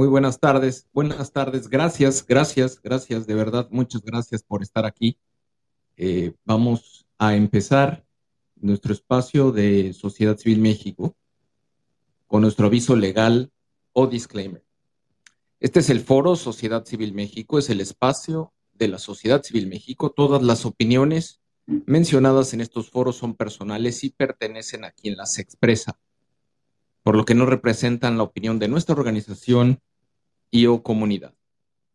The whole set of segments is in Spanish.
Muy buenas tardes, buenas tardes, gracias, gracias, gracias, de verdad, muchas gracias por estar aquí. Eh, vamos a empezar nuestro espacio de Sociedad Civil México con nuestro aviso legal o disclaimer. Este es el foro Sociedad Civil México, es el espacio de la Sociedad Civil México. Todas las opiniones mencionadas en estos foros son personales y pertenecen a quien las expresa por lo que no representan la opinión de nuestra organización y o comunidad.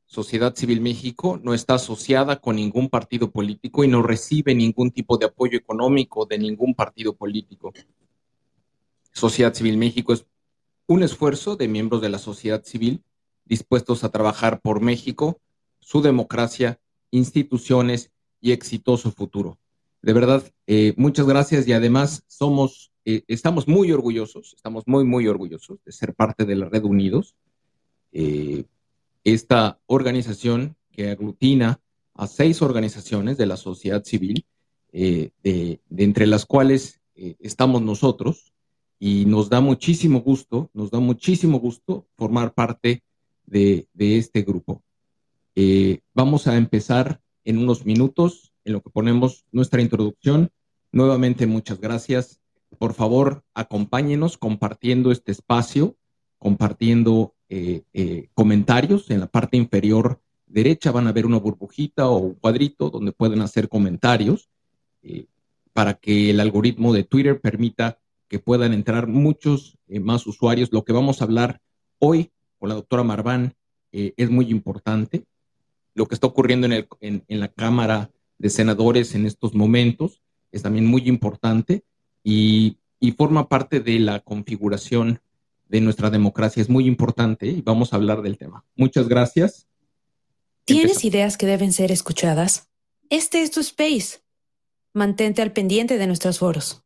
Sociedad Civil México no está asociada con ningún partido político y no recibe ningún tipo de apoyo económico de ningún partido político. Sociedad Civil México es un esfuerzo de miembros de la sociedad civil dispuestos a trabajar por México, su democracia, instituciones y exitoso futuro. De verdad, eh, muchas gracias y además somos eh, estamos muy orgullosos, estamos muy, muy orgullosos de ser parte de la Red Unidos, eh, esta organización que aglutina a seis organizaciones de la sociedad civil, eh, de, entre las cuales estamos nosotros, y nos da muchísimo gusto, nos da muchísimo gusto formar parte de este grupo. vamos a empezar en unos minutos en lo que ponemos nuestra introducción. Nuevamente, muchas gracias por favor, acompáñenos compartiendo este espacio, compartiendo eh, eh, comentarios. En la parte inferior derecha van a ver una burbujita o un cuadrito donde pueden hacer comentarios eh, para que el algoritmo de Twitter permita que puedan entrar muchos más usuarios. Lo que vamos a hablar hoy con la doctora Marván es muy importante. Lo que está ocurriendo en, en la Cámara de Senadores en estos momentos es también muy importante y, forma parte de la configuración de nuestra democracia. Es muy importante y vamos a hablar del tema. Muchas gracias. ¿Tienes ideas que deben ser escuchadas? Este es tu space. Mantente al pendiente de nuestros foros.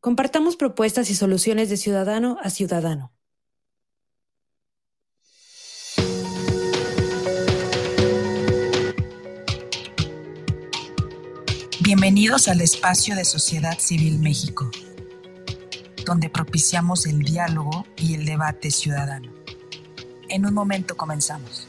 Compartamos propuestas y soluciones de ciudadano a ciudadano. Bienvenidos al espacio de Sociedad Civil México, donde propiciamos el diálogo y el debate ciudadano. En un momento comenzamos.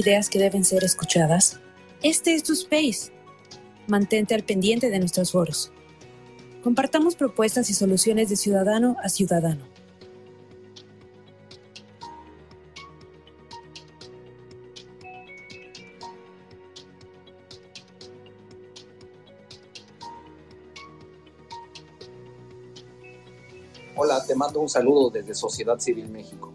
Ideas que deben ser escuchadas? Este es tu space. Mantente al pendiente de nuestros foros. Compartamos propuestas y soluciones de ciudadano a ciudadano. Hola, te mando un saludo desde Sociedad Civil México.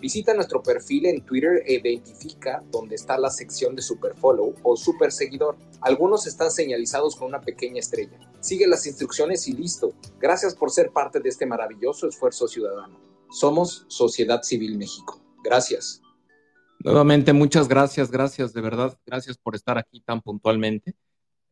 Visita nuestro perfil en Twitter e identifica dónde está la sección de Superfollow o Super Seguidor. Algunos están señalizados con una pequeña estrella. Sigue las instrucciones y listo. Gracias por ser parte de este maravilloso esfuerzo ciudadano. Somos Sociedad Civil México. Gracias. Nuevamente, muchas gracias, gracias, de verdad, gracias por estar aquí tan puntualmente.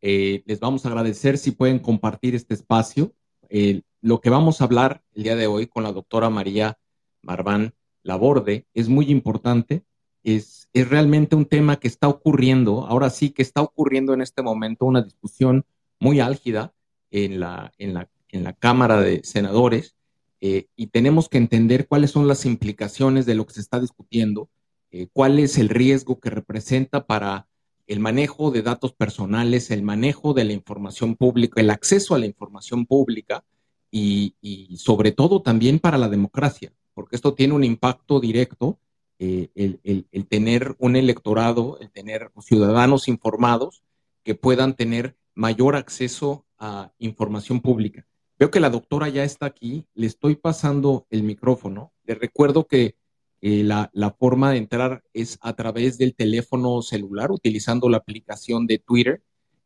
Eh, les vamos a agradecer si pueden compartir este espacio. Eh, lo que vamos a hablar el día de hoy con la doctora María Marván Laborde es muy importante. Es, es realmente un tema que está ocurriendo, ahora sí que está ocurriendo en este momento una discusión muy álgida en la, en la, en la Cámara de Senadores eh, y tenemos que entender cuáles son las implicaciones de lo que se está discutiendo, eh, cuál es el riesgo que representa para el manejo de datos personales, el manejo de la información pública, el acceso a la información pública y, sobre todo también para la democracia, porque esto tiene un impacto directo, eh, el, tener un electorado, el tener ciudadanos informados que puedan tener mayor acceso a información pública. Veo que la doctora ya está aquí, le estoy pasando el micrófono. Le recuerdo que la, forma de entrar es a través del teléfono celular, utilizando la aplicación de Twitter.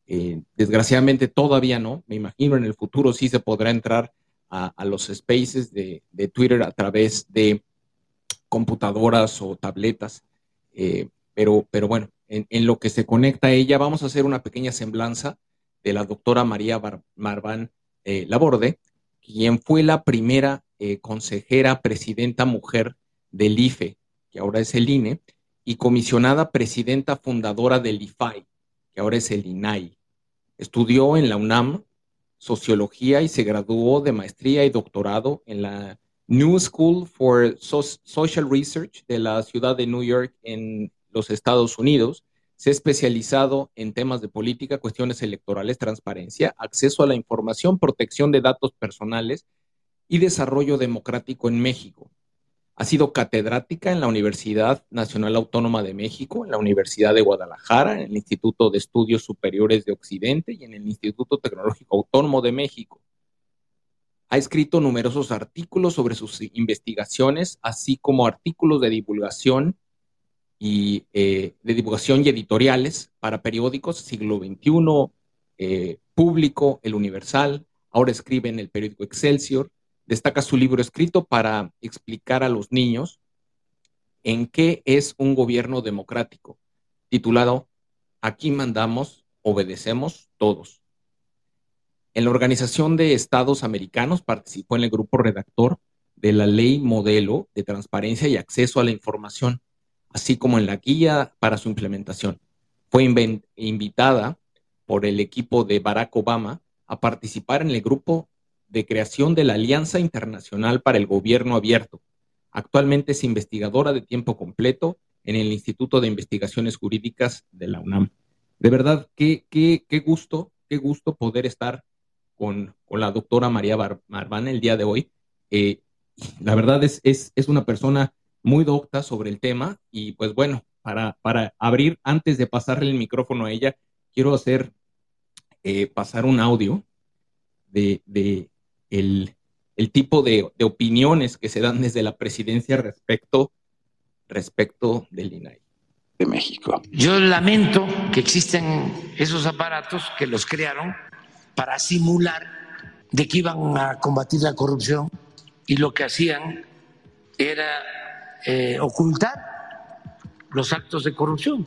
Eh, desgraciadamente todavía no, me imagino en el futuro sí se podrá entrar a, los spaces de, Twitter a través de computadoras o tabletas. Eh, pero, pero bueno, en, lo que se conecta a ella, vamos a hacer una pequeña semblanza de la doctora María Marván eh, Laborde, quien fue la primera eh, consejera presidenta mujer del IFE, que ahora es el INE, y comisionada presidenta fundadora del IFAI, que ahora es el INAI. Estudió en la UNAM sociología y se graduó de maestría y doctorado en la New School for Social Research de la ciudad de New York en los Estados Unidos se ha especializado en temas de política, cuestiones electorales, transparencia, acceso a la información, protección de datos personales y desarrollo democrático en México. Ha sido catedrática en la Universidad Nacional Autónoma de México, en la Universidad de Guadalajara, en el Instituto de Estudios Superiores de Occidente y en el Instituto Tecnológico Autónomo de México. Ha escrito numerosos artículos sobre sus investigaciones, así como artículos de divulgación y eh, de divulgación y editoriales para periódicos, siglo XXI, eh, Público, El Universal, ahora escribe en el periódico Excelsior, destaca su libro escrito para explicar a los niños en qué es un gobierno democrático, titulado Aquí mandamos, obedecemos todos. En la Organización de Estados Americanos participó en el grupo redactor de la Ley Modelo de Transparencia y Acceso a la Información así como en la guía para su implementación. Fue invitada por el equipo de Barack Obama a participar en el grupo de creación de la Alianza Internacional para el Gobierno Abierto. Actualmente es investigadora de tiempo completo en el Instituto de Investigaciones Jurídicas de la UNAM. De verdad, qué, qué, qué gusto, qué gusto poder estar con, la doctora María Marván el día de hoy. Eh, la verdad es, es, es una persona muy docta sobre el tema y pues bueno, para, para abrir, antes de pasarle el micrófono a ella, quiero hacer, eh, pasar un audio de, de el, el, tipo de, de, opiniones que se dan desde la presidencia respecto, respecto del INAI. De México. Yo lamento que existen esos aparatos que los crearon para simular de que iban a combatir la corrupción y lo que hacían era eh, ocultar los actos de corrupción.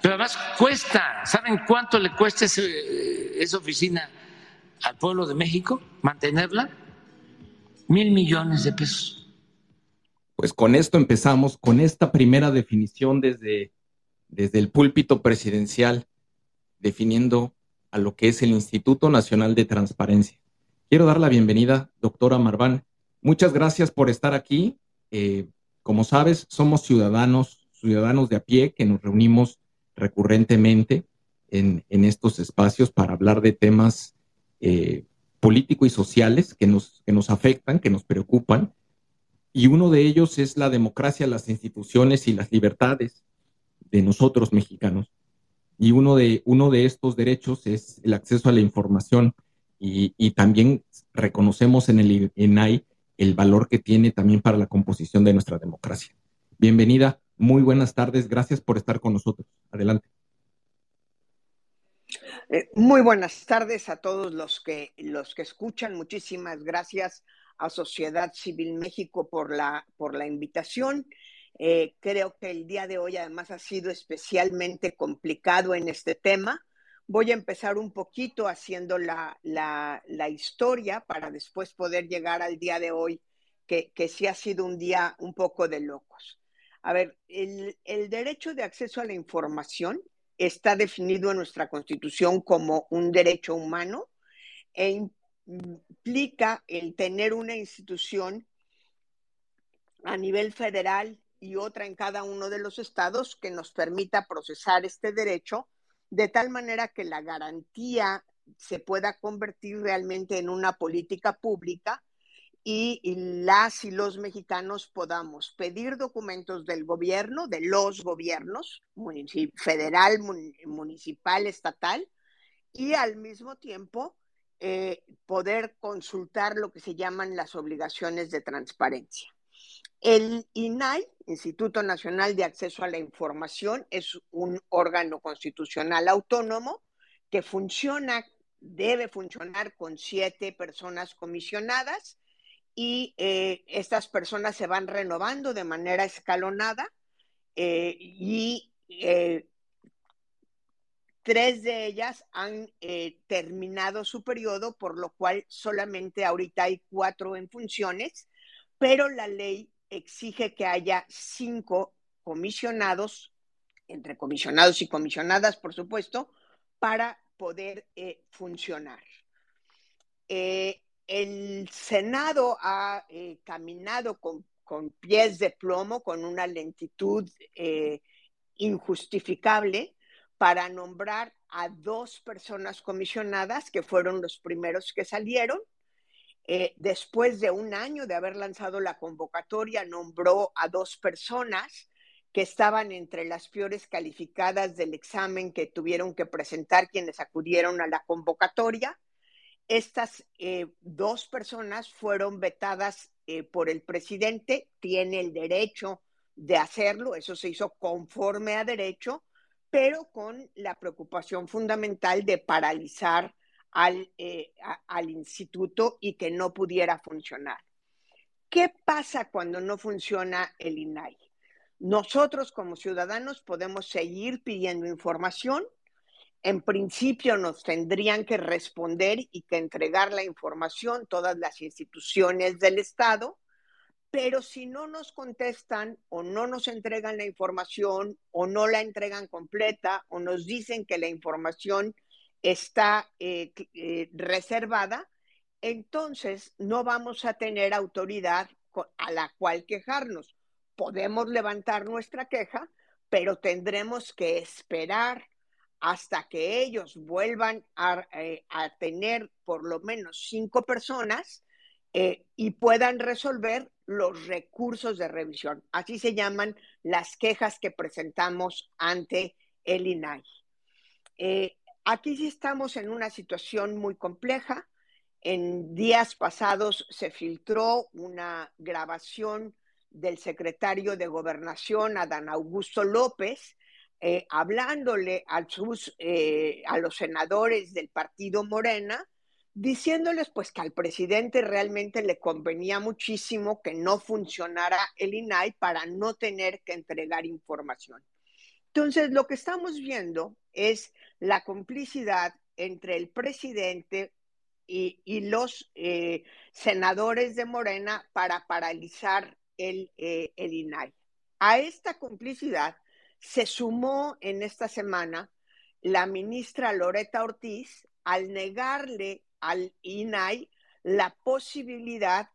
Pero además cuesta, ¿saben cuánto le cuesta esa oficina al pueblo de México mantenerla? Mil millones de pesos. Pues con esto empezamos, con esta primera definición desde, desde el púlpito presidencial, definiendo a lo que es el Instituto Nacional de Transparencia. Quiero dar la bienvenida, doctora Marván. Muchas gracias por estar aquí. Eh, como sabes, somos ciudadanos, ciudadanos de a pie que nos reunimos recurrentemente en, estos espacios para hablar de temas eh, políticos y sociales que nos, que nos afectan, que nos preocupan. Y uno de ellos es la democracia, las instituciones y las libertades de nosotros mexicanos. Y uno de, uno de estos derechos es el acceso a la información. Y, y también reconocemos en el ENAI el valor que tiene también para la composición de nuestra democracia. Bienvenida, muy buenas tardes, gracias por estar con nosotros. Adelante. Eh, muy buenas tardes a todos los que, los que escuchan. Muchísimas gracias a Sociedad Civil México por la, por la invitación. Eh, creo que el día de hoy además ha sido especialmente complicado en este tema. Voy a empezar un poquito haciendo la, la, la historia para después poder llegar al día de hoy, que, que sí ha sido un día un poco de locos. A ver, el, el derecho de acceso a la información está definido en nuestra Constitución como un derecho humano e implica el tener una institución a nivel federal y otra en cada uno de los estados que nos permita procesar este derecho de tal manera que la garantía se pueda convertir realmente en una política pública y, las y los mexicanos podamos pedir documentos del gobierno, de los gobiernos, federal, municipal, estatal, y al mismo tiempo eh, poder consultar lo que se llaman las obligaciones de transparencia. El INAI, Instituto Nacional de Acceso a la Información, es un órgano constitucional autónomo que funciona, debe funcionar con siete personas comisionadas y eh, estas personas se van renovando de manera escalonada eh, y eh, tres de ellas han terminado su periodo, por lo cual solamente ahorita hay cuatro en funciones, pero la ley exige que haya cinco comisionados, entre comisionados y comisionadas, por supuesto, para poder funcionar el Senado ha eh, caminado con, pies de plomo, con una lentitud eh, injustificable para nombrar a dos personas comisionadas que fueron los primeros que salieron. Eh, después de un año de haber lanzado la convocatoria, nombró a dos personas que estaban entre las peores calificadas del examen que tuvieron que presentar quienes acudieron a la convocatoria estas eh, dos personas fueron vetadas eh, por el presidente, tiene el derecho de hacerlo, eso se hizo conforme a derecho, pero con la preocupación fundamental de paralizar al, eh, al instituto y que no pudiera funcionar. ¿Qué pasa cuando no funciona el INAI? Nosotros como ciudadanos podemos seguir pidiendo información, en principio nos tendrían que responder y que entregar la información todas las instituciones del Estado, pero si no nos contestan o no nos entregan la información o no la entregan completa o nos dicen que la información está eh, eh, reservada, entonces no vamos a tener autoridad a la cual quejarnos. Podemos levantar nuestra queja, pero tendremos que esperar hasta que ellos vuelvan a, eh, tener por lo menos cinco personas eh, y puedan resolver los recursos de revisión. Así se llaman las quejas que presentamos ante el INAI. Eh, aquí sí estamos en una situación muy compleja. En días pasados se filtró una grabación del secretario de Gobernación, Adán Augusto López, eh, hablándole eh, a los senadores del partido Morena, diciéndoles pues que al presidente realmente le convenía muchísimo que no funcionara el INAI para no tener que entregar información. Entonces, lo que estamos viendo es la complicidad entre el presidente y, los eh, senadores de Morena para paralizar el, el INAI. A esta complicidad se sumó en esta semana la ministra Loreta Ortiz al negarle al INAI la posibilidad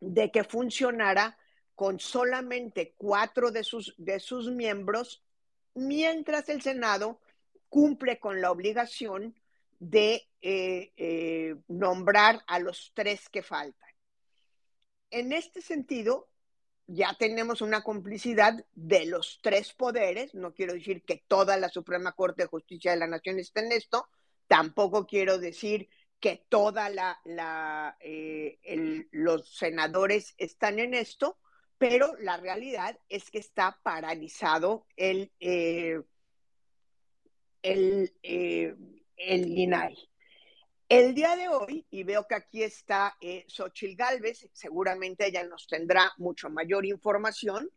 de que funcionara con solamente cuatro de sus, de sus miembros, mientras el Senado cumple con la obligación de eh, eh, nombrar a los tres que faltan. En este sentido, ya tenemos una complicidad de los tres poderes, no quiero decir que toda la Suprema Corte de Justicia de la Nación esté en esto, tampoco quiero decir que toda la, eh, los senadores están en esto, pero la realidad es que está paralizado el, eh, el, eh, el INAI. El día de hoy, y veo que aquí está eh, Xochil Gálvez, seguramente ella nos tendrá mucho mayor información.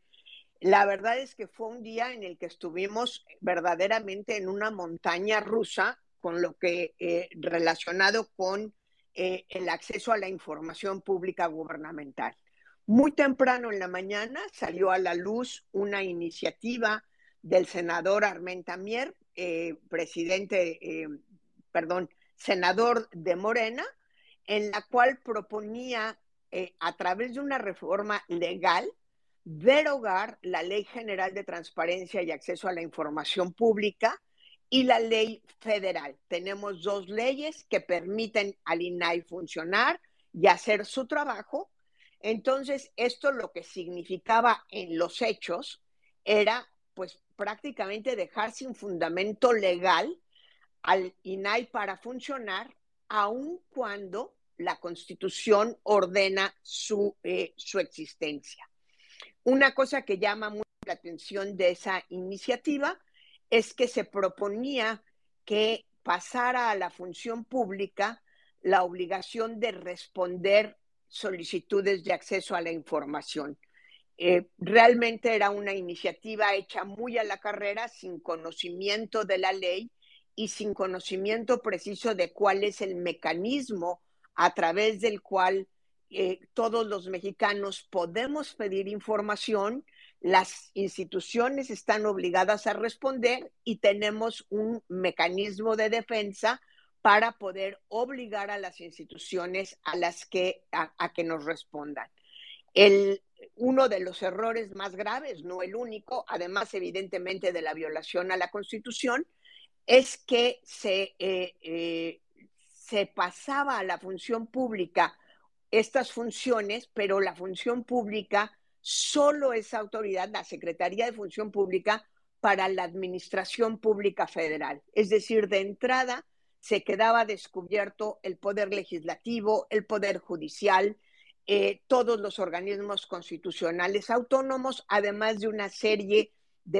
La verdad es que fue un día en el que estuvimos verdaderamente en una montaña rusa con lo que eh, relacionado con eh, el acceso a la información pública gubernamental. Muy temprano en la mañana salió a la luz una iniciativa del senador Armenta Mier, eh, presidente, perdón, senador de Morena, en la cual proponía a través de una reforma legal derogar la Ley General de Transparencia y Acceso a la Información Pública y la ley federal. Tenemos dos leyes que permiten al INAI funcionar y hacer su trabajo. Entonces, esto lo que significaba en los hechos era, pues, prácticamente dejar sin fundamento legal al INAI para funcionar, aun cuando la Constitución ordena su, eh, su existencia. Una cosa que llama mucho la atención de esa iniciativa es que se proponía que pasara a la función pública la obligación de responder solicitudes de acceso a la información. Eh, realmente era una iniciativa hecha muy a la carrera, sin conocimiento de la ley y sin conocimiento preciso de cuál es el mecanismo a través del cual eh, todos los mexicanos podemos pedir información las instituciones están obligadas a responder y tenemos un mecanismo de defensa para poder obligar a las instituciones a las que a, que nos respondan. El, uno de los errores más graves, no el único, además evidentemente de la violación a la Constitución, es que se, eh, eh, se pasaba a la función pública estas funciones, pero la función pública solo esa autoridad, la Secretaría de Función Pública, para la Administración Pública Federal. Es decir, de entrada se quedaba descubierto el poder legislativo, el poder judicial, eh, todos los organismos constitucionales autónomos, además de una serie de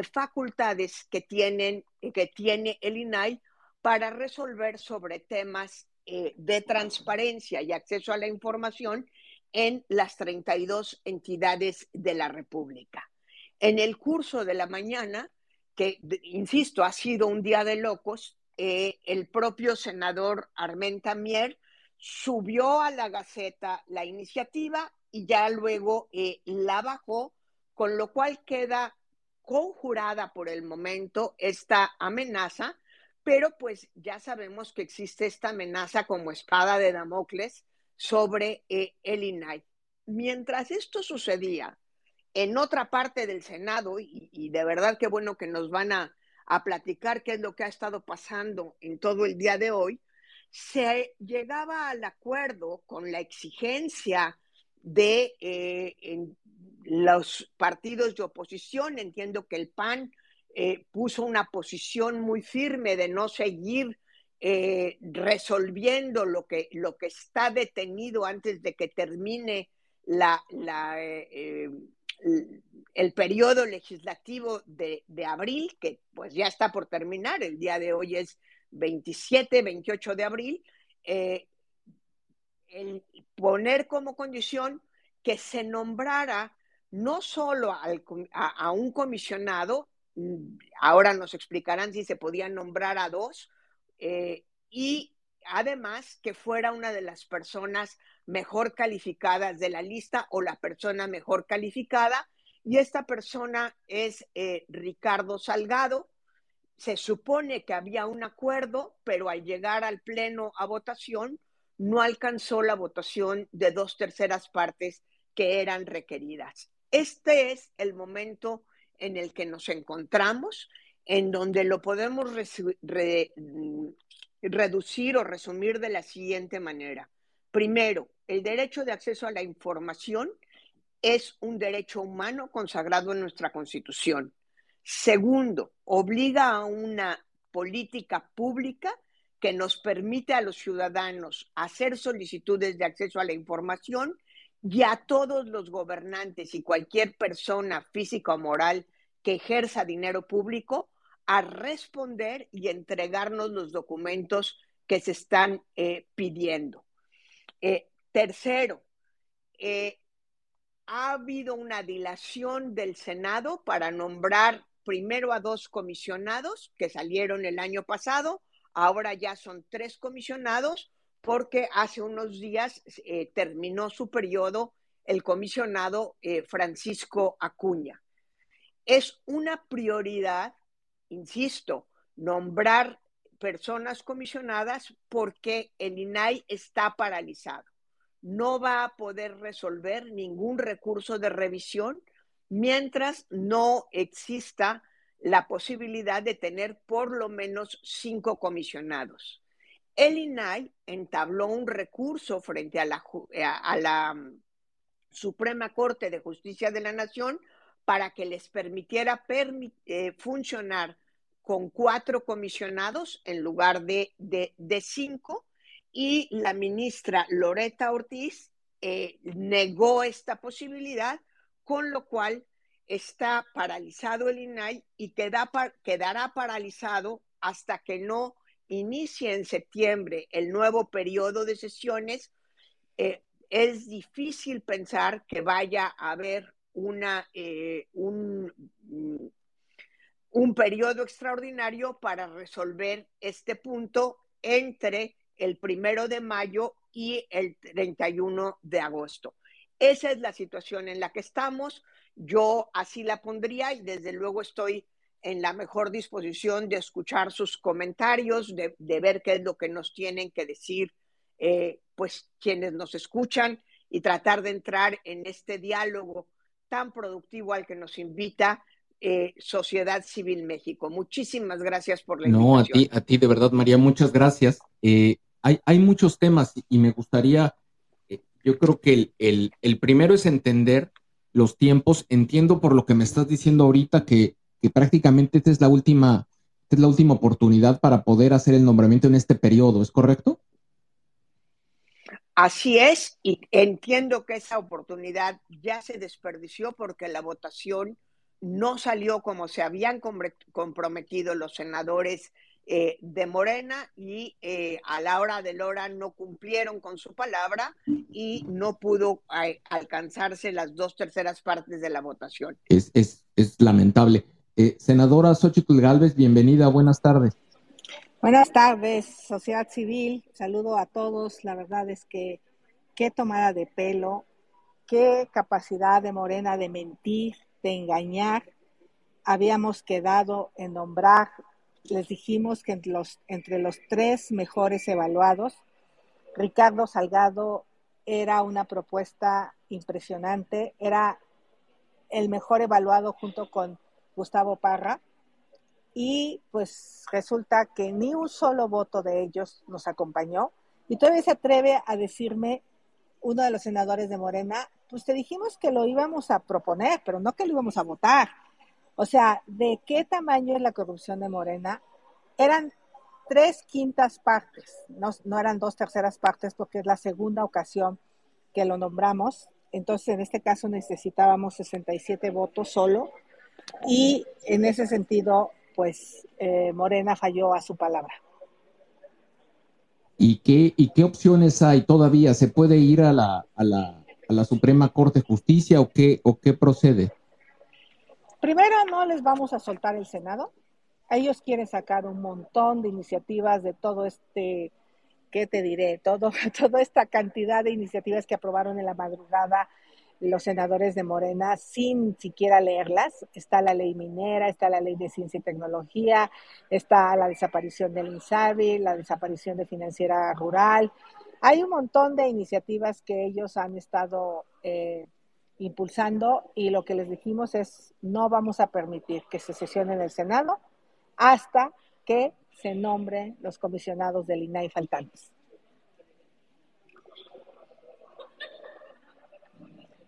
facultades que, tienen, que tiene el INAI para resolver sobre temas eh, de transparencia y acceso a la información en las 32 entidades de la República. En el curso de la mañana, que, insisto, ha sido un día de locos, eh, el propio senador Armenta Mier subió a la Gaceta la iniciativa y ya luego eh, la bajó, con lo cual queda conjurada por el momento esta amenaza, pero pues ya sabemos que existe esta amenaza como espada de Damocles sobre eh, el INAI. Mientras esto sucedía en otra parte del Senado, y, de verdad que bueno que nos van a, platicar qué es lo que ha estado pasando en todo el día de hoy, se llegaba al acuerdo con la exigencia de eh, los partidos de oposición. Entiendo que el PAN eh, puso una posición muy firme de no seguir eh, resolviendo lo que, lo que está detenido antes de que termine la, eh, eh, el periodo legislativo de, abril, que pues ya está por terminar, el día de hoy es 27, 28 de abril, el poner como condición que se nombrara no solo a, un comisionado, mm, ahora nos explicarán si se podían nombrar a dos, eh, y además que fuera una de las personas mejor calificadas de la lista o la persona mejor calificada. Y esta persona es eh, Ricardo Salgado. Se supone que había un acuerdo, pero al llegar al Pleno a votación, no alcanzó la votación de dos terceras partes que eran requeridas. Este es el momento en el que nos encontramos en donde lo podemos mm, reducir o resumir de la siguiente manera. Primero, el derecho de acceso a la información es un derecho humano consagrado en nuestra Constitución. Segundo, obliga a una política pública que nos permite a los ciudadanos hacer solicitudes de acceso a la información y a todos los gobernantes y cualquier persona física o moral que ejerza dinero público a responder y entregarnos los documentos que se están eh, pidiendo. Eh, tercero, eh, ha habido una dilación del Senado para nombrar primero a dos comisionados que salieron el año pasado, ahora ya son tres comisionados porque hace unos días terminó su periodo el comisionado Francisco Acuña. Es una prioridad, insisto, nombrar personas comisionadas porque el INAI está paralizado. No va a poder resolver ningún recurso de revisión mientras no exista la posibilidad de tener por lo menos cinco comisionados. El INAI entabló un recurso frente a la, la mm, Suprema Corte de Justicia de la Nación para que les permitiera eh, funcionar con cuatro comisionados en lugar de, de, cinco. Y la ministra Loreta Ortiz eh, negó esta posibilidad, con lo cual está paralizado el INAI y quedará paralizado hasta que no inicie en septiembre el nuevo periodo de sesiones. Eh, es difícil pensar que vaya a haber una, eh, un, un periodo extraordinario para resolver este punto entre el primero de mayo y el 31 de agosto. Esa es la situación en la que estamos. Yo así la pondría y desde luego estoy en la mejor disposición de escuchar sus comentarios, de, ver qué es lo que nos tienen que decir, eh, pues quienes nos escuchan y tratar de entrar en este diálogo tan productivo al que nos invita eh, Sociedad Civil México. Muchísimas gracias por la invitación. No, a ti, a ti de verdad, María, muchas gracias. Eh, hay, hay, muchos temas y me gustaría, eh, yo creo que el, el, primero es entender los tiempos. Entiendo por lo que me estás diciendo ahorita que, que prácticamente esta es la última, esta es la última oportunidad para poder hacer el nombramiento en este periodo, ¿es correcto? Así es, y entiendo que esa oportunidad ya se desperdició porque la votación no salió como se habían comprometido los senadores eh, de Morena y eh, a la hora de hora no cumplieron con su palabra y no pudo eh, alcanzarse las dos terceras partes de la votación. Es, es, es lamentable. Senadora Xochitl Galvez, bienvenida, buenas tardes. Buenas tardes, sociedad civil. Saludo a todos. La verdad es que qué tomada de pelo, qué capacidad de Morena de mentir, de engañar. Habíamos quedado en nombrar, les dijimos que entre los, entre los tres mejores evaluados, Ricardo Salgado era una propuesta impresionante, era el mejor evaluado junto con Gustavo Parra y pues resulta que ni un solo voto de ellos nos acompañó. Y todavía se atreve a decirme uno de los senadores de Morena, pues te dijimos que lo íbamos a proponer, pero no que lo íbamos a votar. O sea, ¿de qué tamaño es la corrupción de Morena? Eran tres quintas partes, no, no eran dos terceras partes porque es la segunda ocasión que lo nombramos. Entonces, en este caso necesitábamos 67 votos solo y en ese sentido pues eh, Morena falló a su palabra. ¿Y qué, ¿Y qué opciones hay todavía? ¿Se puede ir a la, a la, a la Suprema Corte de Justicia o qué, o qué procede? Primero, no les vamos a soltar el Senado. Ellos quieren sacar un montón de iniciativas de todo este, ¿qué te diré? Todo, toda esta cantidad de iniciativas que aprobaron en la madrugada los senadores de Morena sin siquiera leerlas. Está la ley minera, está la ley de ciencia y tecnología, está la desaparición del INSABI, la desaparición de financiera rural. Hay un montón de iniciativas que ellos han estado eh, impulsando y lo que les dijimos es no vamos a permitir que se sesione en el Senado hasta que se nombren los comisionados del INAI faltantes.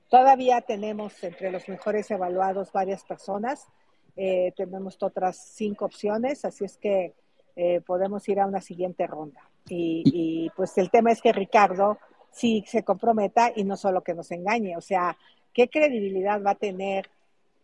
Todavía tenemos entre los mejores evaluados varias personas. Eh, tenemos otras cinco opciones, así es que eh, podemos ir a una siguiente ronda. Y, pues el tema es que Ricardo sí se comprometa y no solo que nos engañe. O sea, ¿qué credibilidad va a tener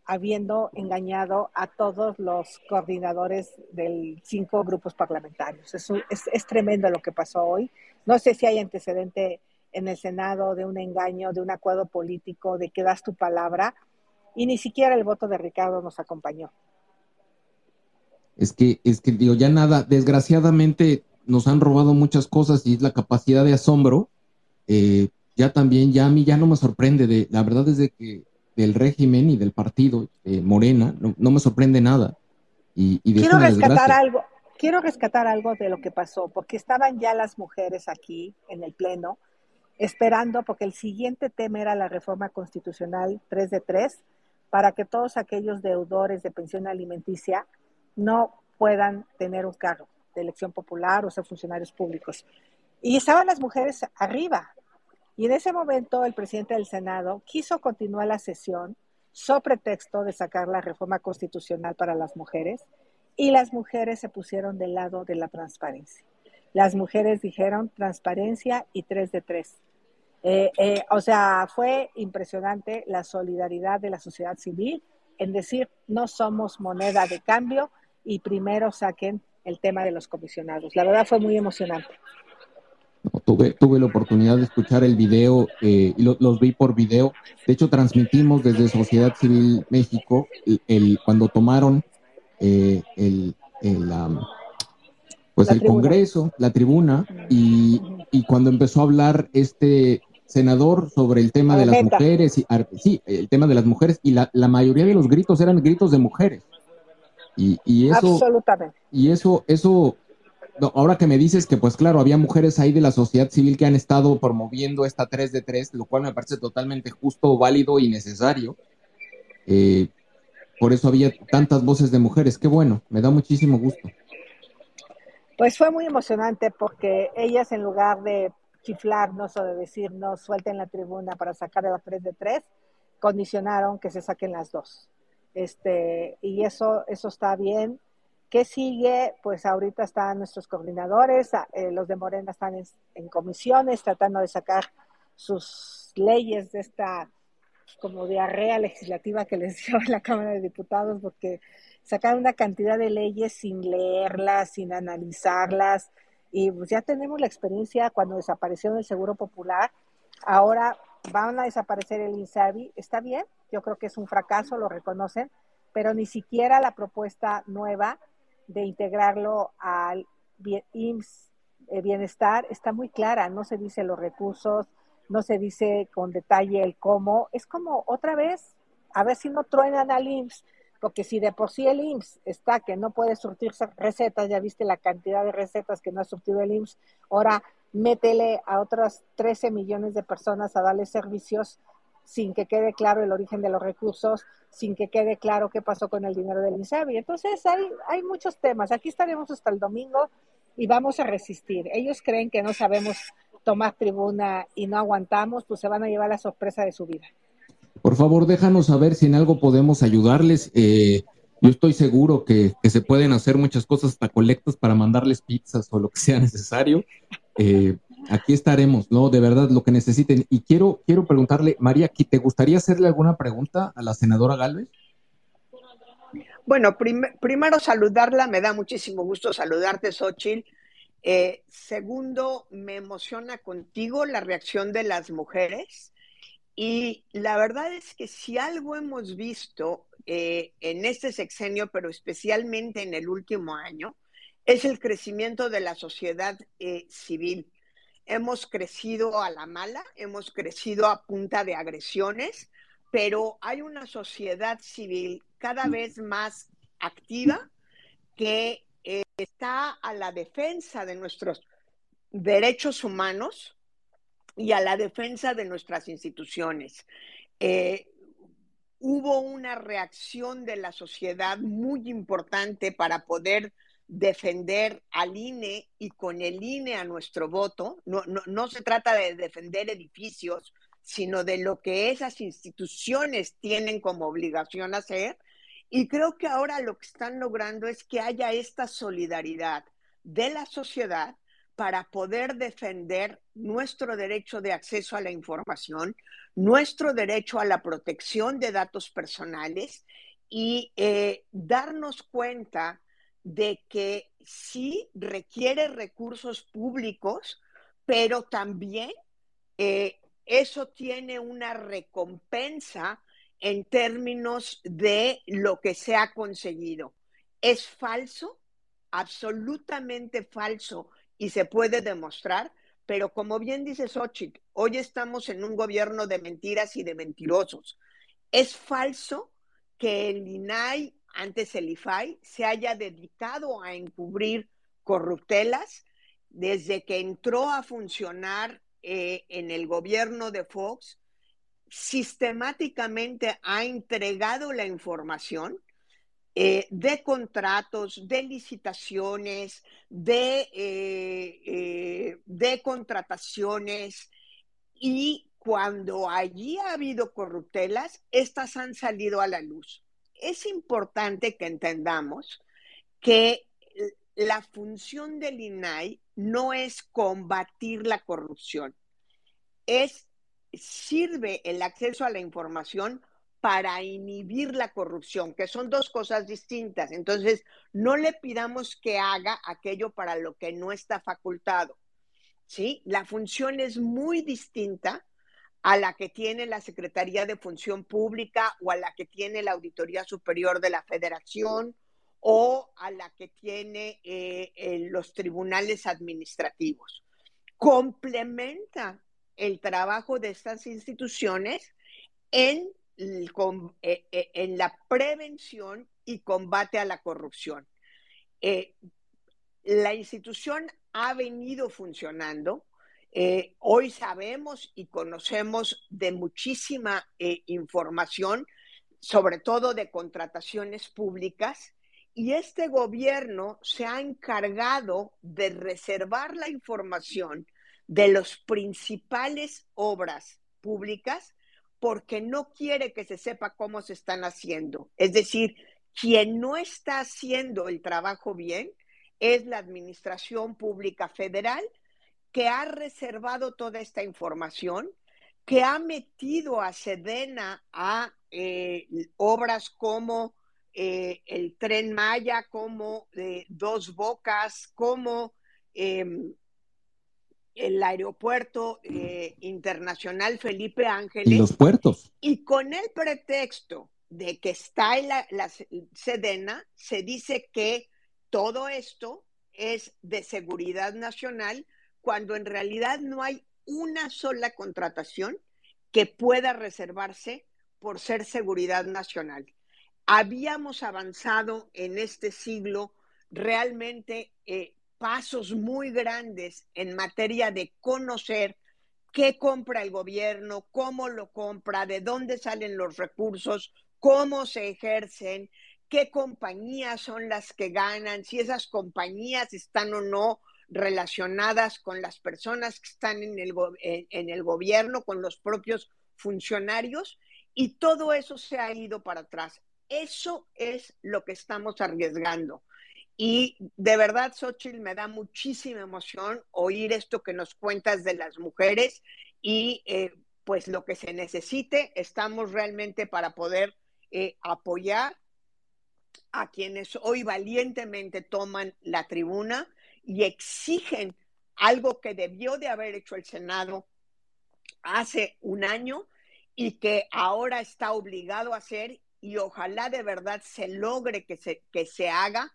habiendo engañado a todos los coordinadores de cinco grupos parlamentarios. Es, es, tremendo lo que pasó hoy. No sé si hay antecedente en el Senado de un engaño, de un acuerdo político, de que das tu palabra, y ni siquiera el voto de Ricardo nos acompañó. Es que, es que digo, ya nada, desgraciadamente nos han robado muchas cosas y es la capacidad de asombro. Eh, ya también, ya a mí ya no me sorprende, de, la verdad es de que del régimen y del partido Morena, no, me sorprende nada. Y, quiero rescatar algo, quiero rescatar algo de lo que pasó, porque estaban ya las mujeres aquí en el Pleno esperando, porque el siguiente tema era la reforma constitucional 3 de 3, para que todos aquellos deudores de pensión alimenticia no puedan tener un cargo de elección popular o ser funcionarios públicos. Y estaban las mujeres arriba, y en ese momento el presidente del Senado quiso continuar la sesión so pretexto de sacar la reforma constitucional para las mujeres y las mujeres se pusieron del lado de la transparencia. Las mujeres dijeron transparencia y tres de tres. Eh, eh, o sea, fue impresionante la solidaridad de la sociedad civil en decir no somos moneda de cambio y primero saquen el tema de los comisionados. La verdad fue muy emocionante. Tuve, tuve la oportunidad de escuchar el video eh, y los vi por video. De hecho, transmitimos desde Sociedad Civil México el, cuando tomaron eh, el, pues el Congreso, la tribuna, y, cuando empezó a hablar este senador sobre el tema de las mujeres, y, sí, el tema de las mujeres, y la, la mayoría de los gritos eran gritos de mujeres. Y, y eso, Absolutamente. Y eso, eso ahora que me dices que, pues claro, había mujeres ahí de la sociedad civil que han estado promoviendo esta 3 de 3, lo cual me parece totalmente justo, válido y necesario. Eh, por eso había tantas voces de mujeres. Qué bueno, me da muchísimo gusto. Pues fue muy emocionante porque ellas en lugar de chiflarnos o de decirnos suelten la tribuna para sacar a la 3 de 3, condicionaron que se saquen las dos. Este, y eso, eso está bien ¿Qué sigue? Pues ahorita están nuestros coordinadores, eh, los de Morena están en, comisiones tratando de sacar sus leyes de esta como diarrea legislativa que les dio la Cámara de Diputados, porque sacaron una cantidad de leyes sin leerlas, sin analizarlas, y pues ya tenemos la experiencia cuando desapareció el Seguro Popular, ahora van a desaparecer el INSABI, está bien, yo creo que es un fracaso, lo reconocen, pero ni siquiera la propuesta nueva de integrarlo al IMSS eh, bienestar está muy clara, no se dice los recursos, no se dice con detalle el cómo, es como otra vez, a ver si no truenan al IMSS, porque si de por sí el IMSS está que no puede surtir recetas, ya viste la cantidad de recetas que no ha surtido el IMSS, ahora métele a otras 13 millones de personas a darle servicios sin que quede claro el origen de los recursos, sin que quede claro qué pasó con el dinero del INSABI. Entonces hay, hay muchos temas. Aquí estaremos hasta el domingo y vamos a resistir. Ellos creen que no sabemos tomar tribuna y no aguantamos, pues se van a llevar la sorpresa de su vida. Por favor, déjanos saber si en algo podemos ayudarles. Eh, yo estoy seguro que, se pueden hacer muchas cosas, hasta colectas para mandarles pizzas o lo que sea necesario. Eh, aquí estaremos, ¿no? De verdad, lo que necesiten. Y quiero, quiero preguntarle, María, ¿te gustaría hacerle alguna pregunta a la senadora Galvez? Bueno, primero saludarla, me da muchísimo gusto saludarte, Xochitl. Eh, segundo, me emociona contigo la reacción de las mujeres. Y la verdad es que si algo hemos visto eh, en este sexenio, pero especialmente en el último año, es el crecimiento de la sociedad eh, civil. Hemos crecido a la mala, hemos crecido a punta de agresiones, pero hay una sociedad civil cada vez más activa que eh, está a la defensa de nuestros derechos humanos y a la defensa de nuestras instituciones. Eh, hubo una reacción de la sociedad muy importante para poder defender al INE y con el INE a nuestro voto. No, no, se trata de defender edificios, sino de lo que esas instituciones tienen como obligación hacer. Y creo que ahora lo que están logrando es que haya esta solidaridad de la sociedad para poder defender nuestro derecho de acceso a la información, nuestro derecho a la protección de datos personales y eh, darnos cuenta de que sí requiere recursos públicos, pero también eh, eso tiene una recompensa en términos de lo que se ha conseguido. Es falso, absolutamente falso, y se puede demostrar, pero como bien dice Xochitl, hoy estamos en un gobierno de mentiras y de mentirosos. Es falso que el INAI, antes el IFAI, se haya dedicado a encubrir corruptelas desde que entró a funcionar eh, en el gobierno de Fox, sistemáticamente ha entregado la información eh, de contratos, de licitaciones, de, eh, de contrataciones y cuando allí ha habido corruptelas, estas han salido a la luz. Es importante que entendamos que la función del INAI no es combatir la corrupción, es sirve el acceso a la información para inhibir la corrupción, que son dos cosas distintas. Entonces, no le pidamos que haga aquello para lo que no está facultado. ¿Sí? La función es muy distinta a la que tiene la Secretaría de Función Pública o a la que tiene la Auditoría Superior de la Federación o a la que tiene eh, los tribunales administrativos. Complementa el trabajo de estas instituciones en, eh, eh, en la prevención y combate a la corrupción. la institución ha venido funcionando. hoy sabemos y conocemos de muchísima información, sobre todo de contrataciones públicas, y este gobierno se ha encargado de reservar la información de las principales obras públicas porque no quiere que se sepa cómo se están haciendo. Es decir, quien no está haciendo el trabajo bien es la Administración Pública Federal, que ha reservado toda esta información, que ha metido a Sedena a eh, obras como eh, el tren Maya, como eh, Dos Bocas, como em, el aeropuerto eh, internacional Felipe Ángeles. Y los puertos. Y con el pretexto de que está en la, la Sedena, se dice que todo esto es de seguridad nacional, cuando en realidad no hay una sola contratación que pueda reservarse por ser seguridad nacional habíamos avanzado en este siglo realmente eh, pasos muy grandes en materia de conocer qué compra el gobierno, cómo lo compra, de dónde salen los recursos, cómo se ejercen, qué compañías son las que ganan, si esas compañías están o no relacionadas con las personas que están en el, en el gobierno, con los propios funcionarios, y todo eso se ha ido para atrás. Eso es lo que estamos arriesgando. Y de verdad, Xochitl, me da muchísima emoción oír esto que nos cuentas de las mujeres y eh, pues lo que se necesite, estamos realmente para poder eh, apoyar a quienes hoy valientemente toman la tribuna y exigen algo que debió de haber hecho el Senado hace un año y que ahora está obligado a hacer y ojalá de verdad se logre que se, que se haga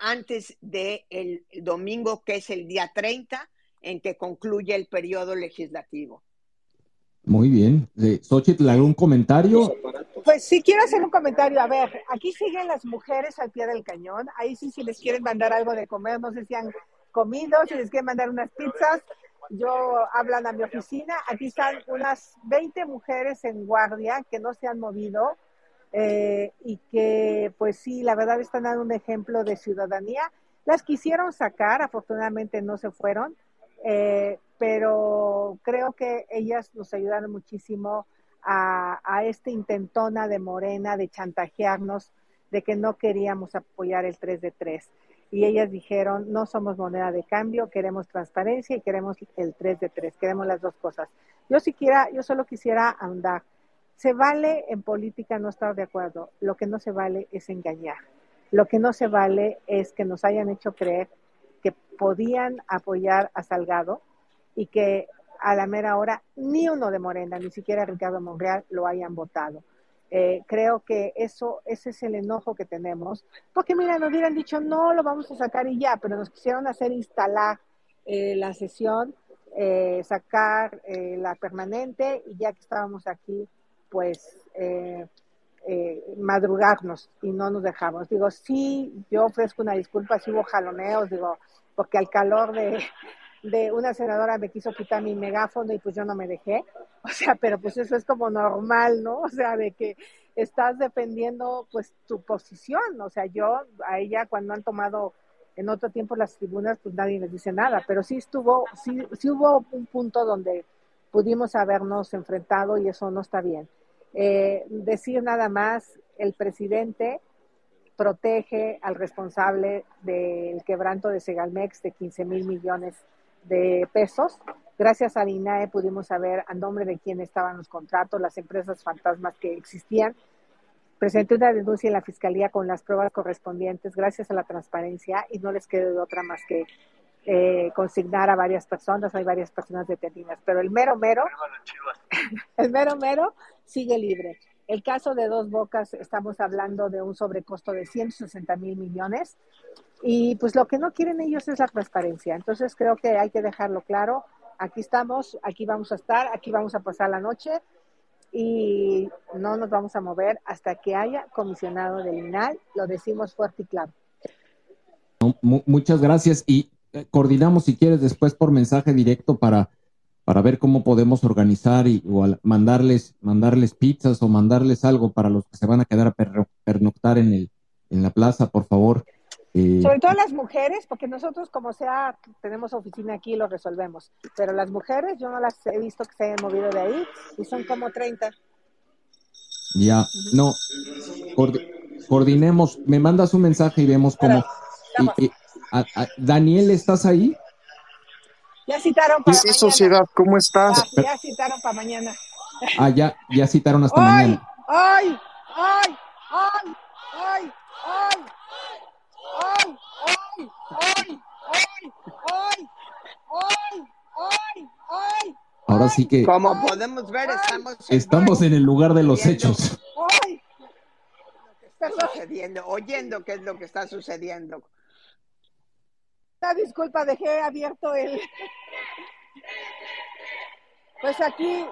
antes del el domingo, que es el día 30, en que concluye el periodo legislativo. Muy bien. Xochitl, ¿algún comentario? Pues sí, quiero hacer un comentario. A ver, aquí siguen las mujeres al pie del cañón. Ahí sí, si les quieren mandar algo de comer, no sé si han comido, si les quieren mandar unas pizzas, yo hablan a mi oficina. Aquí están unas 20 mujeres en guardia que no se han movido eh, y que pues sí, la verdad están dando un ejemplo de ciudadanía. Las quisieron sacar, afortunadamente no se fueron, eh, pero creo que ellas nos ayudaron muchísimo a, a esta intentona de Morena de chantajearnos de que no queríamos apoyar el 3 de 3. y ellas dijeron, no somos moneda de cambio, queremos transparencia y queremos el 3 de 3, queremos las dos cosas. Yo siquiera, yo solo quisiera andar. Se vale en política no estar de acuerdo, lo que no se vale es engañar. Lo que no se vale es que nos hayan hecho creer que podían apoyar a Salgado y que a la mera hora ni uno de Morena, ni siquiera Ricardo Monreal, lo hayan votado. Eh, creo que eso, ese es el enojo que tenemos, porque mira, nos hubieran dicho no, lo vamos a sacar y ya, pero nos quisieron hacer instalar eh, la sesión, eh, sacar la permanente y ya que estábamos aquí, pues madrugarnos y no nos dejamos. Digo, sí, yo ofrezco una disculpa si hubo jaloneos, digo, porque al calor de, de una senadora me quiso quitar mi megáfono y pues yo no me dejé. O sea, pero pues eso es como normal, ¿no? O sea, de que estás defendiendo pues tu posición. O sea, yo a ella cuando han tomado en otro tiempo las tribunas, pues nadie les dice nada, pero sí estuvo, sí, sí hubo un punto donde pudimos habernos enfrentado y eso no está bien. Eh, decir nada más, el presidente protege al responsable del quebranto de Segalmex de 15 mil millones de pesos. Gracias al INAE pudimos saber a nombre de quién estaban los contratos, las empresas fantasmas que existían. Presenté una denuncia en la fiscalía con las pruebas correspondientes gracias a la transparencia y no les quedó de otra más que eh, consignar a varias personas, hay varias personas detenidas, pero el mero mero, el mero mero sigue libre. El caso de Dos Bocas, estamos hablando de un sobrecosto de 160 mil millones y pues lo que no quieren ellos es la transparencia. Entonces creo que hay que dejarlo claro. Aquí estamos, aquí vamos a estar, aquí vamos a pasar la noche y no nos vamos a mover hasta que haya comisionado del INAL. Lo decimos fuerte y claro. Muchas gracias y eh, coordinamos si quieres después por mensaje directo para, para ver cómo podemos organizar y o mandarles, mandarles pizzas o mandarles algo para los que se van a quedar a pernoctar en, el, en la plaza, por favor. Sobre todo las mujeres, porque nosotros como sea tenemos oficina aquí y lo resolvemos, pero las mujeres yo no las he visto que se hayan movido de ahí y son como 30. Ya, no, coordinemos, me mandas un mensaje y vemos cómo. Daniel, ¿estás ahí? Ya citaron para sí, sociedad, ¿cómo estás? Ya, citaron para mañana. Ah, ya, ya citaron hasta mañana. ¡Ay! ¡Ay! ¡Ay! ¡Ay! ¡Ay! ¡Ay! ¡Ay! ¡Ay! ¡Ay! ¡Ay! ¡Ay! ¡Ay! Ahora sí que. Como podemos ver, estamos. Estamos en el lugar de los hechos. ¡Ay! Está sucediendo, oyendo qué es lo que está sucediendo. Una disculpa, dejé abierto el. Pues aquí,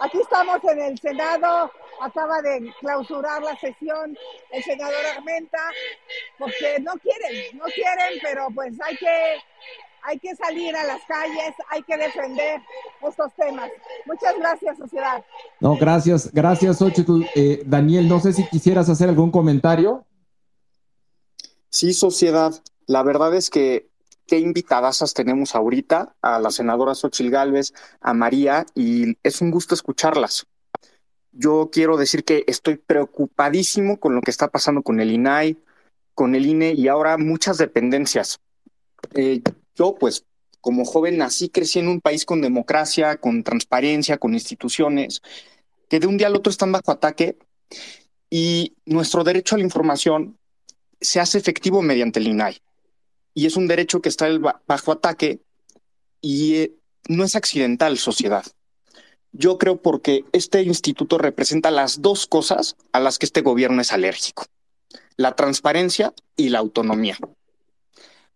aquí estamos en el Senado acaba de clausurar la sesión el senador Armenta, porque no quieren, no quieren, pero pues hay que, hay que salir a las calles, hay que defender estos temas. Muchas gracias, sociedad. No, gracias, gracias, Xochitl. Eh, Daniel, no sé si quisieras hacer algún comentario. Sí, sociedad. La verdad es que qué invitadasas tenemos ahorita, a la senadora Xochitl Gálvez, a María, y es un gusto escucharlas yo quiero decir que estoy preocupadísimo con lo que está pasando con el INAI, con el INE y ahora muchas dependencias. Eh, yo, pues, como joven nací, crecí en un país con democracia, con transparencia, con instituciones, que de un día al otro están bajo ataque y nuestro derecho a la información se hace efectivo mediante el INAI. Y es un derecho que está bajo ataque y eh, no es accidental, sociedad. Yo creo porque este instituto representa las dos cosas a las que este gobierno es alérgico, la transparencia y la autonomía.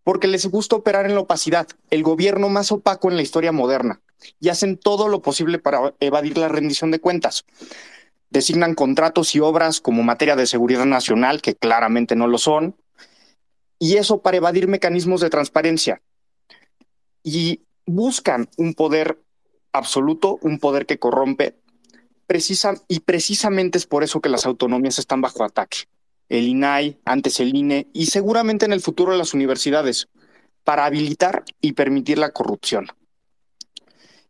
Porque les gusta operar en la opacidad, el gobierno más opaco en la historia moderna, y hacen todo lo posible para evadir la rendición de cuentas. Designan contratos y obras como materia de seguridad nacional, que claramente no lo son, y eso para evadir mecanismos de transparencia. Y buscan un poder absoluto, un poder que corrompe, y precisamente es por eso que las autonomías están bajo ataque. El INAI, antes el INE y seguramente en el futuro las universidades, para habilitar y permitir la corrupción.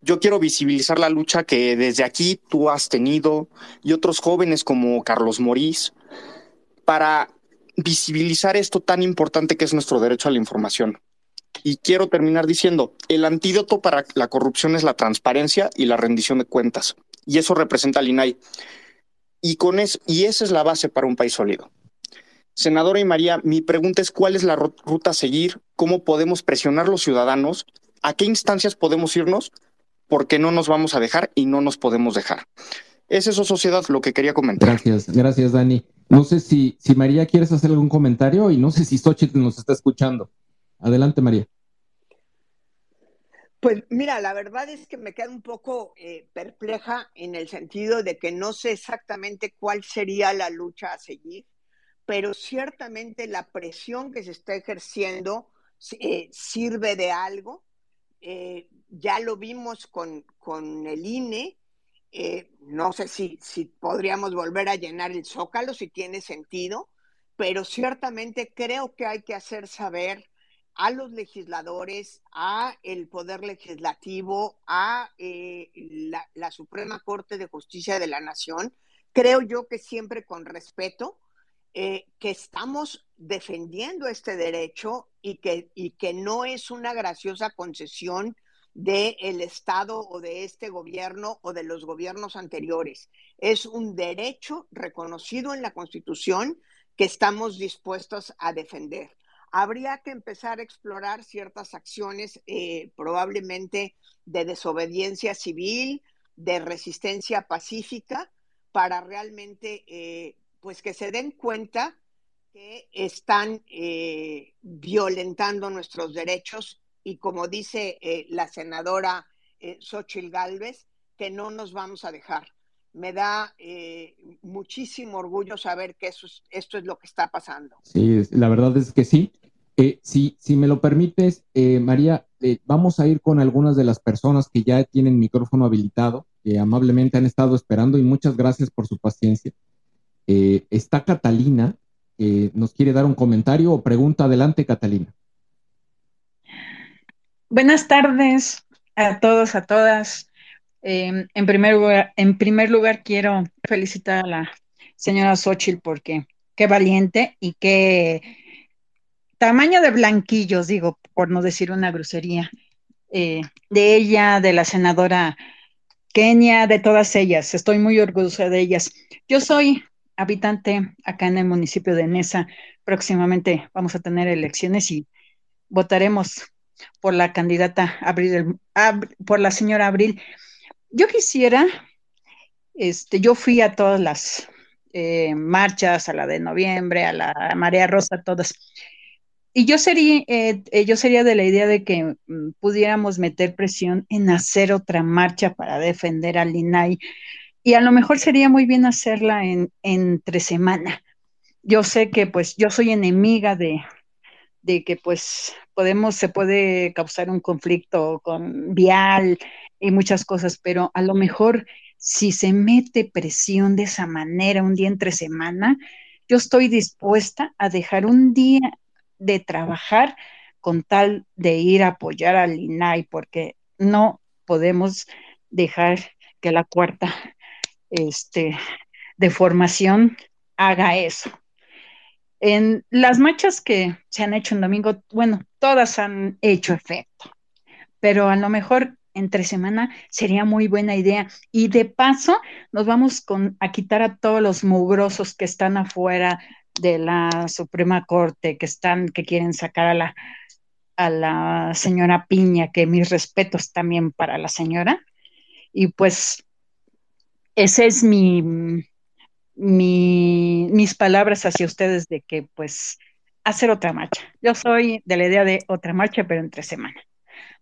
Yo quiero visibilizar la lucha que desde aquí tú has tenido y otros jóvenes como Carlos Morís para visibilizar esto tan importante que es nuestro derecho a la información. Y quiero terminar diciendo, el antídoto para la corrupción es la transparencia y la rendición de cuentas. Y eso representa al INAI. Y, con y esa es la base para un país sólido. Senadora y María, mi pregunta es cuál es la ruta a seguir, cómo podemos presionar los ciudadanos, a qué instancias podemos irnos, porque no nos vamos a dejar y no nos podemos dejar. Es eso, sociedad, lo que quería comentar. Gracias, gracias, Dani. No sé si, si María quieres hacer algún comentario y no sé si Xochitl nos está escuchando. Adelante, María. Pues mira, la verdad es que me queda un poco eh, perpleja en el sentido de que no sé exactamente cuál sería la lucha a seguir pero ciertamente la presión que se está ejerciendo eh, sirve de algo. Eh, ya lo vimos con, el INE. Eh, no sé si, si podríamos volver a llenar el zócalo, si tiene sentido, pero ciertamente creo que hay que hacer saber a los legisladores, a el Poder Legislativo, a la, la Suprema Corte de Justicia de la Nación, creo yo que siempre con respeto, eh, que estamos defendiendo este derecho y que, y que no es una graciosa concesión del Estado o de este gobierno o de los gobiernos anteriores. Es un derecho reconocido en la Constitución que estamos dispuestos a defender. Habría que empezar a explorar ciertas acciones, eh, probablemente de desobediencia civil, de resistencia pacífica, para realmente eh, pues que se den cuenta que están eh, violentando nuestros derechos y como dice eh, la senadora eh, Xochil Gálvez, que no nos vamos a dejar. Me da eh, muchísimo orgullo saber que eso esto es lo que está pasando. Sí, la verdad es que sí. si, si me lo permites, María, vamos a ir con algunas de las personas que ya tienen micrófono habilitado, que amablemente han estado esperando y muchas gracias por su paciencia. Eh, está Catalina, nos quiere dar un comentario o pregunta. Adelante, Catalina. Buenas tardes a todos, a todas. Em, en, primer lugar, en primer lugar, quiero felicitar a la señora Xochitl porque qué valiente y qué tamaño de blanquillos, digo, por no decir una grosería, eh, de ella, de la senadora Kenia, de todas ellas. Estoy muy orgullosa de ellas. Yo soy habitante acá en el municipio de Nesa. Próximamente vamos a tener elecciones y votaremos por la candidata Abril, por la señora Abril. Yo quisiera, este, yo fui a todas las eh, marchas, a la de noviembre, a la Marea Rosa, todas. Y yo sería, eh, yo sería de la idea de que mm, pudiéramos meter presión en hacer otra marcha para defender al INAI y a lo mejor sería muy bien hacerla en entre semana. Yo sé que pues yo soy enemiga de, de que pues podemos, se puede causar un conflicto con vial y muchas cosas, pero a lo mejor si se mete presión de esa manera un día entre semana, yo estoy dispuesta a dejar un día de trabajar con tal de ir a apoyar al INAI, porque no podemos dejar que la cuarta este, de formación haga eso. En las marchas que se han hecho en domingo, bueno, todas han hecho efecto, pero a lo mejor entre semana sería muy buena idea. Y de paso, nos vamos con, a quitar a todos los mugrosos que están afuera de la Suprema Corte, que están, que quieren sacar a la, a la señora Piña, que mis respetos también para la señora. Y pues ese es mi, mis palabras hacia ustedes de que pues hacer otra marcha. Yo soy de la idea de otra marcha, pero entre semana.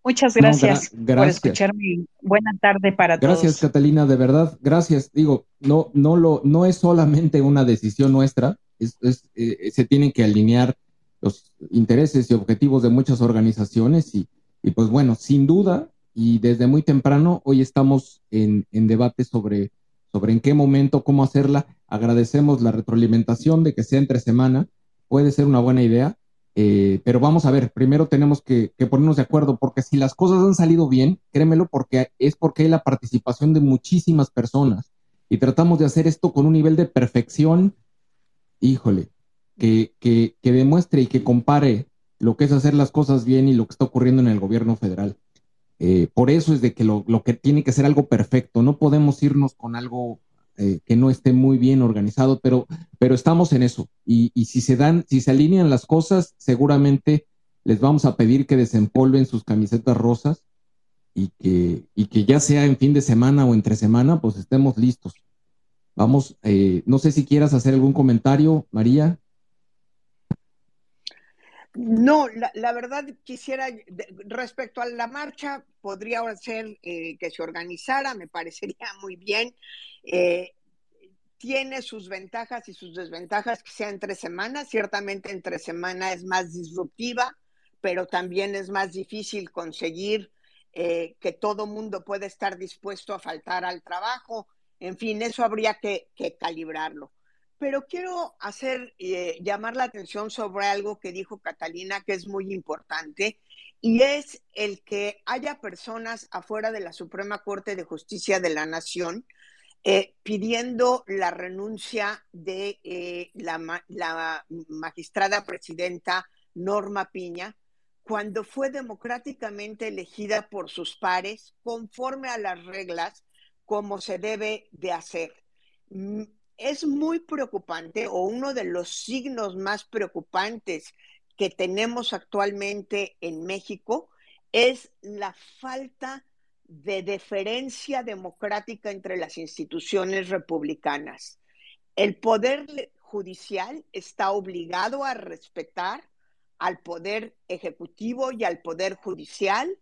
Muchas gracias, por escucharme. Buena tarde para todos. Gracias, Catalina, de verdad, gracias. Digo, no, no, lo, no es solamente una decisión nuestra, es, eh, se tienen que alinear los intereses y objetivos de muchas organizaciones y, y, pues bueno, sin duda, y desde muy temprano, hoy estamos en, en debate sobre sobre en qué momento, cómo hacerla. Agradecemos la retroalimentación de que sea entre semana, puede ser una buena idea, eh, pero vamos a ver, primero tenemos que, ponernos de acuerdo, porque si las cosas han salido bien, créemelo, porque es porque hay la participación de muchísimas personas y tratamos de hacer esto con un nivel de perfección, híjole, que, que, demuestre y que compare lo que es hacer las cosas bien y lo que está ocurriendo en el gobierno federal. Eh, por eso es de que lo, que tiene que ser algo perfecto, no podemos irnos con algo eh, que no esté muy bien organizado, pero, pero estamos en eso. Y, si se dan, si se alinean las cosas, seguramente les vamos a pedir que desempolven sus camisetas rosas y que, y que ya sea en fin de semana o entre semana, pues estemos listos. Vamos, eh, no sé si quieras hacer algún comentario, María. No, la, verdad quisiera, respecto a la marcha, podría ser eh, que se organizara, me parecería muy bien. Eh, tiene sus ventajas y sus desventajas que sea entre semanas. Ciertamente entre semana es más disruptiva, pero también es más difícil conseguir eh, que todo mundo pueda estar dispuesto a faltar al trabajo. En fin, eso habría que calibrarlo. Pero quiero hacer, eh, llamar la atención sobre algo que dijo Catalina, que es muy importante, y es el que haya personas afuera de la Suprema Corte de Justicia de la Nación eh, pidiendo la renuncia de eh, la, la magistrada presidenta Norma Piña, cuando fue democráticamente elegida por sus pares conforme a las reglas como se debe de hacer. Es muy preocupante o uno de los signos más preocupantes que tenemos actualmente en México es la falta de deferencia democrática entre las instituciones republicanas. El poder judicial está obligado a respetar al poder ejecutivo y al poder judicial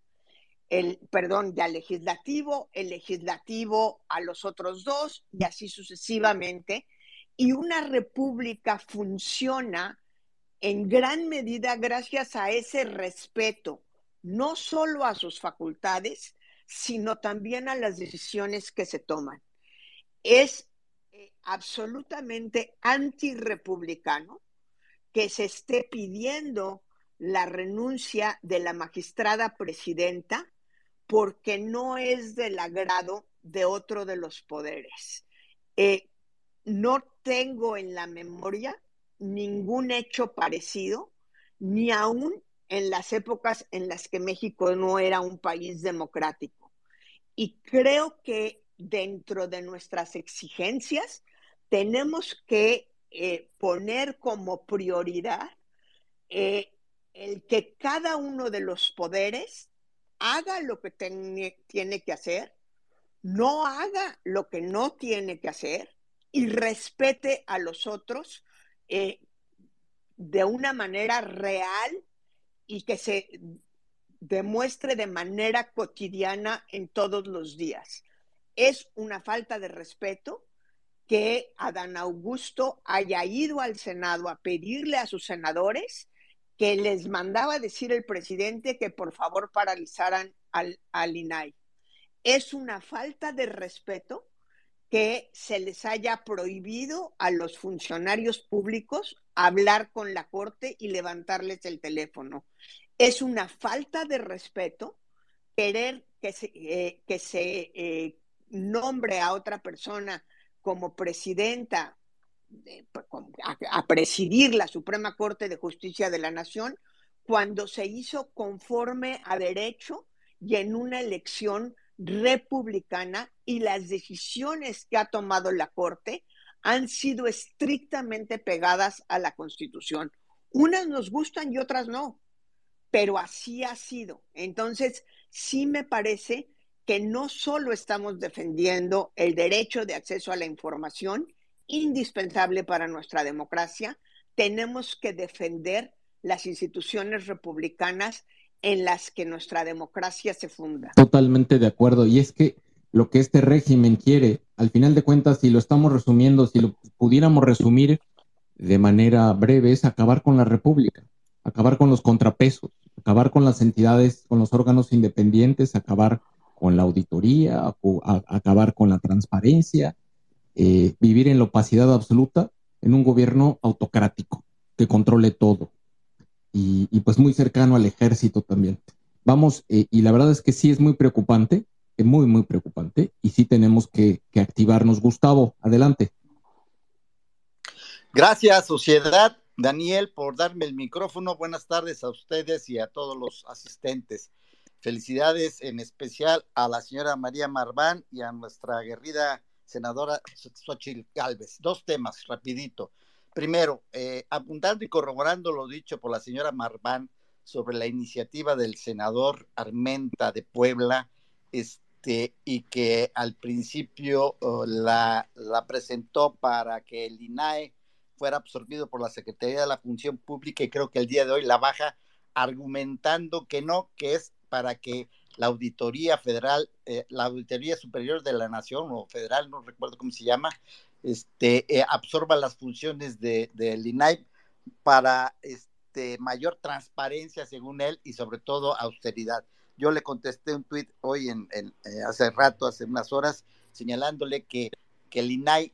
el, perdón, al legislativo, el legislativo a los otros dos y así sucesivamente. Y una república funciona en gran medida gracias a ese respeto, no solo a sus facultades, sino también a las decisiones que se toman. Es eh, absolutamente antirepublicano que se esté pidiendo la renuncia de la magistrada presidenta porque no es del agrado de otro de los poderes. Eh, no tengo en la memoria ningún hecho parecido, ni aún en las épocas en las que México no era un país democrático. Y creo que dentro de nuestras exigencias tenemos que eh, poner como prioridad eh, el que cada uno de los poderes haga lo que tiene que hacer, no haga lo que no tiene que hacer y respete a los otros eh, de una manera real y que se demuestre de manera cotidiana en todos los días. Es una falta de respeto que Adán Augusto haya ido al Senado a pedirle a sus senadores que les mandaba decir el presidente que por favor paralizaran al, al INAI. Es una falta de respeto que se les haya prohibido a los funcionarios públicos hablar con la Corte y levantarles el teléfono. Es una falta de respeto querer que se, eh, que se eh, nombre a otra persona como presidenta pues, a, presidir la Suprema Corte de Justicia de la Nación cuando se hizo conforme a derecho y en una elección republicana y las decisiones que ha tomado la Corte han sido estrictamente pegadas a la Constitución. Unas nos gustan y otras no, pero así ha sido. Entonces, sí me parece que no solo estamos defendiendo el derecho de acceso a la información, indispensable para nuestra democracia, tenemos que defender las instituciones republicanas en las que nuestra democracia se funda. Totalmente de acuerdo. Y es que lo que este régimen quiere, al final de cuentas, si lo estamos resumiendo, si lo pudiéramos resumir de manera breve, es acabar con la república, acabar con los contrapesos, acabar con las entidades, con los órganos independientes, acabar con la auditoría, acabar con la transparencia, eh, vivir en la opacidad absoluta en un gobierno autocrático que controle todo y, pues muy cercano al ejército también. Vamos, eh, y la verdad es que sí es muy preocupante, es muy, muy preocupante y sí tenemos que, activarnos. Gustavo, adelante. Gracias, sociedad. Daniel, por darme el micrófono. Buenas tardes a ustedes y a todos los asistentes. Felicidades en especial a la señora María Marván y a nuestra aguerrida senadora Xochitl Galvez. Dos temas, rapidito. Primero, eh, apuntando y corroborando lo dicho por la señora Marván sobre la iniciativa del senador Armenta de Puebla, este, y que al principio oh, la presentó para que el INAE fuera absorbido por la Secretaría de la Función Pública y creo que el día de hoy la baja argumentando que no, que es para que la Auditoría Federal, eh, la Auditoría Superior de la Nación o Federal, no recuerdo cómo se llama, este, eh, absorba las funciones del de, INAI para este, mayor transparencia, según él, y sobre todo austeridad. Yo le contesté un tuit hoy, en, en eh, hace rato, hace unas horas, señalándole que, que el INAI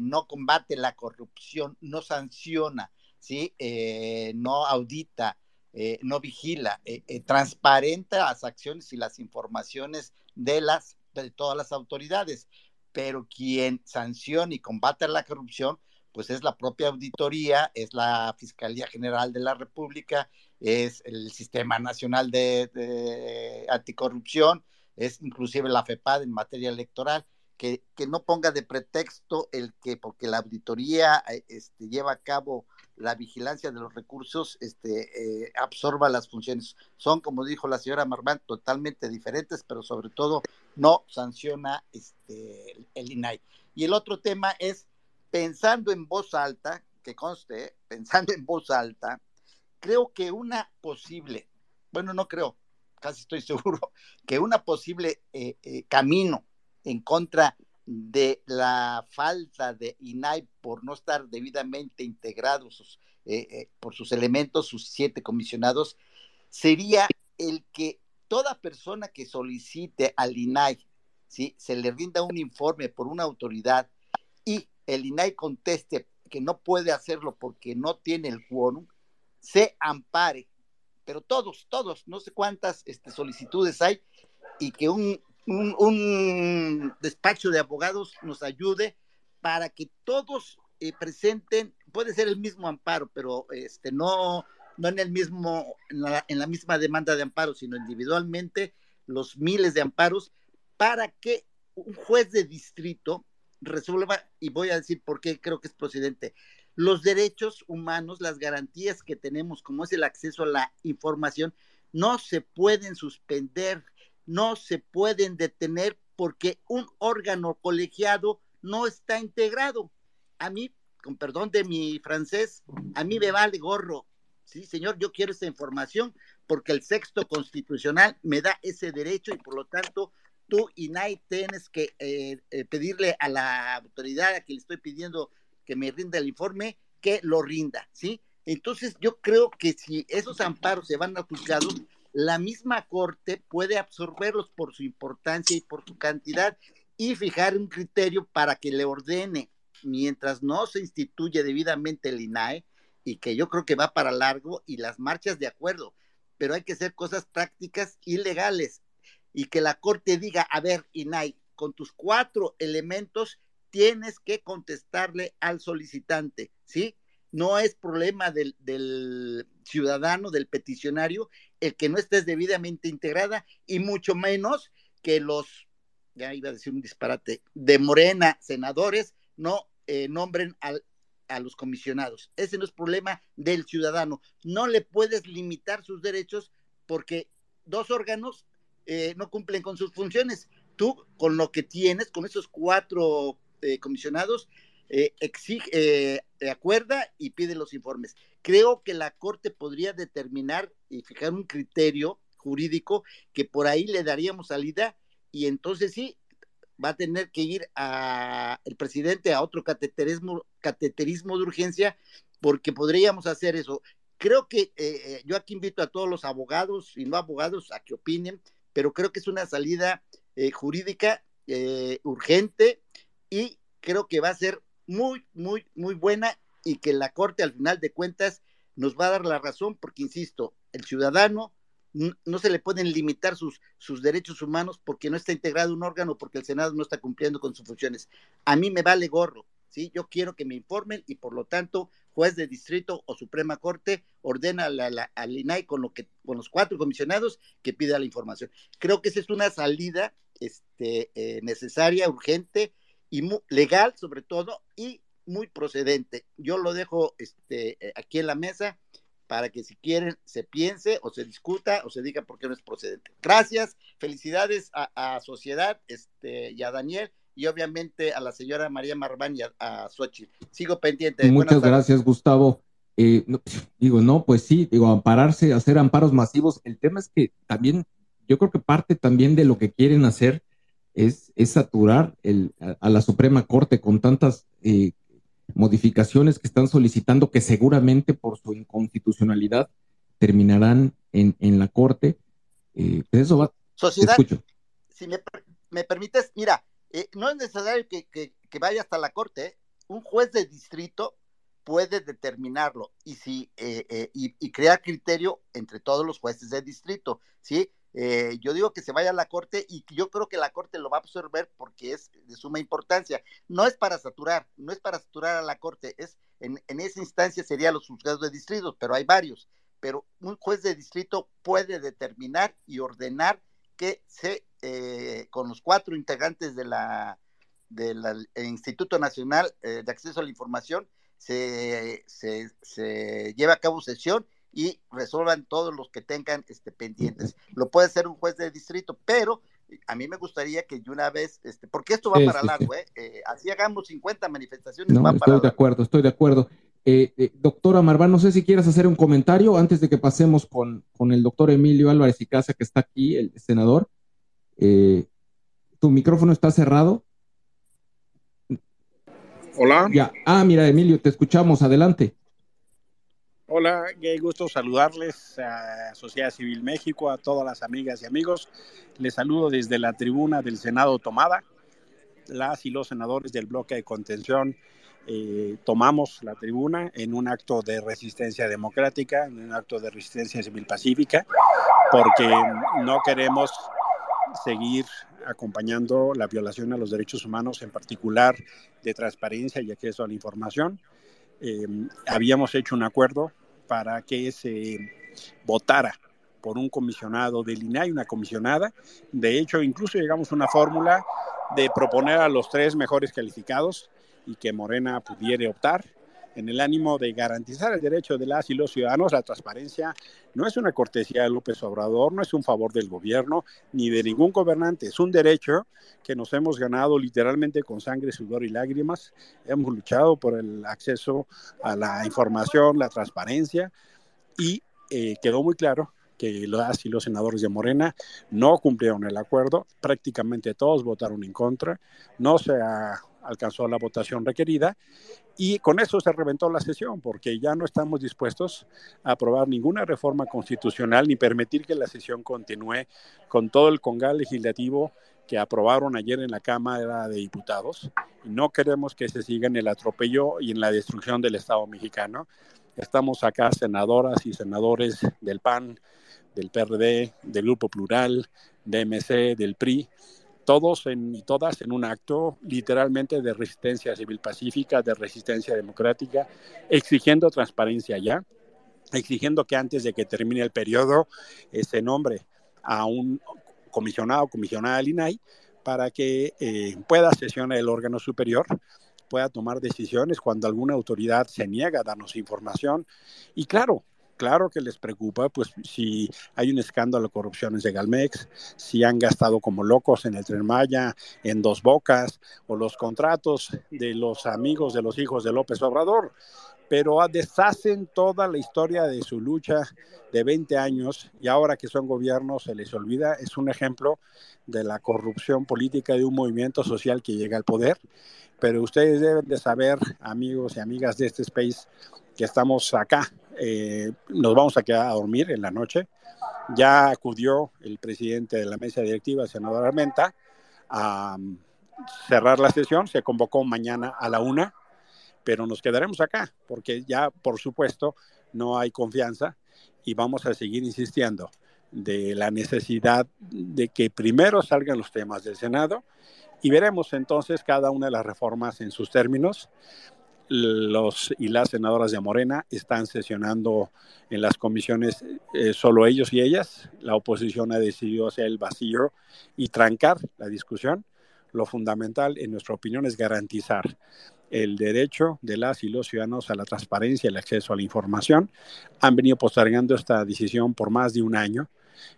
no combate la corrupción, no sanciona, ¿sí? no audita, eh, no vigila, eh, eh, transparenta las acciones y las informaciones de las de todas las autoridades, pero quien sanciona y combate la corrupción, pues es la propia auditoría, es la Fiscalía General de la República, es el Sistema Nacional de, Anticorrupción, es inclusive la FEPAD en materia electoral, que, que, no ponga de pretexto el que porque la auditoría este, lleva a cabo la vigilancia de los recursos este, eh, absorba las funciones. Son, como dijo la señora Marván, totalmente diferentes, pero sobre todo no sanciona este, el INAI. Y el otro tema es, pensando en voz alta, que conste, pensando en voz alta, creo que una posible, bueno, no creo, casi estoy seguro, que una posible eh, eh, camino en contra de la falta de INAI por no estar debidamente integrados eh, eh, por sus elementos, sus siete comisionados, sería el que toda persona que solicite al INAI, ¿sí? se le rinda un informe por una autoridad y el INAI conteste que no puede hacerlo porque no tiene el quórum, se ampare. Pero todos, todos, no sé cuántas este, solicitudes hay y que un un, despacho de abogados nos ayude para que todos eh, presenten, puede ser el mismo amparo, pero este no, no en el mismo, en la, en la misma demanda de amparo, sino individualmente los miles de amparos para que un juez de distrito resuelva, y voy a decir por qué creo que es procedente, los derechos humanos, las garantías que tenemos, como es el acceso a la información, no se pueden suspender no se pueden detener porque un órgano colegiado no está integrado. A mí, con perdón de mi francés, a mí me vale gorro. Sí, señor, yo quiero esa información porque el sexto constitucional me da ese derecho y por lo tanto tú, y INAI, tienes que eh, eh, pedirle a la autoridad a quien le estoy pidiendo que me rinda el informe, que lo rinda, ¿sí? Entonces yo creo que si esos amparos se van a juzgados, la misma Corte puede absorberlos por su importancia y por su cantidad y fijar un criterio para que le ordene, mientras no se instituye debidamente el INAE, y que yo creo que va para largo, y las marchas de acuerdo, pero hay que hacer cosas prácticas y legales, y que la Corte diga, a ver, INAE, con tus cuatro elementos tienes que contestarle al solicitante, ¿sí? No es problema del, del ciudadano, del peticionario, el que no estés debidamente integrada y mucho menos que los, ya iba a decir un disparate, de Morena, senadores, no eh, nombren al, a los comisionados. Ese no es problema del ciudadano. No le puedes limitar sus derechos porque dos órganos eh, no cumplen con sus funciones. Tú, con lo que tienes, con esos cuatro eh, comisionados, exige, acuerda y pide los informes creo que la Corte podría determinar y fijar un criterio jurídico que por ahí le daríamos salida y entonces sí va a tener que ir a el presidente a otro cateterismo, cateterismo de urgencia porque podríamos hacer eso. Creo que eh, eh, yo aquí invito a todos los abogados y no abogados a que opinen, pero creo que es una salida eh, jurídica urgente y creo que va a ser muy, muy, muy buena y que la Corte al final de cuentas nos va a dar la razón porque, insisto, el ciudadano no se le pueden limitar sus, sus derechos humanos porque no está integrado un órgano, porque el Senado no está cumpliendo con sus funciones. A mí me vale gorro ¿sí? Yo quiero que me informen y por lo tanto, juez de distrito o Suprema Corte ordena al INAI con, lo que, con los cuatro comisionados que pida la información. Creo que esa es una salida este, eh, necesaria, urgente y legal sobre todo y muy procedente. Yo lo dejo este, eh, aquí en la mesa para que si quieren se piense o se discuta o se diga por qué no es procedente. Gracias, felicidades a, Sociedad este, y a Daniel y obviamente a la señora María Marván y a, Xochitl. Sigo pendiente. Muchas gracias, Gustavo. Eh, digo, no, pues sí, digo, ampararse, hacer amparos masivos. El tema es que también, yo creo que parte también de lo que quieren hacer es, es saturar el, a, la Suprema Corte con tantas eh, modificaciones que están solicitando que seguramente por su inconstitucionalidad terminarán en, en la Corte. Eh, pues eso va. Sociedad, si me, me permites, mira, eh, no es necesario que, vaya hasta la corte, ¿eh? un juez de distrito puede determinarlo y, si, eh, y, crear criterio entre todos los jueces de distrito, ¿sí? Yo digo que se vaya a la corte y yo creo que la corte lo va a absorber porque es de suma importancia. No es para saturar, no es para saturar a la corte, es en, esa instancia serían los juzgados de distrito, pero hay varios. Pero un juez de distrito puede determinar y ordenar que se, eh, con los cuatro integrantes de la, del Instituto Nacional eh, de Acceso a la Información, se, se, lleva a cabo sesión y resuelvan todos los que tengan este, pendientes. Lo puede hacer un juez de distrito, pero a mí me gustaría que de una vez, este, porque esto va para largo, ¿eh? ¿eh? así hagamos 50 manifestaciones. No, estoy de acuerdo, estoy de acuerdo. Eh, eh, doctora Marván, no sé si quieras hacer un comentario antes de que pasemos con, el doctor Emilio Álvarez y Casa, que está aquí, el senador. Eh, tu micrófono está cerrado. Hola. Ya. Ah, mira, Emilio, te escuchamos. Adelante. Hola, qué gusto saludarles a Sociedad Civil México, a todas las amigas y amigos. Les saludo desde la tribuna del Senado Tomada. Las y los senadores del bloque de contención eh, tomamos la tribuna en un acto de resistencia democrática, en un acto de resistencia civil pacífica, porque no queremos seguir acompañando la violación a los derechos humanos, en particular de transparencia y acceso a la información. Eh, habíamos hecho un acuerdo para que se votara por un comisionado del INAI, una comisionada. De hecho, incluso llegamos a una fórmula de proponer a los tres mejores calificados y que Morena pudiera optar en el ánimo de garantizar el derecho de las y los ciudadanos. La transparencia no es una cortesía de López Obrador, no es un favor del gobierno ni de ningún gobernante, es un derecho que nos hemos ganado literalmente con sangre, sudor y lágrimas. Hemos luchado por el acceso a la información, la transparencia y eh, quedó muy claro que las y los senadores de Morena no cumplieron el acuerdo, prácticamente todos votaron en contra, no se ha alcanzó la votación requerida y con eso se reventó la sesión porque ya no estamos dispuestos a aprobar ninguna reforma constitucional ni permitir que la sesión continúe con todo el congal legislativo que aprobaron ayer en la Cámara de Diputados. No queremos que se siga en el atropello y en la destrucción del Estado mexicano. Estamos acá senadoras y senadores del PAN, del PRD, del Grupo Plural, de MC, del PRI, todos y todas en un acto literalmente de resistencia civil pacífica, de resistencia democrática, exigiendo transparencia ya, exigiendo que antes de que termine el periodo se nombre a un comisionado o comisionada del INAI para que eh, pueda sesionar el órgano superior pueda tomar decisiones cuando alguna autoridad se niega a darnos información. Y claro, claro que les preocupa, pues si hay un escándalo de corrupción en Segalmex, si han gastado como locos en el Tren Maya, en Dos Bocas, o los contratos de los amigos de los hijos de López Obrador, pero deshacen toda la historia de su lucha de 20 años y ahora que son gobiernos se les olvida, es un ejemplo de la corrupción política de un movimiento social que llega al poder, pero ustedes deben de saber, amigos y amigas de este space, que estamos acá eh, nos vamos a quedar a dormir en la noche. Ya acudió el presidente de la mesa directiva, senador Armenta, a mm, cerrar la sesión. Se convocó mañana a la una, pero nos quedaremos acá porque ya, por supuesto, no hay confianza y vamos a seguir insistiendo de la necesidad de que primero salgan los temas del Senado Y veremos entonces cada una de las reformas en sus términos los y las senadoras de Morena están sesionando en las comisiones eh, solo ellos y ellas. La oposición ha decidido hacer el vacío y trancar la discusión. Lo fundamental, en nuestra opinión, es garantizar el derecho de las y los ciudadanos a la transparencia el acceso a la información. Han venido postergando esta decisión por más de un año.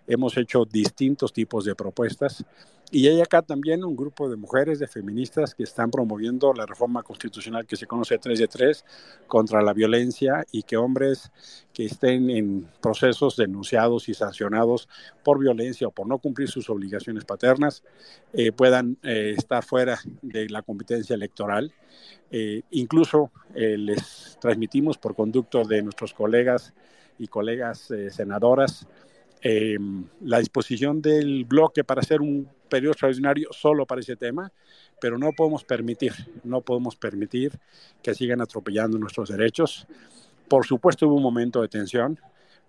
Hemos hecho distintos tipos de propuestas y hay acá también un grupo de mujeres, de feministas, que están promoviendo la reforma constitucional que se conoce 3 de 3 contra la violencia y que hombres que estén en procesos denunciados y sancionados por violencia o por no cumplir sus obligaciones paternas eh, puedan eh, estar fuera de la competencia electoral. Eh, incluso les transmitimos por conducto de nuestros colegas y colegas senadoras la disposición del bloque para hacer un periodo extraordinario solo para ese tema, pero no podemos permitir, no podemos permitir que sigan atropellando nuestros derechos. Por supuesto hubo un momento de tensión,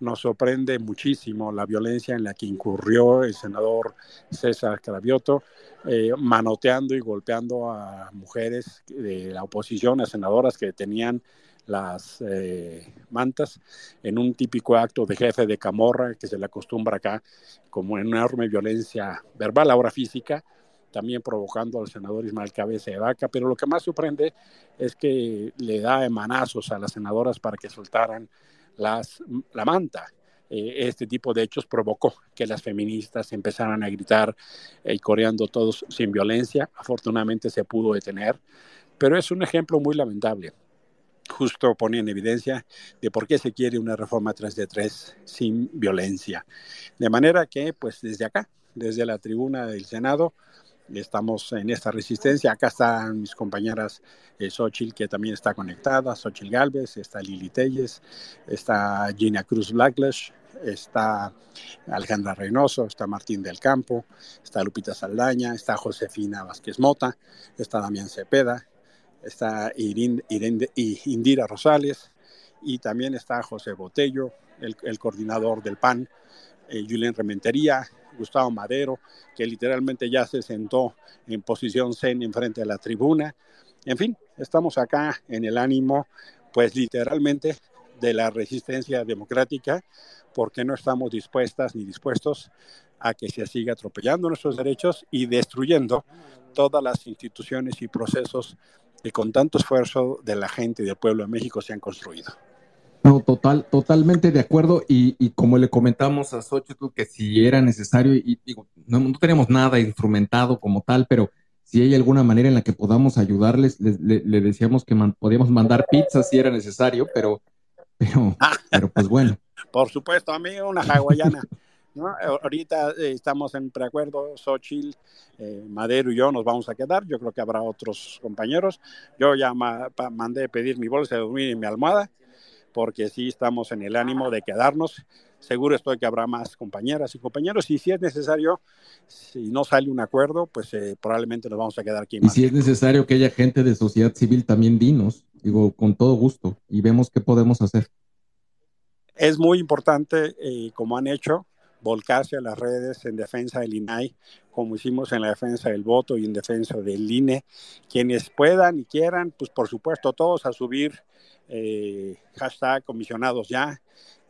nos sorprende muchísimo la violencia en la que incurrió el senador César Cravioto, eh, manoteando y golpeando a mujeres de la oposición, a senadoras que tenían las eh, mantas en un típico acto de jefe de camorra que se le acostumbra acá como enorme violencia verbal, ahora física, también provocando al senador Ismael Cabeza de Vaca, pero lo que más sorprende es que le da emanazos a las senadoras para que soltaran las, la manta. Eh, este tipo de hechos provocó que las feministas empezaran a gritar eh, y coreando todos sin violencia. Afortunadamente se pudo detener, pero es un ejemplo muy lamentable justo pone en evidencia de por qué se quiere una reforma 3 de 3 sin violencia. De manera que, pues desde acá, desde la tribuna del Senado, estamos en esta resistencia. Acá están mis compañeras eh, que también está conectada, Xochil Galvez, está Lili Telles, está Gina Cruz Blacklash, está Alejandra Reynoso, está Martín del Campo, está Lupita Saldaña, está Josefina Vázquez Mota, está Damián Cepeda, está Indira Rosales y también está José Botello, el, coordinador del PAN, eh, Julián Rementería, Gustavo Madero, que literalmente ya se sentó en posición zen enfrente de la tribuna. En fin, estamos acá en el ánimo, pues literalmente, de la resistencia democrática, porque no estamos dispuestas ni dispuestos a que se siga atropellando nuestros derechos y destruyendo todas las instituciones y procesos y con tanto esfuerzo de la gente y del pueblo de México se han construido. No, total, totalmente de acuerdo. Y, como le comentamos a Xochitl, que si era necesario, y digo, no, tenemos nada instrumentado como tal, pero si hay alguna manera en la que podamos ayudarles, le, decíamos que podíamos mandar pizzas si era necesario, pero, pero, pero pues bueno. Por supuesto, amigo, una hawaiana. Ahorita eh, estamos en preacuerdo, Xochitl, eh, Madero y yo nos vamos a quedar. Yo creo que habrá otros compañeros. Yo ya mandé pedir mi bolsa de dormir y mi almohada, porque sí estamos en el ánimo de quedarnos. Seguro estoy que habrá más compañeras y compañeros. Y si es necesario, si no sale un acuerdo, pues eh, probablemente nos vamos a quedar aquí. Y si es necesario que haya gente de sociedad civil, también dinos, digo, con todo gusto, y vemos qué podemos hacer. Es muy importante, como han hecho, volcarse a las redes en defensa del INAI, como hicimos en la defensa del voto y en defensa del INE. Quienes puedan y quieran, pues por supuesto todos a subir eh, hashtag comisionados ya,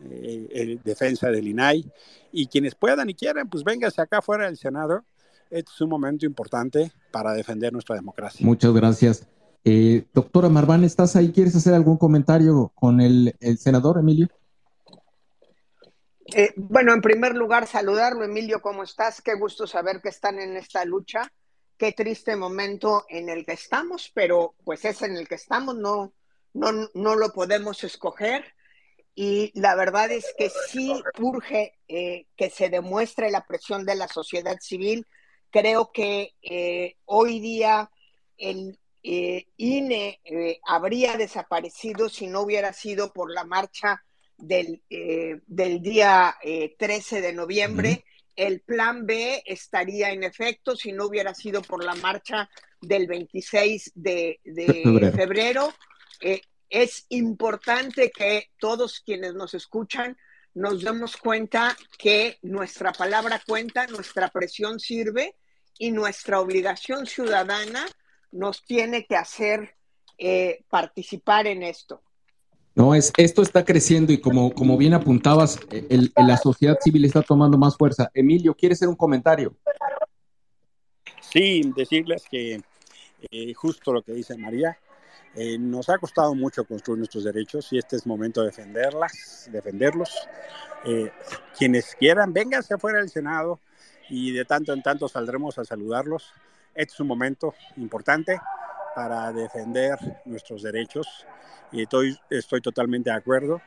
eh, defensa del INAI. Y quienes puedan y quieran, pues véngase acá fuera del Senado. Este es un momento importante para defender nuestra democracia. Muchas gracias. Eh, doctora Marván, ¿estás ahí? ¿Quieres hacer algún comentario con el senador Emilio? Eh, bueno, en primer lugar, saludarlo, Emilio, ¿cómo estás? Qué gusto saber que están en esta lucha. Qué triste momento en el que estamos, pero pues es en el que estamos, no, no, no lo podemos escoger. Y la verdad es que sí urge eh, que se demuestre la presión de la sociedad civil. Creo que hoy día el INE habría desaparecido si no hubiera sido por la marcha del, eh, del día 13 eh, de noviembre. El plan B estaría en efecto si no hubiera sido por la marcha del 26 de, febrero. Eh, es importante que todos quienes nos escuchan nos demos cuenta que nuestra palabra cuenta, nuestra presión sirve y nuestra obligación ciudadana nos tiene que hacer eh, participar en esto. No, es, esto está creciendo y como, como bien apuntabas, el, la sociedad civil está tomando más fuerza. Emilio, ¿quieres hacer un comentario? Sí, decirles que eh, justo lo que dice María, eh, nos ha costado mucho construir nuestros derechos y este es momento de defenderlas, defenderlos. Eh, quienes quieran, vénganse afuera del Senado y de tanto en tanto saldremos a saludarlos. Este es un momento importante para defender nuestros derechos y estoy, estoy totalmente de acuerdo.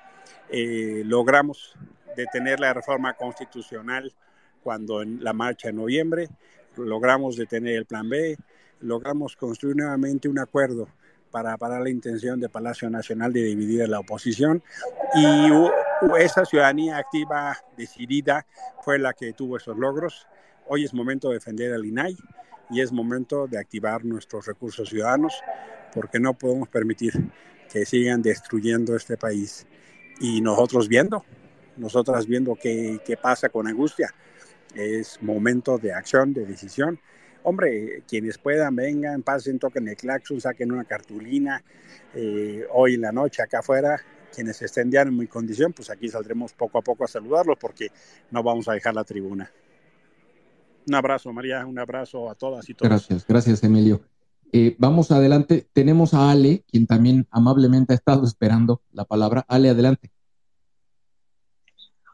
logramos detener la reforma constitucional cuando en la marcha en noviembre, logramos detener el plan B, logramos construir nuevamente un acuerdo para parar la intención de Palacio Nacional de dividir a la oposición y esa ciudadanía activa, decidida, fue la que tuvo esos logros. Hoy es momento de defender al INAI y es momento de activar nuestros recursos ciudadanos porque no podemos permitir que sigan destruyendo este país. Y nosotros viendo, nosotras viendo qué, qué pasa con angustia. Es momento de acción, de decisión hombre, quienes puedan, vengan, pasen, toquen el claxon, saquen una cartulina eh, hoy en la noche acá afuera. Quienes estén ya en mi condición, pues aquí saldremos poco a poco a saludarlos porque no vamos a dejar la tribuna. Un abrazo, María, un abrazo a todas y todos. Gracias, gracias, Emilio. Eh, vamos adelante. Tenemos a Ale, quien también amablemente ha estado esperando la palabra. Ale, adelante.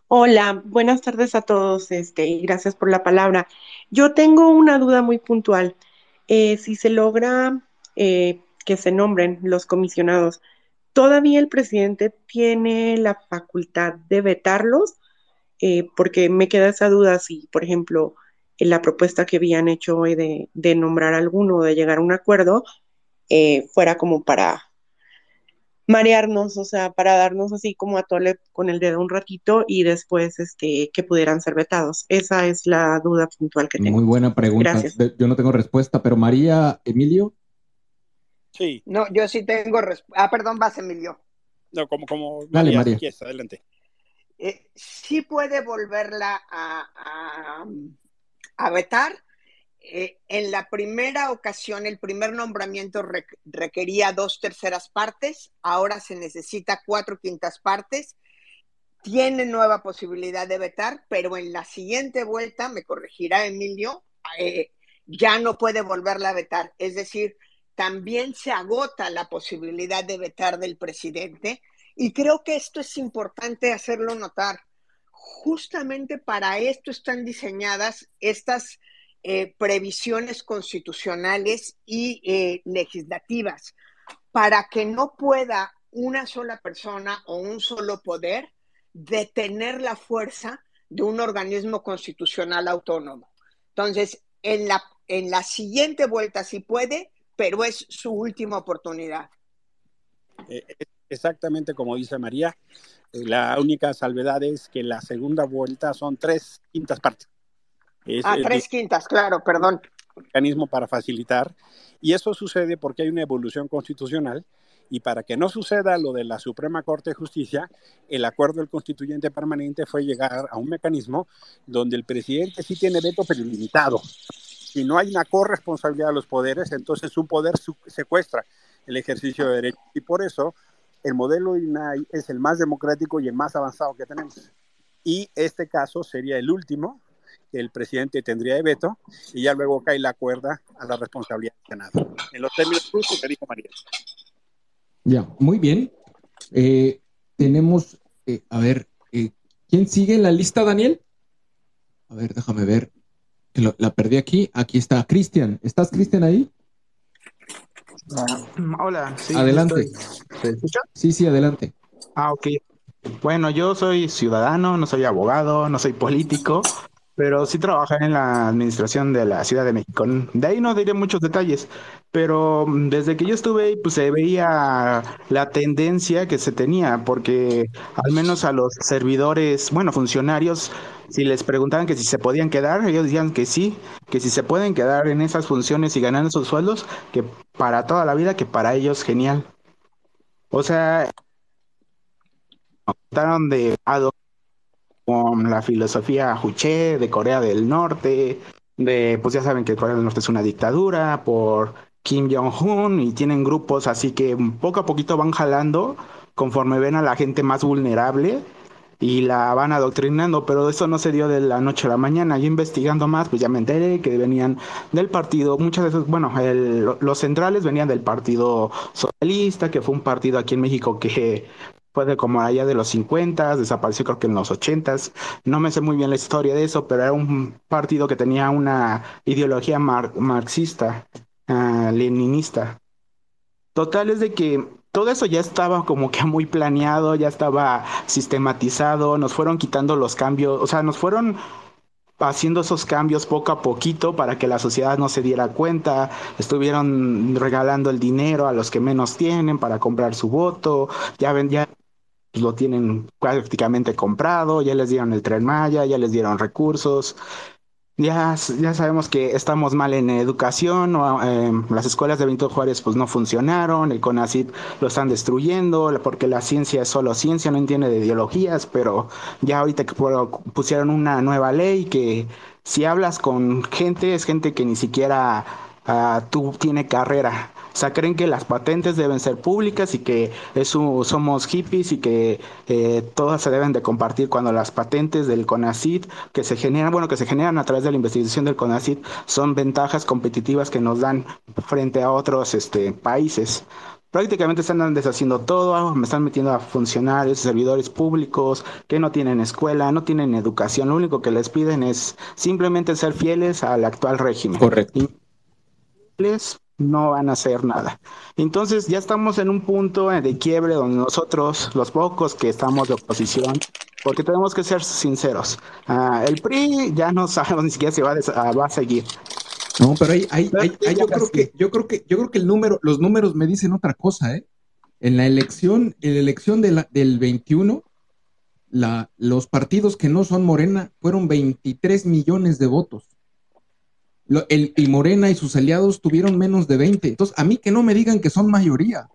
Hola, buenas tardes a todos este, y gracias por la palabra. Yo tengo una duda muy puntual. Eh, si se logra eh, que se nombren los comisionados, ¿todavía el presidente tiene la facultad de vetarlos? Eh, porque me queda esa duda si, por ejemplo, la propuesta que habían hecho hoy de, de nombrar alguno o de llegar a un acuerdo, fuera como para marearnos, o sea, para darnos así como a tole con el dedo un ratito y después este, que pudieran ser vetados. Esa es la duda puntual que tengo. Muy buena pregunta. Gracias. Yo no tengo respuesta, pero María, Emilio. Sí. No, yo sí tengo respuesta. Ah, perdón, vas, Emilio. No, como, como Dale, María. adelante. Eh, sí puede volverla a, a, eh, en la primera ocasión, el primer nombramiento requería dos terceras partes, ahora se necesita cuatro quintas partes. Tiene nueva posibilidad de vetar, pero en la siguiente vuelta, me corregirá Emilio, eh, ya no puede volverla a vetar. Es decir, también se agota la posibilidad de vetar del presidente y creo que esto es importante hacerlo notar. Justamente para esto están diseñadas estas eh, previsiones constitucionales y eh, legislativas para que no pueda una sola persona o un solo poder detener la fuerza de un organismo constitucional autónomo. Entonces, en la, en la siguiente vuelta sí puede, pero es su última oportunidad. Eh, exactamente como dice María, la única salvedad es que la segunda vuelta son tres quintas partes ah, tres quintas, claro, perdón. Mecanismo para facilitar. Y eso sucede porque hay una evolución constitucional y para que no suceda lo de la Suprema Corte de Justicia, el acuerdo del constituyente permanente fue llegar a un mecanismo donde el presidente sí tiene veto pero limitado. Si no hay una corresponsabilidad de los poderes, entonces un poder secuestra el ejercicio de derecho. Y por eso el modelo INAI es el más democrático y el más avanzado que tenemos. Y este caso sería el último el presidente tendría de veto y ya luego cae la cuerda a la responsabilidad del Senado. En los términos justos que dijo María. Ya, muy bien. Eh, tenemos, eh, a ver, eh, ¿quién sigue en la lista, Daniel? A ver, déjame ver. la perdí aquí. Aquí está Cristian. ¿Estás, Cristian, ahí? Ah, hola, sí. Adelante. ¿Se escucha? Sí, sí, adelante. Ah, ok. Bueno, yo soy ciudadano, no soy abogado, no soy político, pero sí trabaja en la administración de la Ciudad de México. De ahí no diré muchos detalles, pero mm, desde que yo estuve pues se veía la tendencia que se tenía, porque al menos a los servidores, bueno, funcionarios, si les preguntaban que si se podían quedar, ellos decían que sí, que si se pueden quedar en esas funciones y ganar esos sueldos, que para toda la vida, que para ellos genial. O sea, trataron de con la filosofía Juche de Corea del Norte, de, pues ya saben que Corea del Norte es una dictadura, por Kim Jong-un, y tienen grupos así que poco a poquito van jalando conforme ven a la gente más vulnerable y la van adoctrinando, pero eso no se dio de la noche a la mañana. Yo investigando más, pues ya me enteré que venían del partido, muchas veces, bueno, los centrales venían del Partido Socialista, que fue un partido aquí en México que fue de como allá de los 50, desapareció creo que en los 80. No me sé muy bien la historia de eso, pero era un partido que tenía una ideología marxista, uh, leninista. Total es de que todo eso ya estaba como que muy planeado, ya estaba sistematizado, nos fueron quitando los cambios, o sea, nos fueron haciendo esos cambios poco a poquito para que la sociedad no se diera cuenta, estuvieron regalando el dinero a los que menos tienen para comprar su voto, ya ven, ya lo tienen prácticamente comprado, ya les dieron el tren Maya, ya les dieron recursos, ya, ya sabemos que estamos mal en educación, eh, las escuelas de Benito Juárez pues no funcionaron, el CONACYT lo están destruyendo, porque la ciencia es solo ciencia, no entiende de ideologías, pero ya ahorita que pusieron una nueva ley que si hablas con gente, es gente que ni siquiera uh, tú tiene carrera, o sea, creen que las patentes deben ser públicas y que eso, somos hippies y que eh, todas se deben de compartir cuando las patentes del CONACID que se generan, bueno, que se generan a través de la investigación del CONACID son ventajas competitivas que nos dan frente a otros este, países. Prácticamente están deshaciendo todo, me están metiendo a funcionarios, servidores públicos que no tienen escuela, no tienen educación, lo único que les piden es simplemente ser fieles al actual régimen. Correcto no van a hacer nada. Entonces ya estamos en un punto de quiebre donde nosotros, los pocos que estamos de oposición, porque tenemos que ser sinceros, ah, el PRI ya no sabemos ni siquiera si va a, va a seguir. No, pero hay, hay, yo creo que, yo creo que, yo creo que el número, los números me dicen otra cosa, ¿eh? En la elección, en la elección de la, del 21, la, los partidos que no son Morena fueron 23 millones de votos el, y Morena y sus aliados tuvieron menos de 20. Entonces, a mí que no me digan que son mayoría.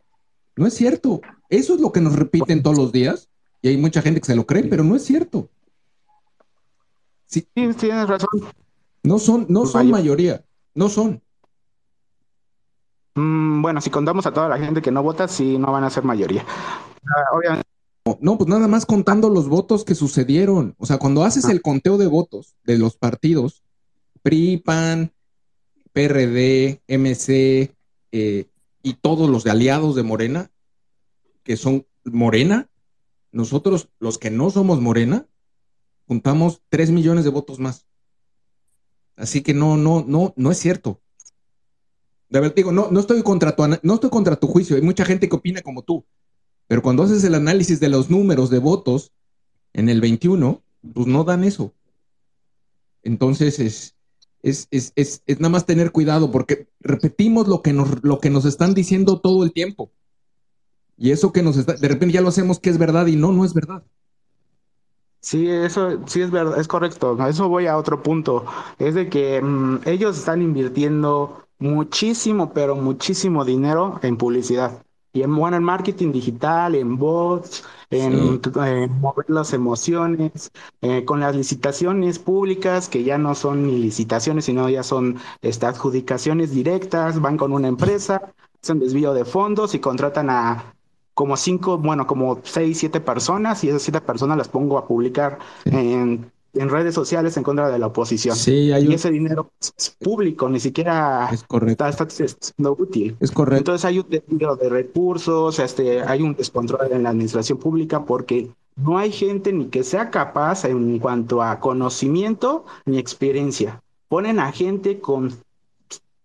No es cierto. Eso es lo que nos repiten todos los días. Y hay mucha gente que se lo cree, pero no es cierto. Sí, tienes razón. No son, no son mayoría. No son. Mm, bueno, si contamos a toda la gente que no vota, sí, no van a ser mayoría. Ah, obviamente. No, pues nada más contando los votos que sucedieron. O sea, cuando haces ah. el conteo de votos de los partidos, PRI, PAN, PRD, MC eh, y todos los de aliados de Morena, que son Morena, nosotros, los que no somos Morena, juntamos 3 millones de votos más. Así que no, no, no, no es cierto. De verdad, digo, no, no estoy contra tu, no estoy contra tu juicio, hay mucha gente que opina como tú, pero cuando haces el análisis de los números de votos en el 21, pues no dan eso. Entonces, es, es, es, es, es, nada más tener cuidado porque repetimos lo que, nos, lo que nos están diciendo todo el tiempo. Y eso que nos está, de repente ya lo hacemos que es verdad y no, no es verdad. Sí, eso sí es verdad, es correcto. Eso voy a otro punto. Es de que mm, ellos están invirtiendo muchísimo, pero muchísimo dinero en publicidad. Y en, bueno, en marketing digital, en bots, en, mover las emociones, eh, con las licitaciones públicas, que ya no son ni licitaciones, sino ya son este, adjudicaciones directas, van con una empresa, hacen desvío de fondos y contratan a como cinco, bueno, como seis, siete personas, y esas siete personas las pongo a publicar en en redes sociales en contra de la oposición. Sí, hay Y ese dinero es público, ni siquiera es correcto. Está, siendo útil. Es correcto. Entonces hay un desvío de recursos, este, hay un descontrol en la administración pública porque no hay gente ni que sea capaz en cuanto a conocimiento ni experiencia. Ponen a gente con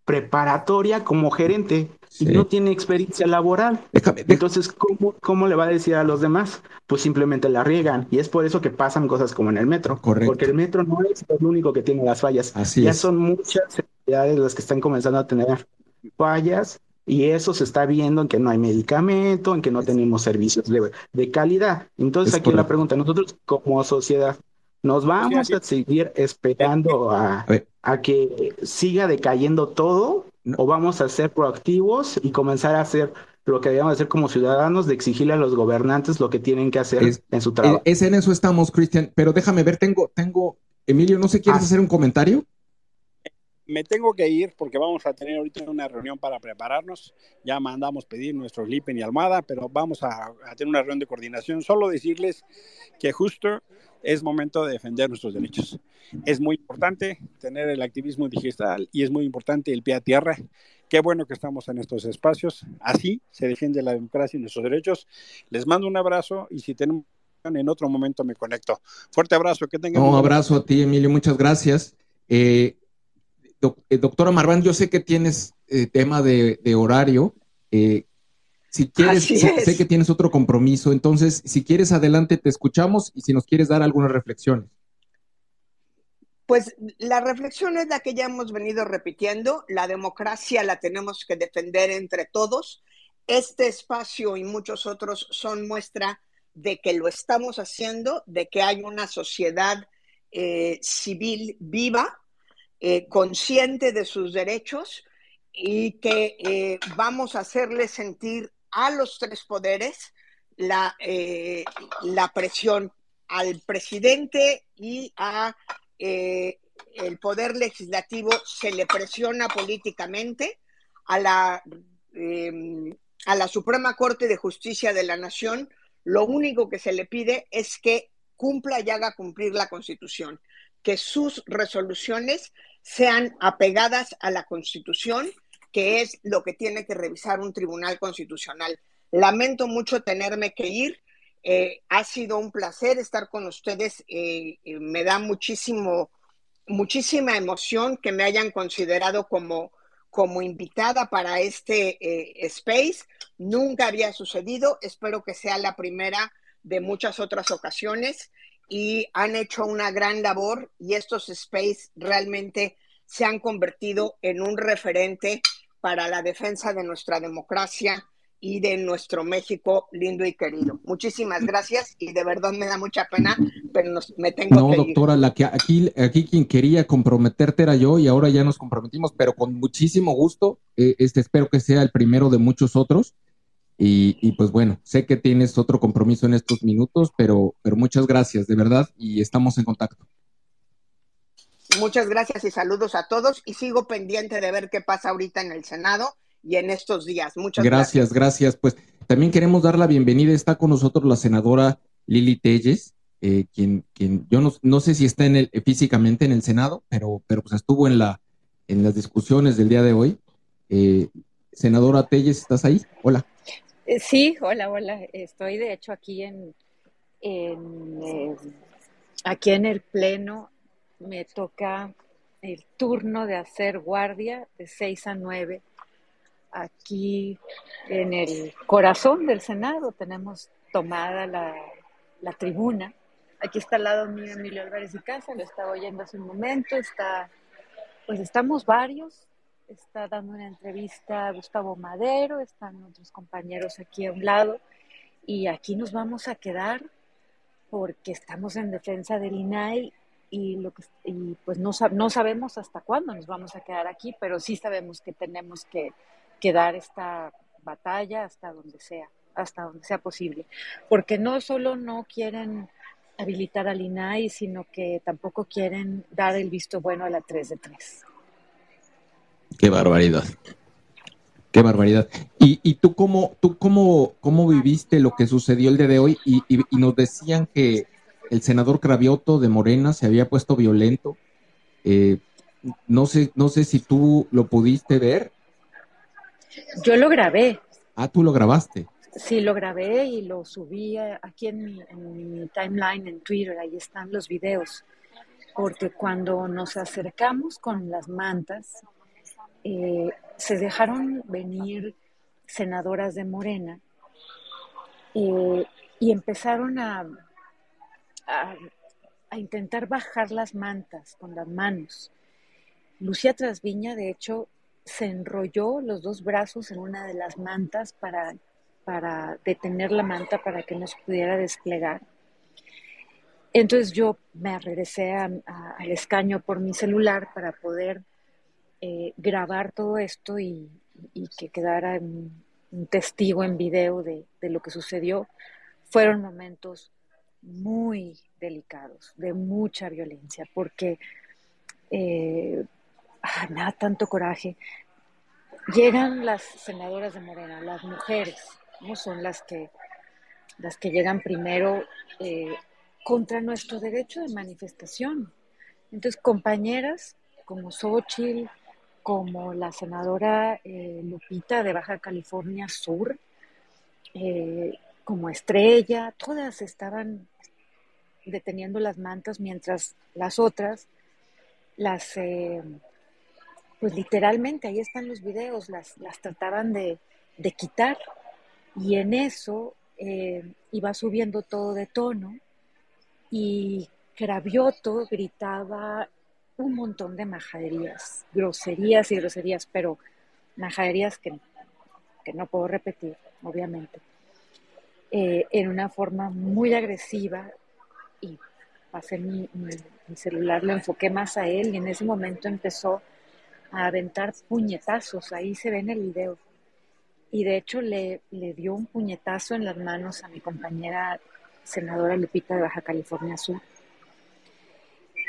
preparatoria como gerente y no tiene experiencia laboral. Entonces, ¿cómo, ¿cómo le va a decir a los demás? Pues simplemente la riegan. Y es por eso que pasan cosas como en el metro. Correcto. Porque el metro no es el único que tiene las fallas. Así ya son muchas entidades las que están comenzando a tener fallas. Y eso se está viendo en que no hay medicamento, en que no tenemos servicios de, calidad. Entonces, aquí la pregunta, nosotros como sociedad, ¿nos vamos a seguir esperando a, a que siga decayendo todo o vamos a ser proactivos y comenzar a hacer lo que debemos hacer como ciudadanos, de exigirle a los gobernantes lo que tienen que hacer en su trabajo. Es, en eso estamos, Cristian, pero déjame ver, tengo, tengo, Emilio, ¿no sé, quieres ah. hacer un comentario? me tengo que ir porque vamos a tener ahorita una reunión para prepararnos. Ya mandamos pedir nuestro Lipen y almohada, pero vamos a, tener una reunión de coordinación. Solo decirles que justo es momento de defender nuestros derechos. Es muy importante tener el activismo digital y es muy importante el pie a tierra. Qué bueno que estamos en estos espacios. Así se defiende la democracia y nuestros derechos. Les mando un abrazo y si tenemos en otro momento me conecto. Fuerte abrazo, que tengan un abrazo a ti, Emilio, muchas gracias. Eh, eh, doctora Marván, yo sé que tienes eh, tema de, horario. Eh, si quieres, sé que tienes otro compromiso, entonces, si quieres, adelante, te escuchamos y si nos quieres dar algunas reflexiones. Pues la reflexión es la que ya hemos venido repitiendo. La democracia la tenemos que defender entre todos. Este espacio y muchos otros son muestra de que lo estamos haciendo, de que hay una sociedad civil viva, eh, consciente de sus derechos y que eh, vamos a hacerle sentir a los tres poderes la, eh, la presión al presidente y a el poder legislativo se le presiona políticamente a la em, a la Suprema Corte de Justicia de la Nación. Lo único que se le pide es que cumpla y haga cumplir la Constitución que sus resoluciones sean apegadas a la Constitución, que es lo que tiene que revisar un tribunal constitucional. Lamento mucho tenerme que ir. Eh, ha sido un placer estar con ustedes. Eh, eh, me da muchísimo, muchísima emoción que me hayan considerado como, como invitada para este space. Nunca había sucedido. Espero que sea la primera de muchas otras ocasiones y han hecho una gran labor y estos space realmente se han convertido en un referente para la defensa de nuestra democracia y de nuestro México lindo y querido. Muchísimas gracias y de verdad me da mucha pena, pero me tengo no, que doctora, la que aquí, aquí quien quería comprometerte era yo y ahora ya nos comprometimos, pero con muchísimo gusto. Eh, este espero que sea el primero de muchos otros. Y, pues bueno, sé que tienes otro compromiso en estos minutos, pero, pero muchas gracias, de verdad, y estamos en contacto. Muchas gracias y saludos a todos y sigo pendiente de ver qué pasa ahorita en el Senado y en estos días. Muchas gracias. Gracias, Pues también queremos dar la bienvenida. Está con nosotros la senadora Lili Telles, eh, quien, quien yo no, no, sé si está en el, físicamente en el Senado, pero, pero pues estuvo en, la, en las discusiones del día de hoy. Eh, senadora Telles, ¿estás ahí? Hola. Eh, sí, hola, hola. Estoy de hecho aquí en, eh, aquí en el pleno. Me toca el turno de hacer guardia de 6 a 9 aquí en el corazón del Senado. Tenemos tomada la, tribuna. Aquí está al lado mío Emilio Álvarez y Casa, lo estaba oyendo hace un momento. Está, pues estamos varios está dando una entrevista a Gustavo Madero, están otros compañeros aquí a un lado y aquí nos vamos a quedar porque estamos en defensa del INAI y, lo que, y pues no, no sabemos hasta cuándo nos vamos a quedar aquí, pero sí sabemos que tenemos que, que dar esta batalla hasta donde sea, hasta donde sea posible, porque no solo no quieren habilitar al INAI, sino que tampoco quieren dar el visto bueno a la 3 de 3. Qué barbaridad. Qué barbaridad. ¿Y, y tú, cómo, tú cómo, cómo viviste lo que sucedió el día de hoy? Y, y, nos decían que el senador Cravioto de Morena se había puesto violento. Eh, no, sé, no sé si tú lo pudiste ver. Yo lo grabé. Ah, tú lo grabaste. Sí, lo grabé y lo subí aquí en mi, en mi timeline en Twitter. Ahí están los videos. Porque cuando nos acercamos con las mantas, eh, se dejaron venir senadoras de Morena eh, y empezaron a, a, intentar bajar las mantas con las manos. Lucía Trasviña, de hecho, se enrolló los dos brazos en una de las mantas para, para detener la manta para que no se pudiera desplegar. Entonces yo me regresé al escaño por mi celular para poder eh, grabar todo esto y, que quedara un, testigo en video de, lo que sucedió, fueron momentos muy delicados, de mucha violencia, porque eh, ah, tanto coraje. Llegan las senadoras de Morena, las mujeres, no son las que, las que llegan primero eh, contra nuestro derecho de manifestación. Entonces, compañeras como Xochitl, como la senadora eh, Lupita de Baja California Sur, eh, como Estrella, todas estaban deteniendo las mantas mientras las otras las, eh, pues literalmente, ahí están los videos, las, las trataban de, quitar. Y en eso iba subiendo todo de tono y Cravioto gritaba un montón de majaderías, groserías y groserías, pero majaderías que, que no puedo repetir, obviamente, eh, en una forma muy agresiva y pasé mi, celular, lo enfoqué más a él y en ese momento empezó a aventar puñetazos, ahí se ve en el video. Y de hecho le, le dio un puñetazo en las manos a mi compañera senadora Lupita de Baja California Sur.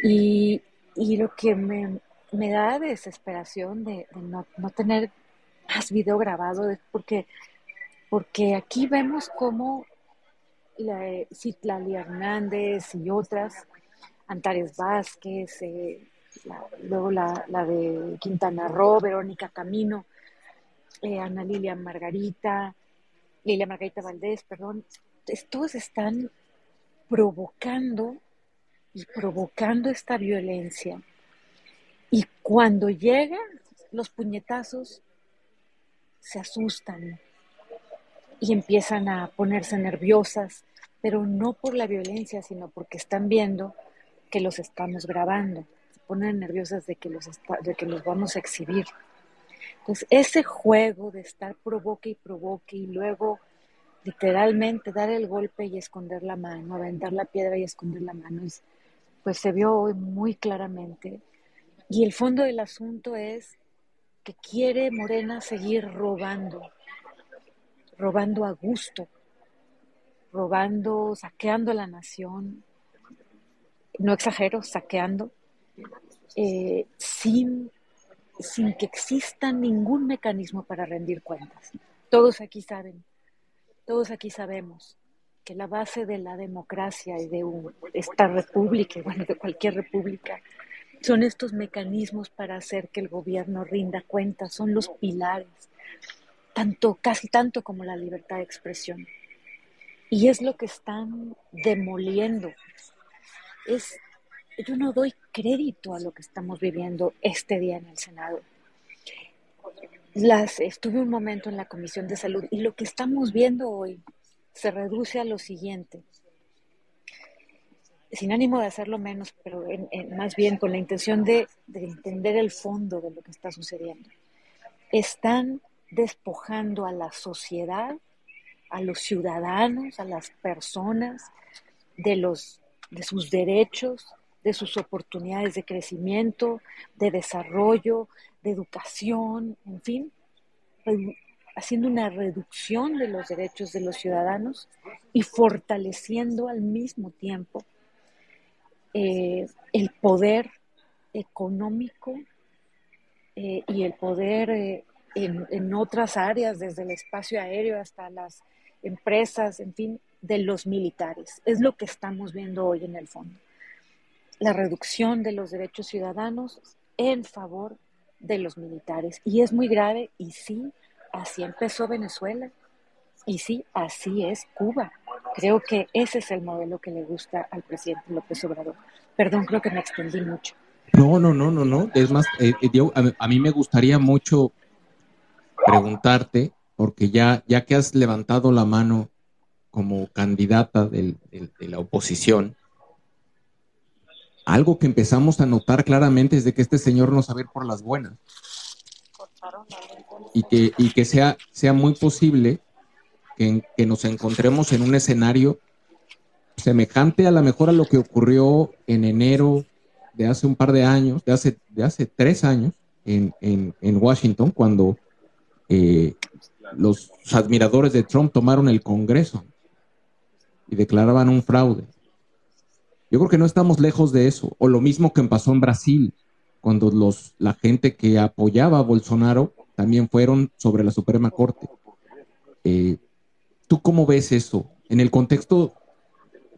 Y, y lo que me, me da desesperación de, no, no, tener más video grabado porque, porque aquí vemos cómo la, Citlali Hernández y otras, Antares Vázquez, eh, luego la, la, de Quintana Roo, Verónica Camino, eh, Ana Lilia Margarita, Lilia Margarita Valdés, perdón, todos están provocando y provocando esta violencia. Y cuando llegan los puñetazos, se asustan y empiezan a ponerse nerviosas, pero no por la violencia, sino porque están viendo que los estamos grabando. Se ponen nerviosas de que los, de que los vamos a exhibir. Entonces, ese juego de estar provoque y provoque y luego literalmente dar el golpe y esconder la mano, aventar la piedra y esconder la mano, pues se vio hoy muy claramente. Y el fondo del asunto es que quiere Morena seguir robando, robando a gusto, robando, saqueando la nación, no exagero, saqueando, eh, sin, sin que exista ningún mecanismo para rendir cuentas. Todos aquí saben, todos aquí sabemos que la base de la democracia y de esta república, bueno, de cualquier república, son estos mecanismos para hacer que el gobierno rinda cuentas, son los pilares, tanto, casi tanto como la libertad de expresión. Y es lo que están demoliendo. Es, yo no doy crédito a lo que estamos viviendo este día en el Senado. Las, estuve un momento en la Comisión de Salud y lo que estamos viendo hoy se reduce a lo siguiente, sin ánimo de hacerlo menos, pero más bien con la intención de, de entender el fondo de lo que está sucediendo. Están despojando a la sociedad, a los ciudadanos, a las personas, de, los, de sus derechos, de sus oportunidades de crecimiento, de desarrollo, de educación, en fin, haciendo una reducción de los derechos de los ciudadanos y fortaleciendo al mismo tiempo eh, el poder económico eh, y el poder eh, en, en, otras áreas, desde el espacio aéreo hasta las empresas, en fin, de los militares. Es lo que estamos viendo hoy en el fondo. La reducción de los derechos ciudadanos en favor de los militares. Y es muy grave y sí, Así empezó Venezuela y sí, así es Cuba. Creo que ese es el modelo que le gusta al presidente López Obrador. Perdón, creo que me extendí mucho. No, no, no, no, no. Es más, eh, eh, a, mí me gustaría mucho preguntarte, porque ya, ya que has levantado la mano como candidata de la oposición, algo que empezamos a notar claramente es de que este señor no sabe ir por las buenas. Y que, y que sea, sea muy posible que, que, nos encontremos en un escenario semejante a lo mejor a lo que ocurrió en enero de hace un par de años, de hace, de hace tres años en, en, en Washington, cuando eh, los admiradores de Trump tomaron el Congreso y declaraban un fraude. Yo creo que no estamos lejos de eso, o lo mismo que pasó en Brasil, cuando los, la gente que apoyaba a Bolsonaro también fueron sobre la Suprema Corte. Eh, ¿Tú cómo ves eso en el contexto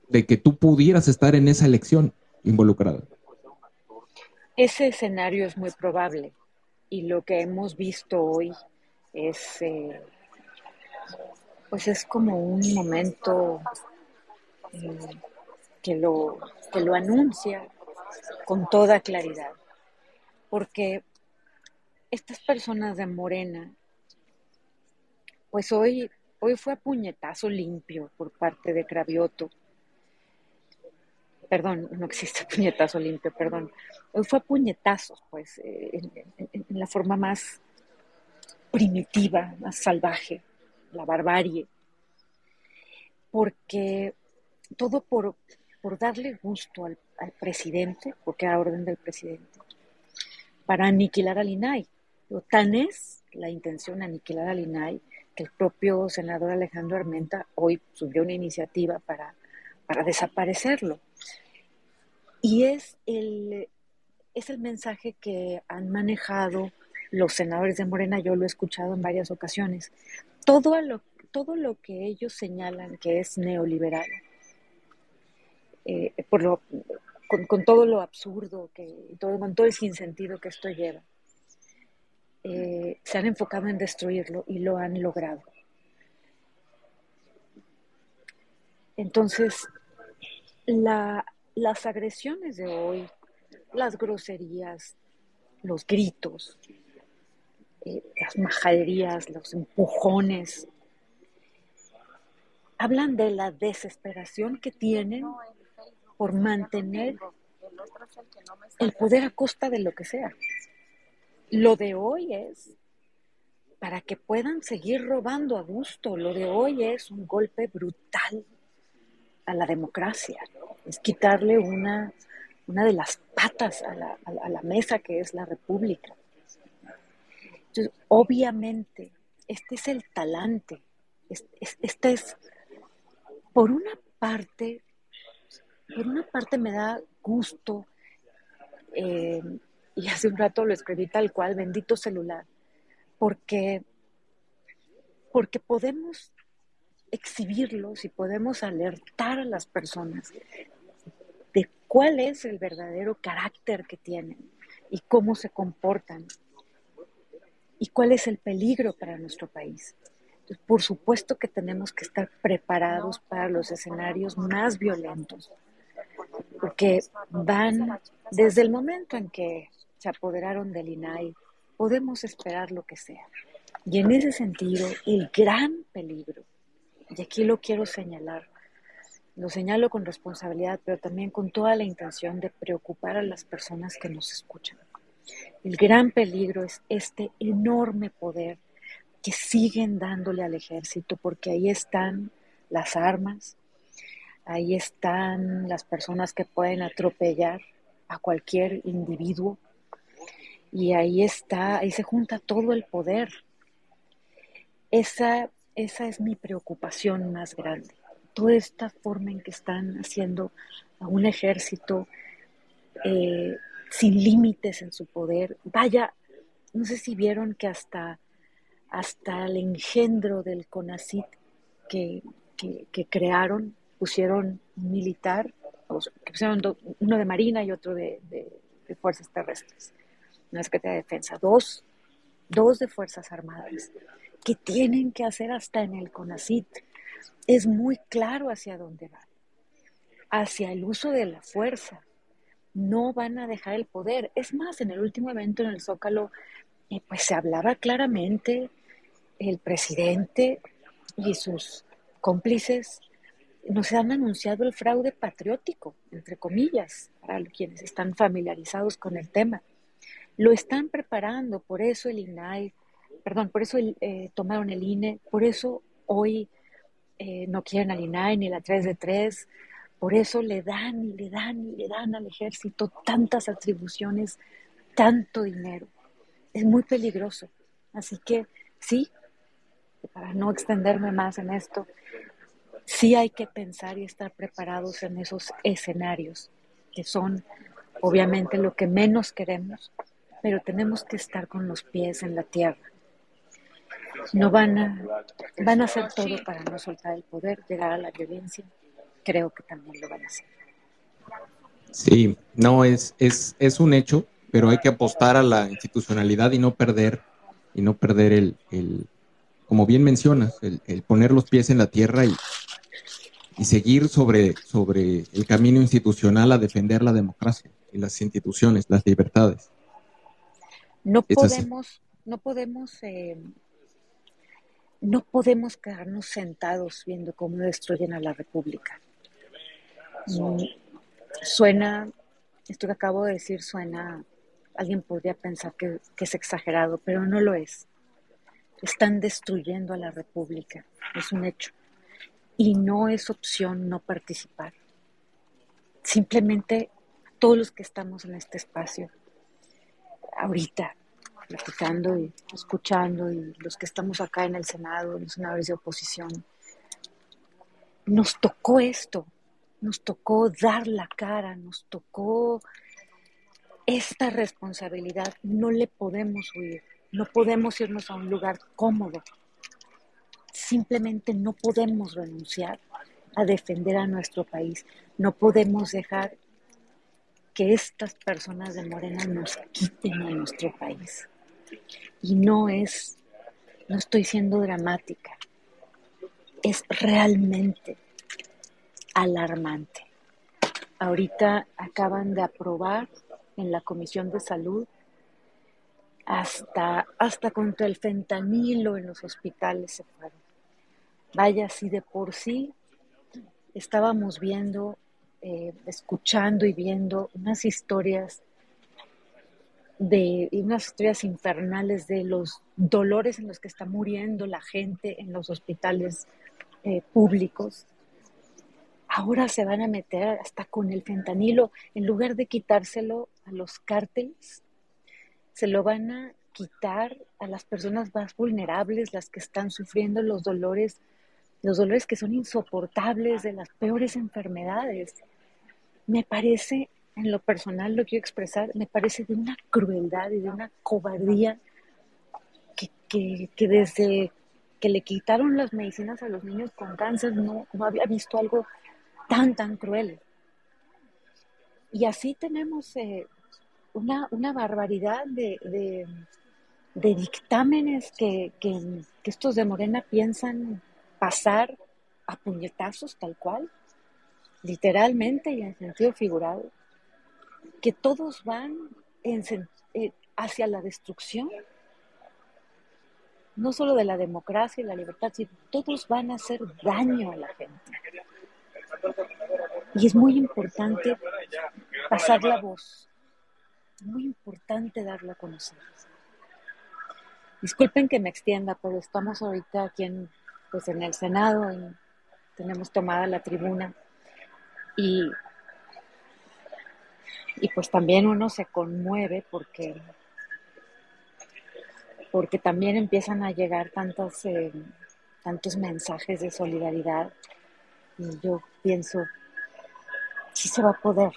de que tú pudieras estar en esa elección involucrada? Ese escenario es muy probable y lo que hemos visto hoy es, eh, pues es como un momento eh, que, lo, que lo anuncia con toda claridad, porque estas personas de Morena, pues hoy, hoy fue a puñetazo limpio por parte de Cravioto. Perdón, no existe puñetazo limpio, perdón. Hoy fue a puñetazos, pues, eh, en, la forma más primitiva, más salvaje, la barbarie. Porque todo por, por darle gusto al, presidente, porque a orden del presidente, para aniquilar al INAI. Tan es la intención aniquilar al INAI que el propio senador Alejandro Armenta hoy subió una iniciativa para, para desaparecerlo. Y es el, es el mensaje que han manejado los senadores de Morena, yo lo he escuchado en varias ocasiones. Todo lo, todo lo que ellos señalan que es neoliberal, eh, por lo, con, todo lo absurdo, que, todo, con todo el sinsentido que esto lleva, eh, se han enfocado en destruirlo y lo han logrado. Entonces, las agresiones de hoy, las groserías, los gritos, eh, las majaderías, los empujones, hablan de la desesperación que tienen por mantener el poder a costa de lo que sea. Lo de hoy es para que puedan seguir robando a gusto. Lo de hoy es un golpe brutal a la democracia. Es quitarle una, una de las patas a la, a la mesa que es la república. Entonces, obviamente, este es el talante. Este es, por una parte, por una parte me da gusto eh, y hace un rato lo escribí tal cual, bendito celular, porque, porque podemos exhibirlos y podemos alertar a las personas de cuál es el verdadero carácter que tienen y cómo se comportan y cuál es el peligro para nuestro país. por supuesto que tenemos que estar preparados para los escenarios más violentos, porque van desde el momento en que se apoderaron del INAI, podemos esperar lo que sea. Y en ese sentido, el gran peligro, y aquí lo quiero señalar, lo señalo con responsabilidad, pero también con toda la intención de preocupar a las personas que nos escuchan. El gran peligro es este enorme poder que siguen dándole al ejército, porque ahí están las armas, ahí están las personas que pueden atropellar a cualquier individuo, y ahí está, ahí se junta todo el poder. Esa, esa es mi preocupación más grande. Toda esta forma en que están haciendo a un ejército eh, sin límites en su poder. Vaya, no sé si vieron que hasta, hasta el engendro del CONACIT que, crearon, pusieron militar, pusieron uno de Marina y otro de Fuerzas Terrestres una Secretaría de Defensa, dos, dos de Fuerzas Armadas, que tienen que hacer hasta en el CONACIT. Es muy claro hacia dónde van, hacia el uso de la fuerza. No van a dejar el poder. Es más, en el último evento en el Zócalo, eh, pues se hablaba claramente el presidente y sus cómplices nos han anunciado el fraude patriótico, entre comillas, para quienes están familiarizados con el tema. Lo están preparando, por eso el INAI, perdón, por eso eh, tomaron el INE, por eso hoy eh, no quieren al INAI ni la 3 de 3, por eso le dan y le dan y le dan al ejército tantas atribuciones, tanto dinero. Es muy peligroso. Así que sí, para no extenderme más en esto, sí hay que pensar y estar preparados en esos escenarios que son obviamente lo que menos queremos, pero tenemos que estar con los pies en la tierra. No van a, van a hacer todo para no soltar el poder, llegar a la violencia. Creo que también lo van a hacer. Sí, no, es, es, es un hecho, pero hay que apostar a la institucionalidad y no perder, y no perder el, el como bien mencionas, el, el, poner los pies en la tierra y, y seguir sobre, sobre el camino institucional a defender la democracia y las instituciones, las libertades. No podemos, no podemos, eh, no podemos quedarnos sentados viendo cómo destruyen a la República. Mm, suena, esto que acabo de decir suena, alguien podría pensar que, que es exagerado, pero no lo es. Están destruyendo a la República, es un hecho. Y no es opción no participar. Simplemente todos los que estamos en este espacio, ahorita, platicando y escuchando, y los que estamos acá en el Senado, en los senadores de oposición, nos tocó esto, nos tocó dar la cara, nos tocó esta responsabilidad, no le podemos huir, no podemos irnos a un lugar cómodo, simplemente no podemos renunciar a defender a nuestro país, no podemos dejar que estas personas de Morena nos quiten a nuestro país. Y no es, no estoy siendo dramática, es realmente alarmante. Ahorita acaban de aprobar en la Comisión de Salud hasta, hasta contra el fentanilo en los hospitales se fueron. Vaya, si de por sí estábamos viendo eh, escuchando y viendo unas historias de unas historias infernales de los dolores en los que está muriendo la gente en los hospitales eh, públicos. Ahora se van a meter hasta con el fentanilo, en lugar de quitárselo a los cárteles, se lo van a quitar a las personas más vulnerables, las que están sufriendo los dolores, los dolores que son insoportables de las peores enfermedades. Me parece, en lo personal lo quiero expresar, me parece de una crueldad y de una cobardía que, desde que le quitaron las medicinas a los niños con cáncer no había visto algo tan, tan cruel. Y así tenemos eh, una, una, barbaridad de, de, dictámenes que, que, estos de Morena piensan pasar a puñetazos tal cual literalmente y en sentido figurado, que todos van eh, hacia la destrucción, no solo de la democracia y la libertad, sino todos van a hacer daño a la gente. Y es muy importante pasar la voz, muy importante darla a conocer. Disculpen que me extienda, pero estamos ahorita aquí en, pues en el Senado y tenemos tomada la tribuna y, pues también uno se conmueve porque, porque también empiezan a llegar tantos, eh, tantos mensajes de solidaridad. Y yo pienso, sí se va a poder,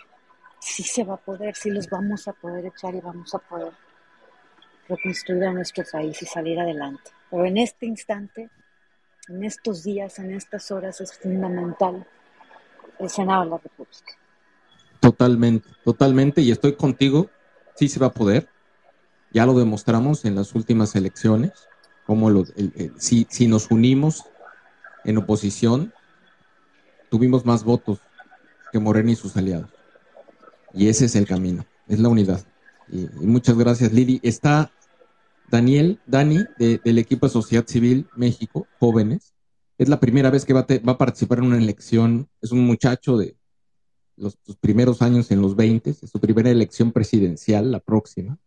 sí se va a poder, sí los vamos a poder echar y vamos a poder reconstruir a nuestro país y salir adelante. Pero en este instante, en estos días, en estas horas, es fundamental el Senado de la República. Totalmente, totalmente, y estoy contigo, sí se va a poder. Ya lo demostramos en las últimas elecciones, como si, si nos unimos en oposición, tuvimos más votos que Morena y sus aliados. Y ese es el camino, es la unidad. Y, muchas gracias, Lili. Está Daniel, Dani, del equipo de Sociedad Civil México, jóvenes, es la primera vez que va, a participar en una elección. Es un muchacho de los, primeros años en los 20, es su primera elección presidencial, la próxima.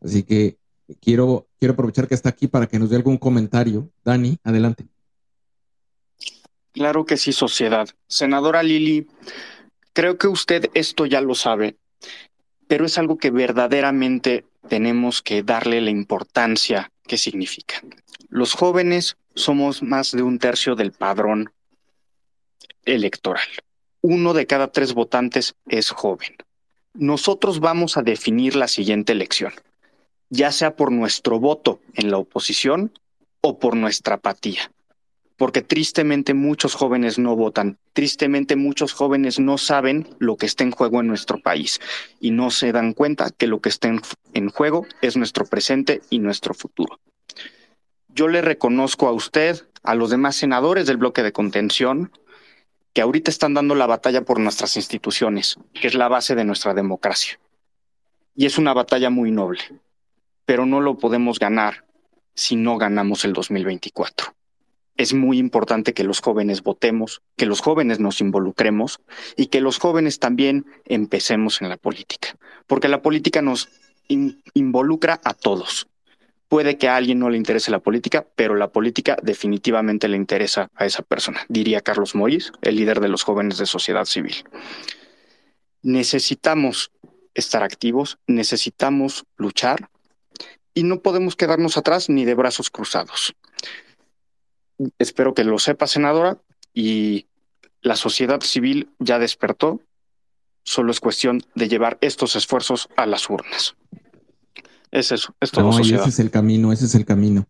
Así que quiero, quiero aprovechar que está aquí para que nos dé algún comentario. Dani, adelante. Claro que sí, sociedad. Senadora Lili, creo que usted esto ya lo sabe, pero es algo que verdaderamente tenemos que darle la importancia que significa. Los jóvenes somos más de un tercio del padrón electoral. Uno de cada tres votantes es joven. nosotros vamos a definir la siguiente elección, ya sea por nuestro voto en la oposición o por nuestra apatía. Porque tristemente muchos jóvenes no votan, tristemente muchos jóvenes no saben lo que está en juego en nuestro país y no se dan cuenta que lo que está en, juego es nuestro presente y nuestro futuro. Yo le reconozco a usted, a los demás senadores del bloque de contención, que ahorita están dando la batalla por nuestras instituciones, que es la base de nuestra democracia. Y es una batalla muy noble, pero no lo podemos ganar si no ganamos el 2024. Es muy importante que los jóvenes votemos, que los jóvenes nos involucremos y que los jóvenes también empecemos en la política, porque la política nos involucra a todos, Puede que a alguien no le interese la política, pero la política definitivamente le interesa a esa persona, diría Carlos Moris, el líder de los jóvenes de sociedad civil. Necesitamos estar activos, necesitamos luchar y no podemos quedarnos atrás ni de brazos cruzados. Espero que lo sepa, senadora, y la sociedad civil ya despertó. Solo es cuestión de llevar estos esfuerzos a las urnas. Es eso, es todo. No, ese es el camino, ese es el camino.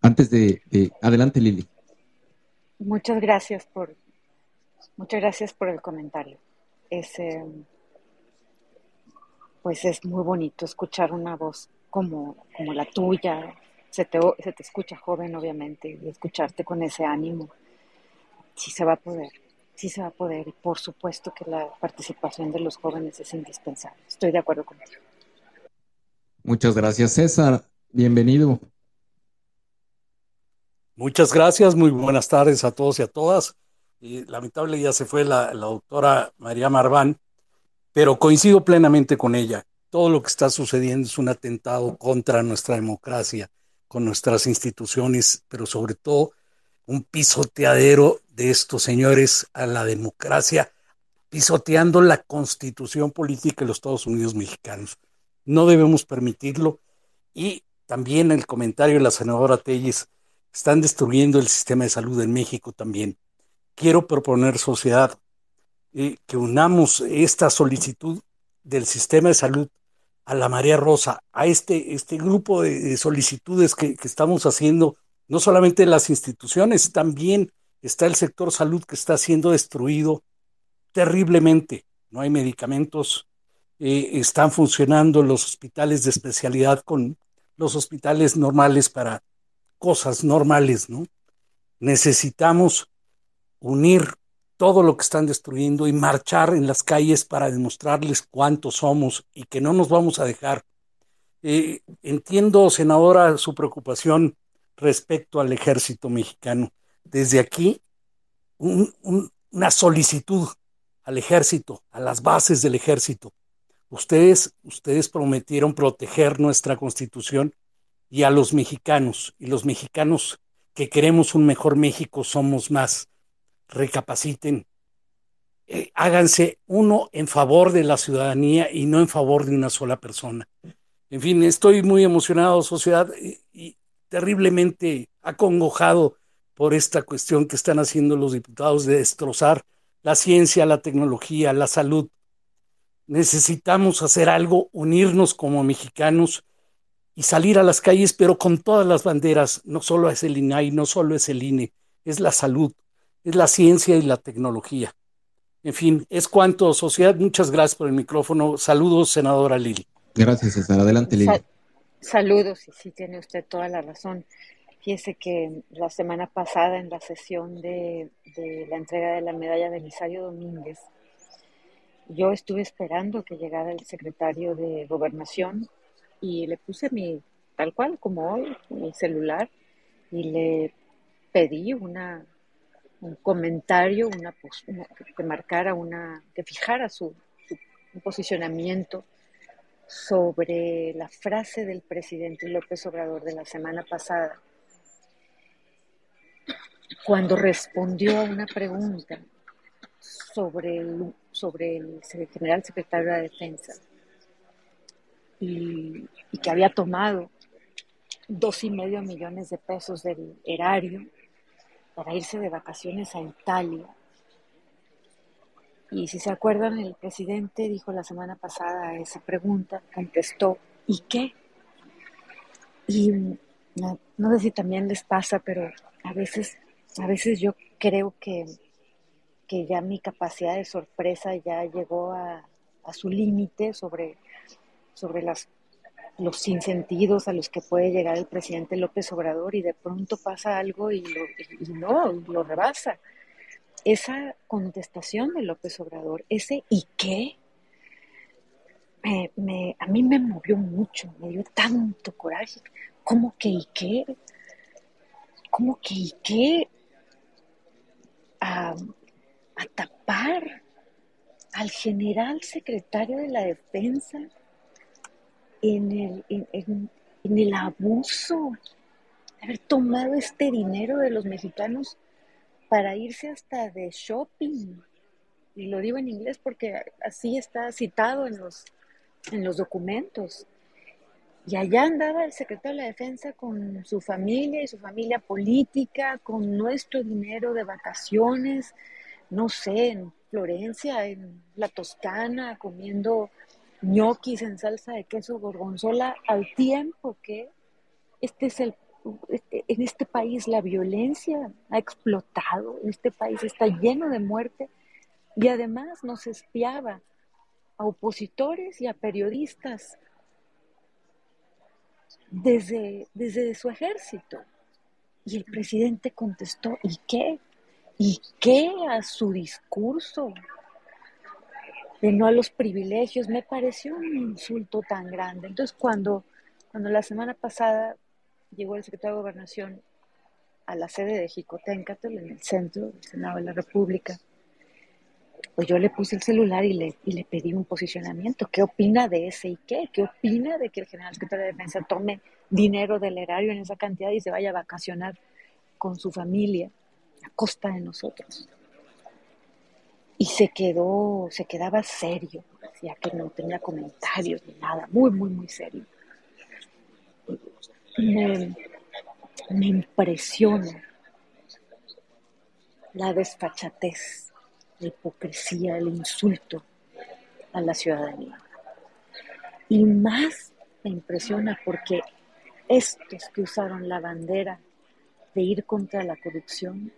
Antes de, adelante, Lili. Muchas gracias por, muchas gracias por el comentario. Es, eh, pues es muy bonito escuchar una voz como, como la tuya. Se te, se te escucha joven, obviamente, y escucharte con ese ánimo. Sí se va a poder, sí se va a poder. Y por supuesto que la participación de los jóvenes es indispensable. Estoy de acuerdo contigo. Muchas gracias, César. Bienvenido. Muchas gracias, muy buenas tardes a todos y a todas. Y lamentable ya se fue la, doctora María Marván, pero coincido plenamente con ella. Todo lo que está sucediendo es un atentado contra nuestra democracia, con nuestras instituciones, pero sobre todo un pisoteadero de estos señores a la democracia, pisoteando la constitución política de los Estados Unidos mexicanos no debemos permitirlo. Y también el comentario de la senadora Telles, están destruyendo el sistema de salud en México también. Quiero proponer, sociedad, eh, que unamos esta solicitud del sistema de salud a la María Rosa, a este, este grupo de, solicitudes que, que, estamos haciendo, no solamente las instituciones, también está el sector salud que está siendo destruido terriblemente. No hay medicamentos, eh, están funcionando los hospitales de especialidad con los hospitales normales para cosas normales, ¿no? Necesitamos unir todo lo que están destruyendo y marchar en las calles para demostrarles cuántos somos y que no nos vamos a dejar. Eh, entiendo, senadora, su preocupación respecto al ejército mexicano. Desde aquí, una solicitud al ejército, a las bases del ejército, Ustedes, ustedes prometieron proteger nuestra constitución y a los mexicanos, y los mexicanos que queremos un mejor México somos más. Recapaciten, eh, háganse uno en favor de la ciudadanía y no en favor de una sola persona. En fin, estoy muy emocionado, sociedad, y, y terriblemente acongojado por esta cuestión que están haciendo los diputados de destrozar la ciencia, la tecnología, la salud, necesitamos hacer algo, unirnos como mexicanos y salir a las calles, pero con todas las banderas. No solo es el INAI, no solo es el INE, es la salud, es la ciencia y la tecnología. En fin, es cuanto, sociedad. Muchas gracias por el micrófono. Saludos, senadora Lili. Gracias, César. Adelante, Lili. saludos, y sí, tiene usted toda la razón. Fíjese que la semana pasada, en la sesión de, de la entrega de la medalla de Elisario Domínguez, yo estuve esperando que llegara el secretario de gobernación y le puse mi, tal cual como hoy, mi celular y le pedí una, un comentario, una, que marcara una, que fijara su, su posicionamiento sobre la frase del presidente López Obrador de la semana pasada, cuando respondió a una pregunta sobre el, sobre el general secretario de la Defensa y, que había tomado dos y medio millones de pesos del erario para irse de vacaciones a Italia. Y si se acuerdan, el presidente dijo la semana pasada esa pregunta, contestó, ¿y qué? Y no, sé si también les pasa, pero a veces, a veces yo creo que, que ya mi capacidad de sorpresa ya llegó a, a su límite sobre, sobre las, los sinsentidos a los que puede llegar el presidente López Obrador y de pronto pasa algo y, lo, y no, lo rebasa esa contestación de López Obrador, ese ¿y qué? Me, a mí me movió mucho, me dio tanto coraje. ¿Cómo que y qué? ¿Cómo que y qué? A, tapar al general secretario de la defensa en el, en el abuso haber tomado este dinero de los mexicanos para irse hasta de shopping. Y lo digo en inglés porque así está citado en los, en los documentos. Y allá andaba el secretario de la Defensa con su familia y su familia política, con nuestro dinero de vacaciones, no sé, en Florencia, en la Toscana, comiendo ñoquis en salsa de queso gorgonzola, al tiempo que este es el este, en este país la violencia ha explotado, en este país está lleno de muerte y además nos espiaba a opositores y a periodistas desde, desde su ejército. Y el presidente contestó, ¿y qué? ¿Y qué a su discurso? De no a los privilegios, me pareció un insulto tan grande. Entonces, cuando, cuando la semana pasada llegó el secretario de Gobernación a la sede de Jicoténcatl, en el centro del Senado de la República, pues yo le puse el celular y le, y le pedí un posicionamiento. ¿Qué opina de ese y qué? ¿Qué opina de que el general secretario de Defensa tome dinero del erario en esa cantidad y se vaya a vacacionar con su familia a costa de nosotros? Y se quedó, se quedaba serio, decía que no tenía comentarios ni nada, muy, muy, muy serio me, impresiona la desfachatez, la hipocresía, el insulto a la ciudadanía. Y más me impresiona porque estos que usaron la bandera de ir contra la corrupción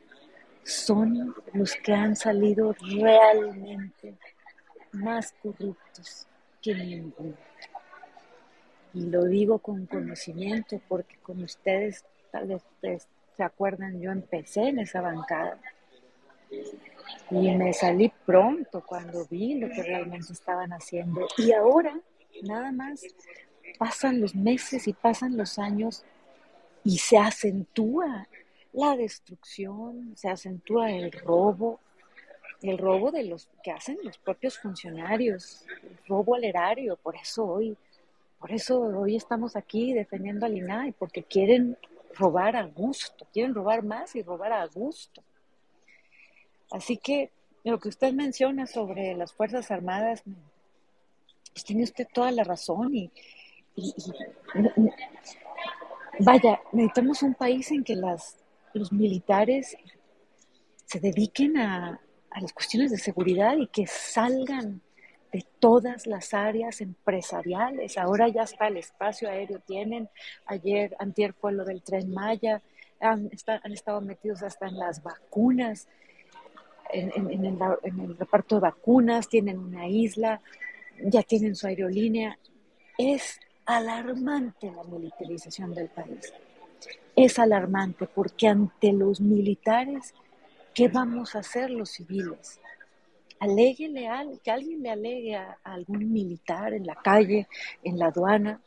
son los que han salido realmente más corruptos que ninguno. Y lo digo con conocimiento porque con ustedes, tal vez ustedes se acuerdan, yo empecé en esa bancada. Y me salí pronto cuando vi lo que realmente estaban haciendo. Y ahora, nada más, pasan los meses y pasan los años y se acentúa la destrucción, se acentúa el robo, el robo de los que hacen los propios funcionarios, el robo al erario. Por eso hoy por eso hoy estamos aquí defendiendo al INAI, porque quieren robar a gusto, quieren robar más y robar a gusto. Así que lo que usted menciona sobre las Fuerzas Armadas, pues tiene usted toda la razón y, vaya, necesitamos un país en que las, los militares se dediquen a, las cuestiones de seguridad y que salgan de todas las áreas empresariales. Ahora ya está el espacio aéreo, tienen, ayer, antier fue lo del tren Maya, han, han estado metidos hasta en las vacunas, en el reparto de vacunas, tienen una isla, ya tienen su aerolínea. Es alarmante la militarización del país. Es alarmante porque ante los militares, ¿qué vamos a hacer los civiles? aléguele a, que alguien le alegue a, algún militar en la calle, en la aduana.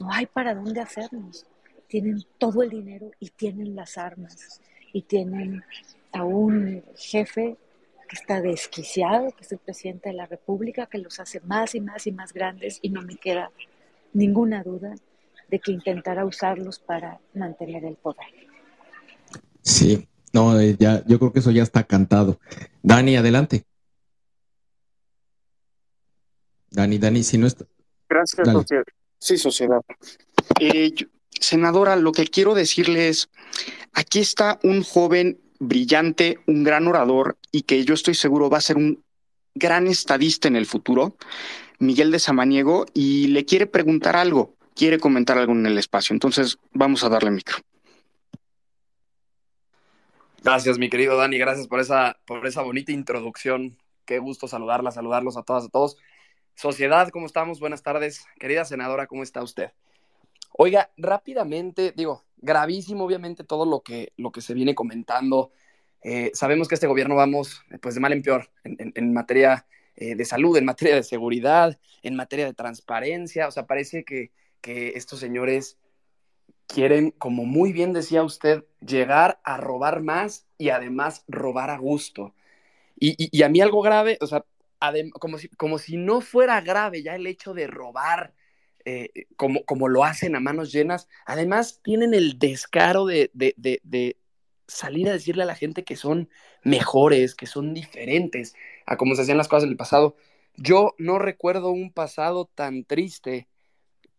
No hay para dónde hacernos. Tienen todo el dinero y tienen las armas. Y tienen a un jefe que está desquiciado, que es el presidente de la República, que los hace más y más y más grandes y no me queda ninguna duda de que intentará usarlos para mantener el poder. Sí, no, eh, ya, yo creo que eso ya está cantado. Dani, adelante. Dani, Dani, si no está. Gracias, sociedad. Sí, sociedad. Eh, senadora, lo que quiero decirle es, aquí está un joven brillante, un gran orador y que yo estoy seguro va a ser un gran estadista en el futuro, Miguel de Samaniego, y le quiere preguntar algo, quiere comentar algo en el espacio. Entonces, vamos a darle micro. Gracias, mi querido Dani, gracias por esa, por esa bonita introducción. Qué gusto saludarla, saludarlos a todas, a todos. Sociedad, ¿cómo estamos? Buenas tardes. Querida senadora, ¿cómo está usted? Oiga, rápidamente, digo, gravísimo obviamente todo lo que, lo que se viene comentando. Eh, sabemos que este gobierno vamos pues de mal en peor en, materia eh, de salud, en materia de seguridad, en materia de transparencia. O sea, parece que, que estos señores quieren, como muy bien decía usted, llegar a robar más y además robar a gusto. Y, a mí algo grave, o sea, como, si, como si no fuera grave ya el hecho de robar eh, como, como lo hacen a manos llenas, además tienen el descaro de, de, de, salir a decirle a la gente que son mejores, que son diferentes a como se hacían las cosas en el pasado. Yo no recuerdo un pasado tan triste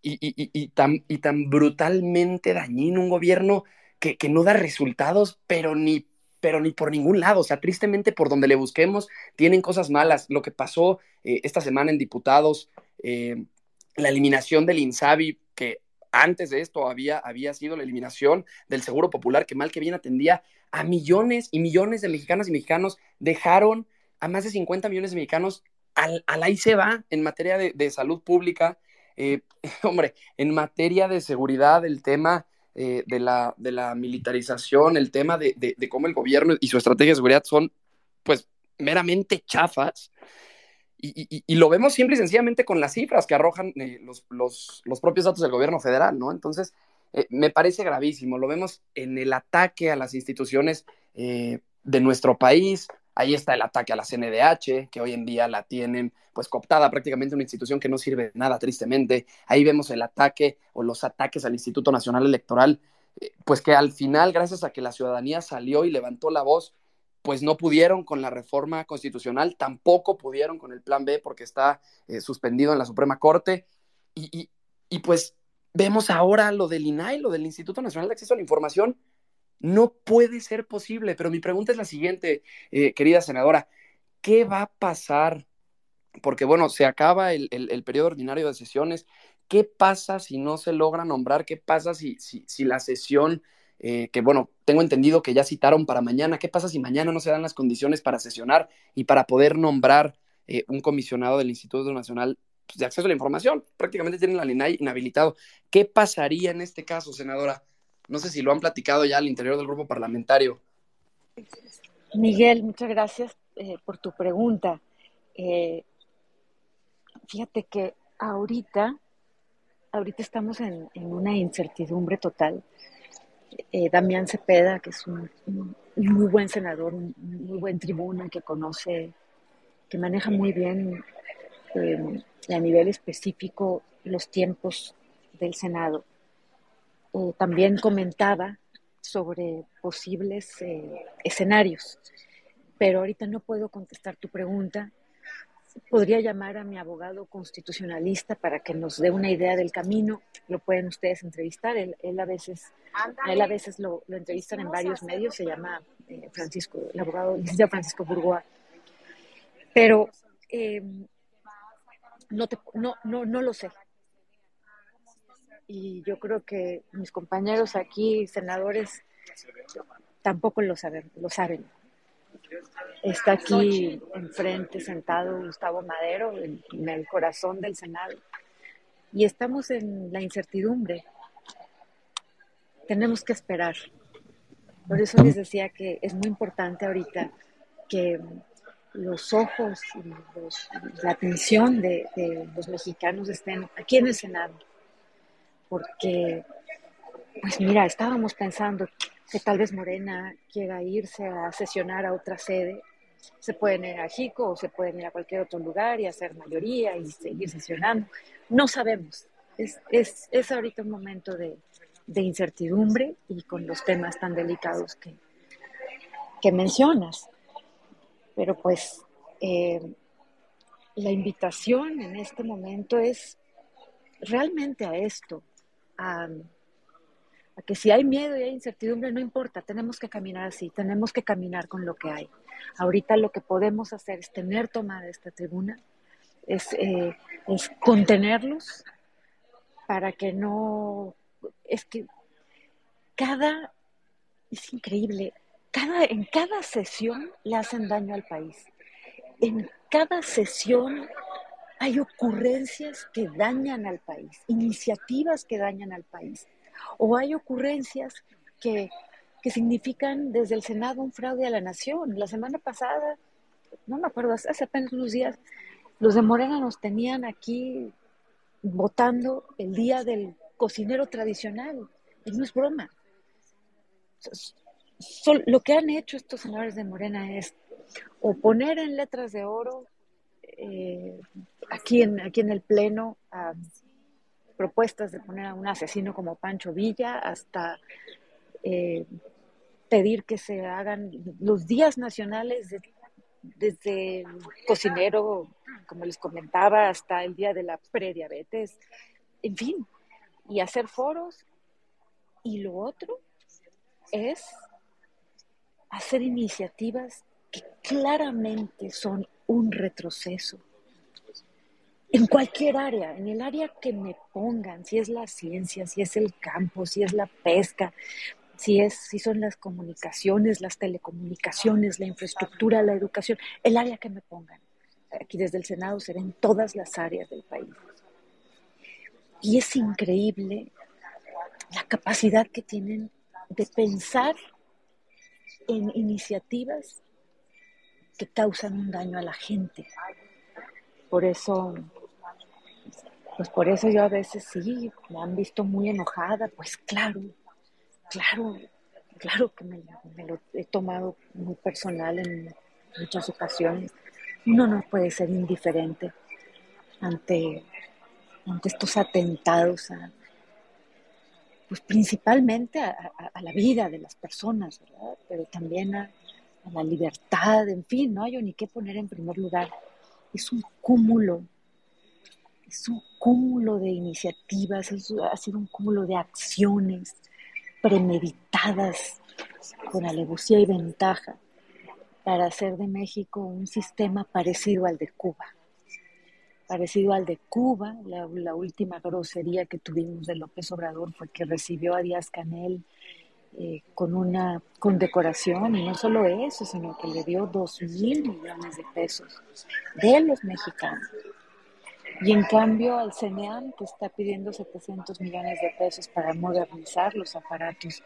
y, y, y, tan, y tan brutalmente dañino, un gobierno que, que, no da resultados, pero ni, pero ni por ningún lado. O sea, tristemente por donde le busquemos, tienen cosas malas. Lo que pasó eh, esta semana en diputados, eh, la eliminación del INSABI, que antes de esto había, había sido la eliminación del Seguro Popular, que mal que bien atendía a millones y millones de mexicanas y mexicanos, dejaron a más de 50 millones de mexicanos al, al ahí se va en materia de, salud pública. Eh, hombre, en materia de seguridad, el tema eh, de, la, de la militarización, el tema de, de, cómo el gobierno y su estrategia de seguridad son, pues, meramente chafas. Y, lo vemos simple y sencillamente con las cifras que arrojan eh, los, los, propios datos del gobierno federal, ¿no? Entonces, me parece gravísimo. Lo vemos en el ataque a las instituciones de nuestro país. Ahí está el ataque a la CNDH, que hoy en día la tienen pues cooptada prácticamente una institución que no sirve de nada, tristemente. Ahí vemos el ataque o los ataques al Instituto Nacional Electoral, pues que al final, gracias a que la ciudadanía salió y levantó la voz, pues no pudieron con la reforma constitucional, tampoco pudieron con el plan B porque está eh, suspendido en la Suprema Corte. Y, pues vemos ahora lo del INAI, lo del Instituto Nacional de Acceso a la Información. No puede ser posible, pero mi pregunta es la siguiente, eh, querida senadora, ¿qué va a pasar? Porque bueno, se acaba el, periodo ordinario de sesiones. ¿Qué pasa si no se logra nombrar? ¿Qué pasa si, si, si la sesión eh, que bueno, tengo entendido que ya citaron para mañana. ¿Qué pasa si mañana no se dan las condiciones para sesionar y para poder nombrar eh, un comisionado del Instituto Nacional pues, de Acceso a la Información? Prácticamente tienen la LINAI inhabilitado. ¿Qué pasaría en este caso, senadora? No sé si lo han platicado ya al interior del grupo parlamentario. Miguel, muchas gracias eh, por tu pregunta. fíjate que ahorita, ahorita estamos en una incertidumbre total eh, Damián Cepeda, que es un, muy buen senador, un muy buen tribuna, que conoce, que maneja muy bien eh, a nivel específico los tiempos del Senado. Eh, también comentaba sobre posibles escenarios, pero ahorita no puedo contestar tu pregunta podría llamar a mi abogado constitucionalista para que nos dé una idea del camino. Lo pueden ustedes entrevistar. Él, a veces, él a veces lo, entrevistan en varios medios. Se llama eh, Francisco, el abogado licenciado Francisco Burgoa. Pero eh, no, no, no, no lo sé. Y yo creo que mis compañeros aquí, senadores, tampoco lo saben. Lo saben. Está aquí enfrente sentado Gustavo Madero, en, el corazón del Senado. Y estamos en la incertidumbre. Tenemos que esperar. Por eso les decía que es muy importante ahorita que los ojos y la atención de, de, los mexicanos estén aquí en el Senado. Porque, pues mira, estábamos pensando que tal vez Morena quiera irse a sesionar a otra sede. Se pueden ir a Jico o se pueden ir a cualquier otro lugar y hacer mayoría y seguir sesionando. No sabemos. Es, es, es ahorita un momento de, de, incertidumbre y con los temas tan delicados que, que mencionas. Pero pues eh, la invitación en este momento es realmente a esto, a que si hay miedo y hay incertidumbre, no importa, tenemos que caminar así, tenemos que caminar con lo que hay. Ahorita lo que podemos hacer es tener tomada esta tribuna, es, eh, es contenerlos para que no, es que cada, es increíble, cada, en cada sesión le hacen daño al país. En cada sesión hay ocurrencias que dañan al país, iniciativas que dañan al país, o hay ocurrencias que, que significan desde el Senado un fraude a la nación. La semana pasada, no me acuerdo, hace apenas unos días, los de Morena nos tenían aquí votando el día del cocinero tradicional. Y no es broma lo que han hecho estos señores de Morena es o poner en letras de oro eh, aquí, en, aquí en el Pleno propuestas de poner a un asesino como Pancho Villa, hasta eh, pedir que se hagan los días nacionales desde cocinero, como les comentaba, hasta el día de la prediabetes, en fin, y hacer foros. Y lo otro es hacer iniciativas que claramente son un retroceso. En cualquier área, en el área que me pongan, si es la ciencia, si es el campo, si es la pesca, si, es, si son las comunicaciones, las telecomunicaciones, la infraestructura, la educación, el área que me pongan. Aquí desde el Senado será en todas las áreas del país. Y es increíble la capacidad que tienen de pensar en iniciativas que causan un daño a la gente. Por eso, pues por eso yo a veces sí, me han visto muy enojada, pues claro, claro, claro que me, lo he tomado muy personal en muchas ocasiones. Uno no puede ser indiferente ante, ante estos atentados a, pues principalmente a, la vida de las personas, pero también a, la libertad, en fin, no hay ni qué poner en primer lugar. Es un cúmulo, es un cúmulo de iniciativas, ha sido un cúmulo de acciones premeditadas con alevosía y ventaja para hacer de México un sistema parecido al de Cuba parecido al de Cuba. La, última grosería que tuvimos de López Obrador fue que recibió a Díaz Canel eh, con una condecoración, y no solo eso, sino que le dio dos mil millones de pesos de los mexicanos. Y en cambio al CNEAM, que está pidiendo 700 millones de pesos para modernizar los aparatos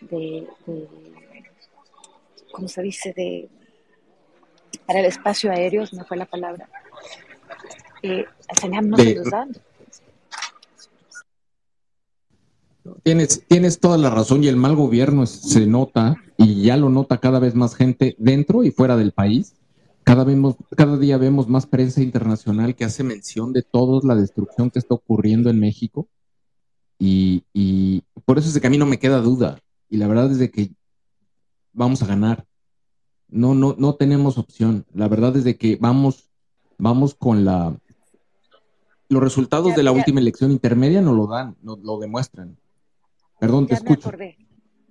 de, de ¿cómo se dice?, de, para el espacio aéreo, no fue la palabra, Tienes, tienes toda la razón y el mal gobierno se nota y ya lo nota cada vez más gente dentro y fuera del país. Cada, vemos, cada día vemos más prensa internacional que hace mención de toda la destrucción que está ocurriendo en México y, y por eso ese camino me queda duda y la verdad es de que vamos a ganar. No, no, no tenemos opción. La verdad es de que vamos, vamos con la, los resultados de la última elección intermedia no lo dan, no lo demuestran. Perdón, te escucho. Me acordé,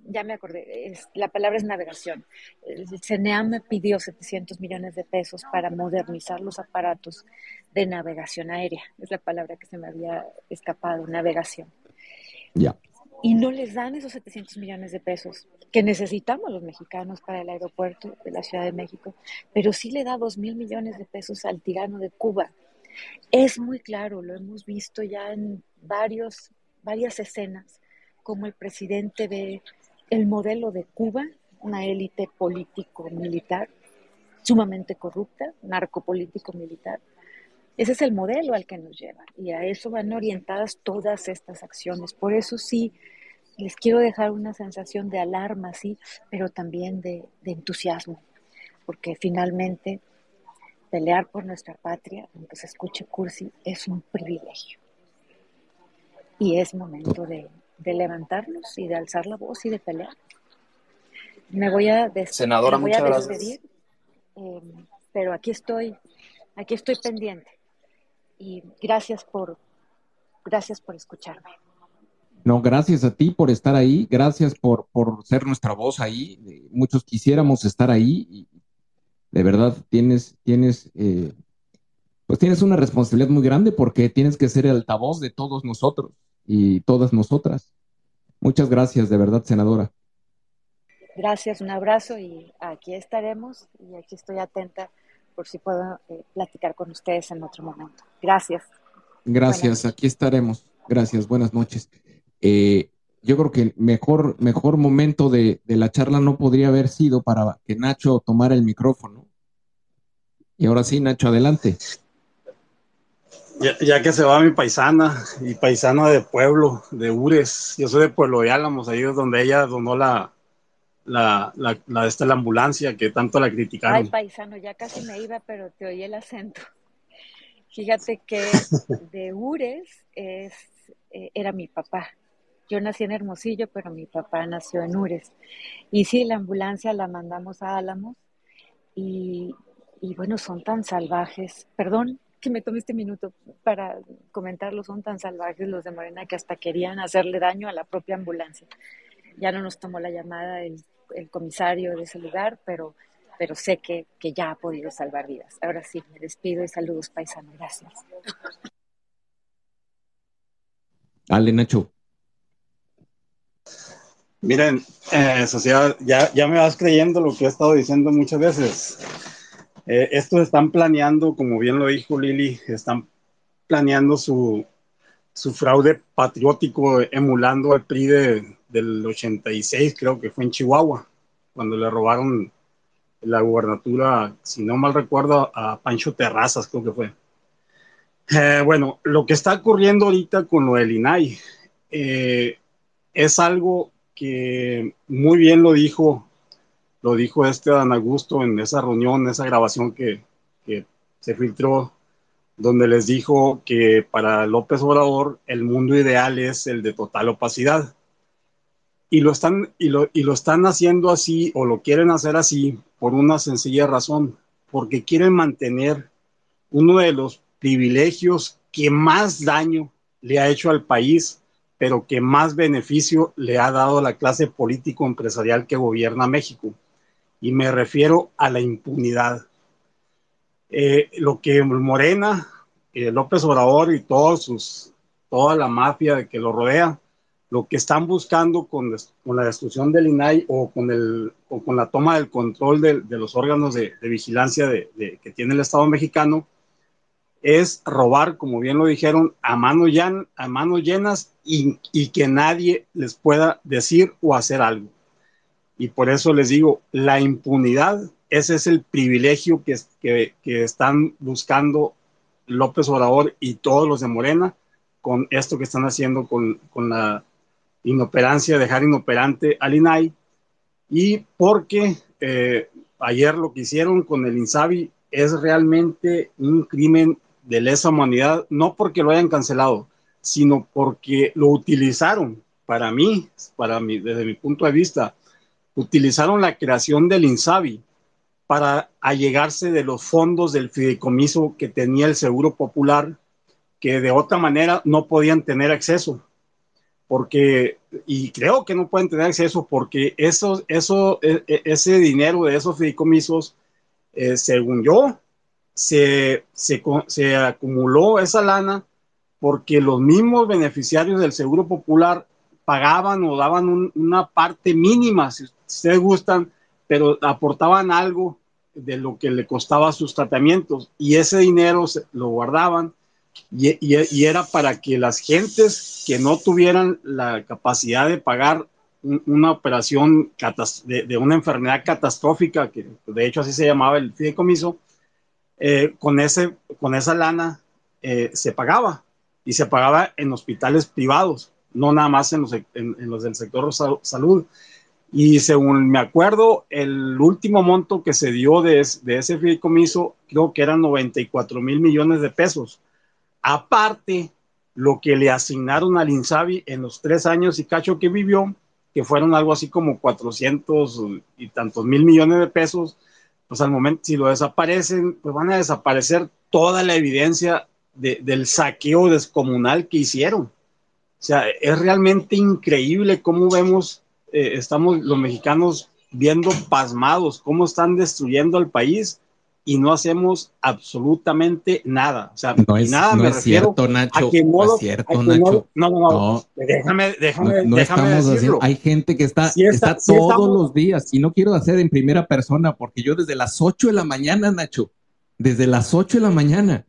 ya me acordé. la palabra es navegación. El CNEAM me pidió 700 millones de pesos para modernizar los aparatos de navegación aérea. Es la palabra que se me había escapado, navegación. Ya. Y no les dan esos 700 millones de pesos que necesitamos los mexicanos para el aeropuerto de la Ciudad de México, pero sí le da 2 mil millones de pesos al tirano de Cuba es muy claro, lo hemos visto ya en varios, varias escenas, como el presidente ve el modelo de Cuba, una élite político-militar sumamente corrupta, narcopolítico-militar. Ese es el modelo al que nos lleva y a eso van orientadas todas estas acciones. Por eso sí, les quiero dejar una sensación de alarma, sí, pero también de, de entusiasmo, porque finalmente pelear por nuestra patria, aunque se escuche cursi, es un privilegio. Y es momento de, levantarnos y de alzar la voz y de pelear. Me voy a, Senadora, voy a despedir, eh, pero aquí estoy, aquí estoy pendiente. Y gracias por, gracias por escucharme. No, gracias a ti por estar ahí, gracias por, por ser nuestra voz ahí. Muchos quisiéramos estar ahí y de verdad tienes, tienes, eh, pues tienes una responsabilidad muy grande porque tienes que ser el altavoz de todos nosotros y todas nosotras. Muchas gracias, de verdad, senadora. Gracias, un abrazo y aquí estaremos y aquí estoy atenta por si puedo eh, platicar con ustedes en otro momento. Gracias. Gracias, aquí estaremos. Gracias, buenas noches. Eh, yo creo que mejor, mejor momento de, la charla no podría haber sido para que Nacho tomara el micrófono. Y ahora sí, Nacho, adelante. Ya, que se va mi paisana y paisana de pueblo, de Ures, yo soy de Pueblo de Álamos, ahí es donde ella donó la, la, la, esta, la ambulancia que tanto la criticaron. Ay, paisano, ya casi me iba, pero te oí el acento. Fíjate que de Ures es, eh, era mi papá. Yo nací en Hermosillo, pero mi papá nació en Ures. Y sí, la ambulancia la mandamos a Álamos y, bueno, son tan salvajes. Perdón que me tome este minuto para comentarlo, son tan salvajes los de Morena que hasta querían hacerle daño a la propia ambulancia. Ya no nos tomó la llamada el, comisario de ese lugar, pero, pero sé que, que ya ha podido salvar vidas. Ahora sí, me despido y saludos, paisano. Gracias. Ale, Nacho. Miren, eh, sociedad, ya, ya me vas creyendo lo que he estado diciendo muchas veces. Eh, estos están planeando, como bien lo dijo Lili, están planeando su, su fraude patriótico emulando al PRI del 86, creo que fue en Chihuahua, cuando le robaron la gubernatura, si no mal recuerdo, a Pancho Terrazas, creo que fue. Eh, bueno, lo que está ocurriendo ahorita con lo del INAI eh, es algo que muy bien lo dijo, lo dijo este Dan Augusto en esa reunión, esa grabación que, se filtró, donde les dijo que para López Obrador el mundo ideal es el de total opacidad. Y lo, están, y, lo, y lo están haciendo así o lo quieren hacer así por una sencilla razón, porque quieren mantener uno de los privilegios que más daño le ha hecho al país pero que más beneficio le ha dado a la clase político-empresarial que gobierna México. Y me refiero a la impunidad. Eh, lo que Morena, eh, López Obrador y todos sus, toda la mafia que lo rodea, lo que están buscando con, la destrucción del INAI o con, el, o con la toma del control de, los órganos de, vigilancia que tiene el Estado mexicano es robar, como bien lo dijeron, a mano, llenas y, que nadie les pueda decir o hacer algo. Y por eso les digo, la impunidad, ese es el privilegio que, que, que están buscando López Obrador y todos los de Morena con esto que están haciendo con, con la inoperancia, dejar inoperante al INAI. Y porque eh, ayer lo que hicieron con el INSABI es realmente un crimen de lesa humanidad, no porque lo hayan cancelado, sino porque lo utilizaron. Para mí, para mí, desde mi punto de vista, utilizaron la creación del INSABI para allegarse de los fondos del fideicomiso que tenía el Seguro Popular, que de otra manera no podían tener acceso. Porque, y creo que no pueden tener acceso porque eso, eso, e, e, ese dinero de esos fideicomisos, eh, según yo, se, se, acumuló esa lana porque los mismos beneficiarios del Seguro Popular pagaban o daban una parte mínima, si ustedes gustan, pero aportaban algo de lo que le costaba sus tratamientos y ese dinero lo guardaban y, y, era para que las gentes que no tuvieran la capacidad de pagar una operación de, de, una enfermedad catastrófica, que de hecho así se llamaba el fideicomiso, eh, con, ese, con esa lana eh, se pagaba y se pagaba en hospitales privados, no nada más en los, en, los del sector salud. Y según me acuerdo, el último monto que se dio de, de ese fideicomiso creo que eran 94 mil millones de pesos. Aparte, lo que le asignaron al INSABI en los tres años y cacho que vivió, que fueron algo así como 400 y tantos mil millones de pesos, pues al momento, si lo desaparecen, pues van a desaparecer toda la evidencia del saqueo descomunal que hicieron. sea, es realmente increíble cómo vemos, eh, estamos los mexicanos viendo pasmados cómo están destruyendo al país y no hacemos absolutamente nada. O sea, no es, nada no me es refiero cierto, Nacho. a que no, es cierto, a que Nacho. No, no, no, no, déjame, déjame, no, déjame estamos decirlo. haciendo. Hay gente que está, Sí está- está sí todos estamos- los días y no quiero hacer en primera persona porque yo desde las 8 de la mañana, Nacho, desde las 8 de la mañana,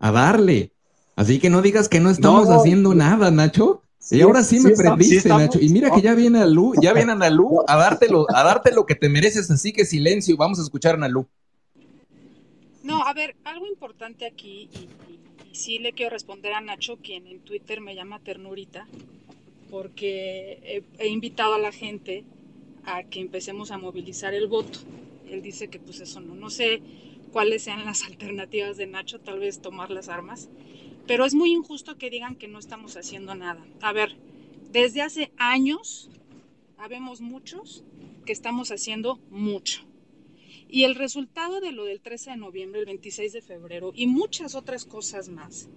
a darle. Así que no digas que no estamos haciendo nada, Nacho. Y ahora sí, sí me sí prendiste, estamos- Nacho. Y mira que ya viene Analú, ya viene Analú a darte lo, a darte lo que te mereces, así que silencio, vamos a escuchar a Analú. No, a ver, algo importante aquí, y, y- y sí le quiero responder a Nacho, quien en Twitter me llama Ternurita, porque he, he invitado a la gente a que empecemos a movilizar el voto. Él dice que pues eso no, no sé cuáles sean las alternativas de Nacho, tal vez tomar las armas, pero es muy injusto que digan que no estamos haciendo nada. A ver, desde hace años, habemos muchos que estamos haciendo mucho. Y el resultado de lo del 13 de noviembre, el 26 de febrero y muchas otras cosas más,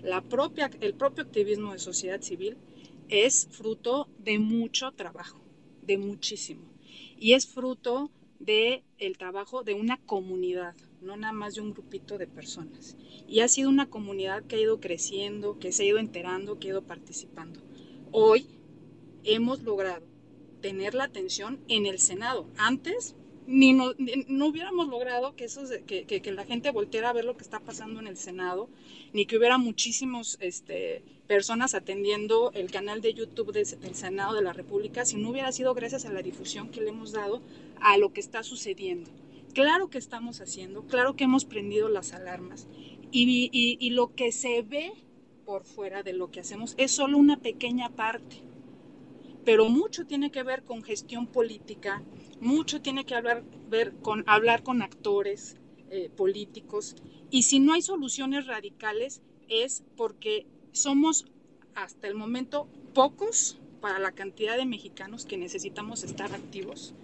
la propia, el propio activismo de sociedad civil es fruto de mucho trabajo, de muchísimo. Y es fruto del el trabajo de una comunidad, no nada más de un grupito de personas. Y ha sido una comunidad que ha ido creciendo, que se ha ido enterando, que ha ido participando. Hoy hemos logrado tener la atención en el Senado. Antes ni no, no hubiéramos logrado que, esos, que, que- la gente volteara a ver lo que está pasando en el Senado, ni que hubiera muchísimos este, personas atendiendo el canal de YouTube de- del Senado de la República, si no hubiera sido gracias a la difusión que le hemos dado a lo que está sucediendo. Claro que estamos haciendo, claro que hemos prendido las alarmas y, lo que se ve por fuera de lo que hacemos es solo una pequeña parte pero mucho tiene que ver con gestión política, mucho tiene que ver con, hablar con actores eh, políticos, y si no hay soluciones radicales es porque somos hasta el momento pocos para la cantidad de mexicanos que necesitamos estar activos.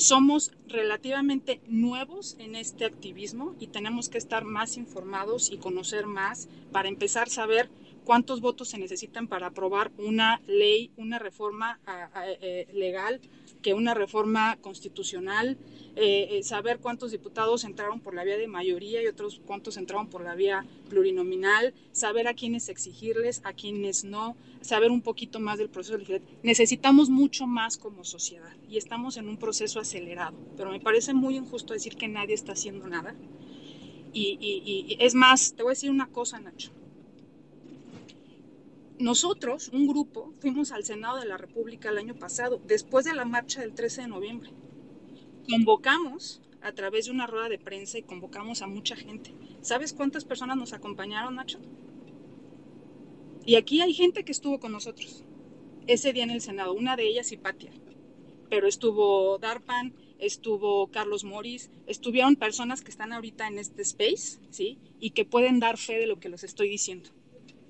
Somos relativamente nuevos en este activismo y tenemos que estar más informados y conocer más para empezar a saber cuántos votos se necesitan para aprobar una ley, una reforma a- a- eh, legal, que una reforma constitucional, eh, eh, saber cuántos diputados entraron por la vía de mayoría y otros cuántos entraron por la vía plurinominal, saber a quiénes exigirles, a quiénes no, saber un poquito más del proceso legislativo. Necesitamos mucho más como sociedad y estamos en un proceso acelerado, pero me parece muy injusto decir que nadie está haciendo nada. Y, y- y- y es más, te voy a decir una cosa, Nacho nosotros, un grupo, fuimos al Senado de la República el año pasado, después de la marcha del 13 de noviembre. Convocamos a través de una rueda de prensa y convocamos a mucha gente. ¿Sabes cuántas personas nos acompañaron, Nacho? Y aquí hay gente que estuvo con nosotros ese día en el Senado, una de ellas Hipatia, pero estuvo Darpan, estuvo Carlos Moris, estuvieron personas que están ahorita en este space, ¿sí? Y que pueden dar fe de lo que les estoy diciendo.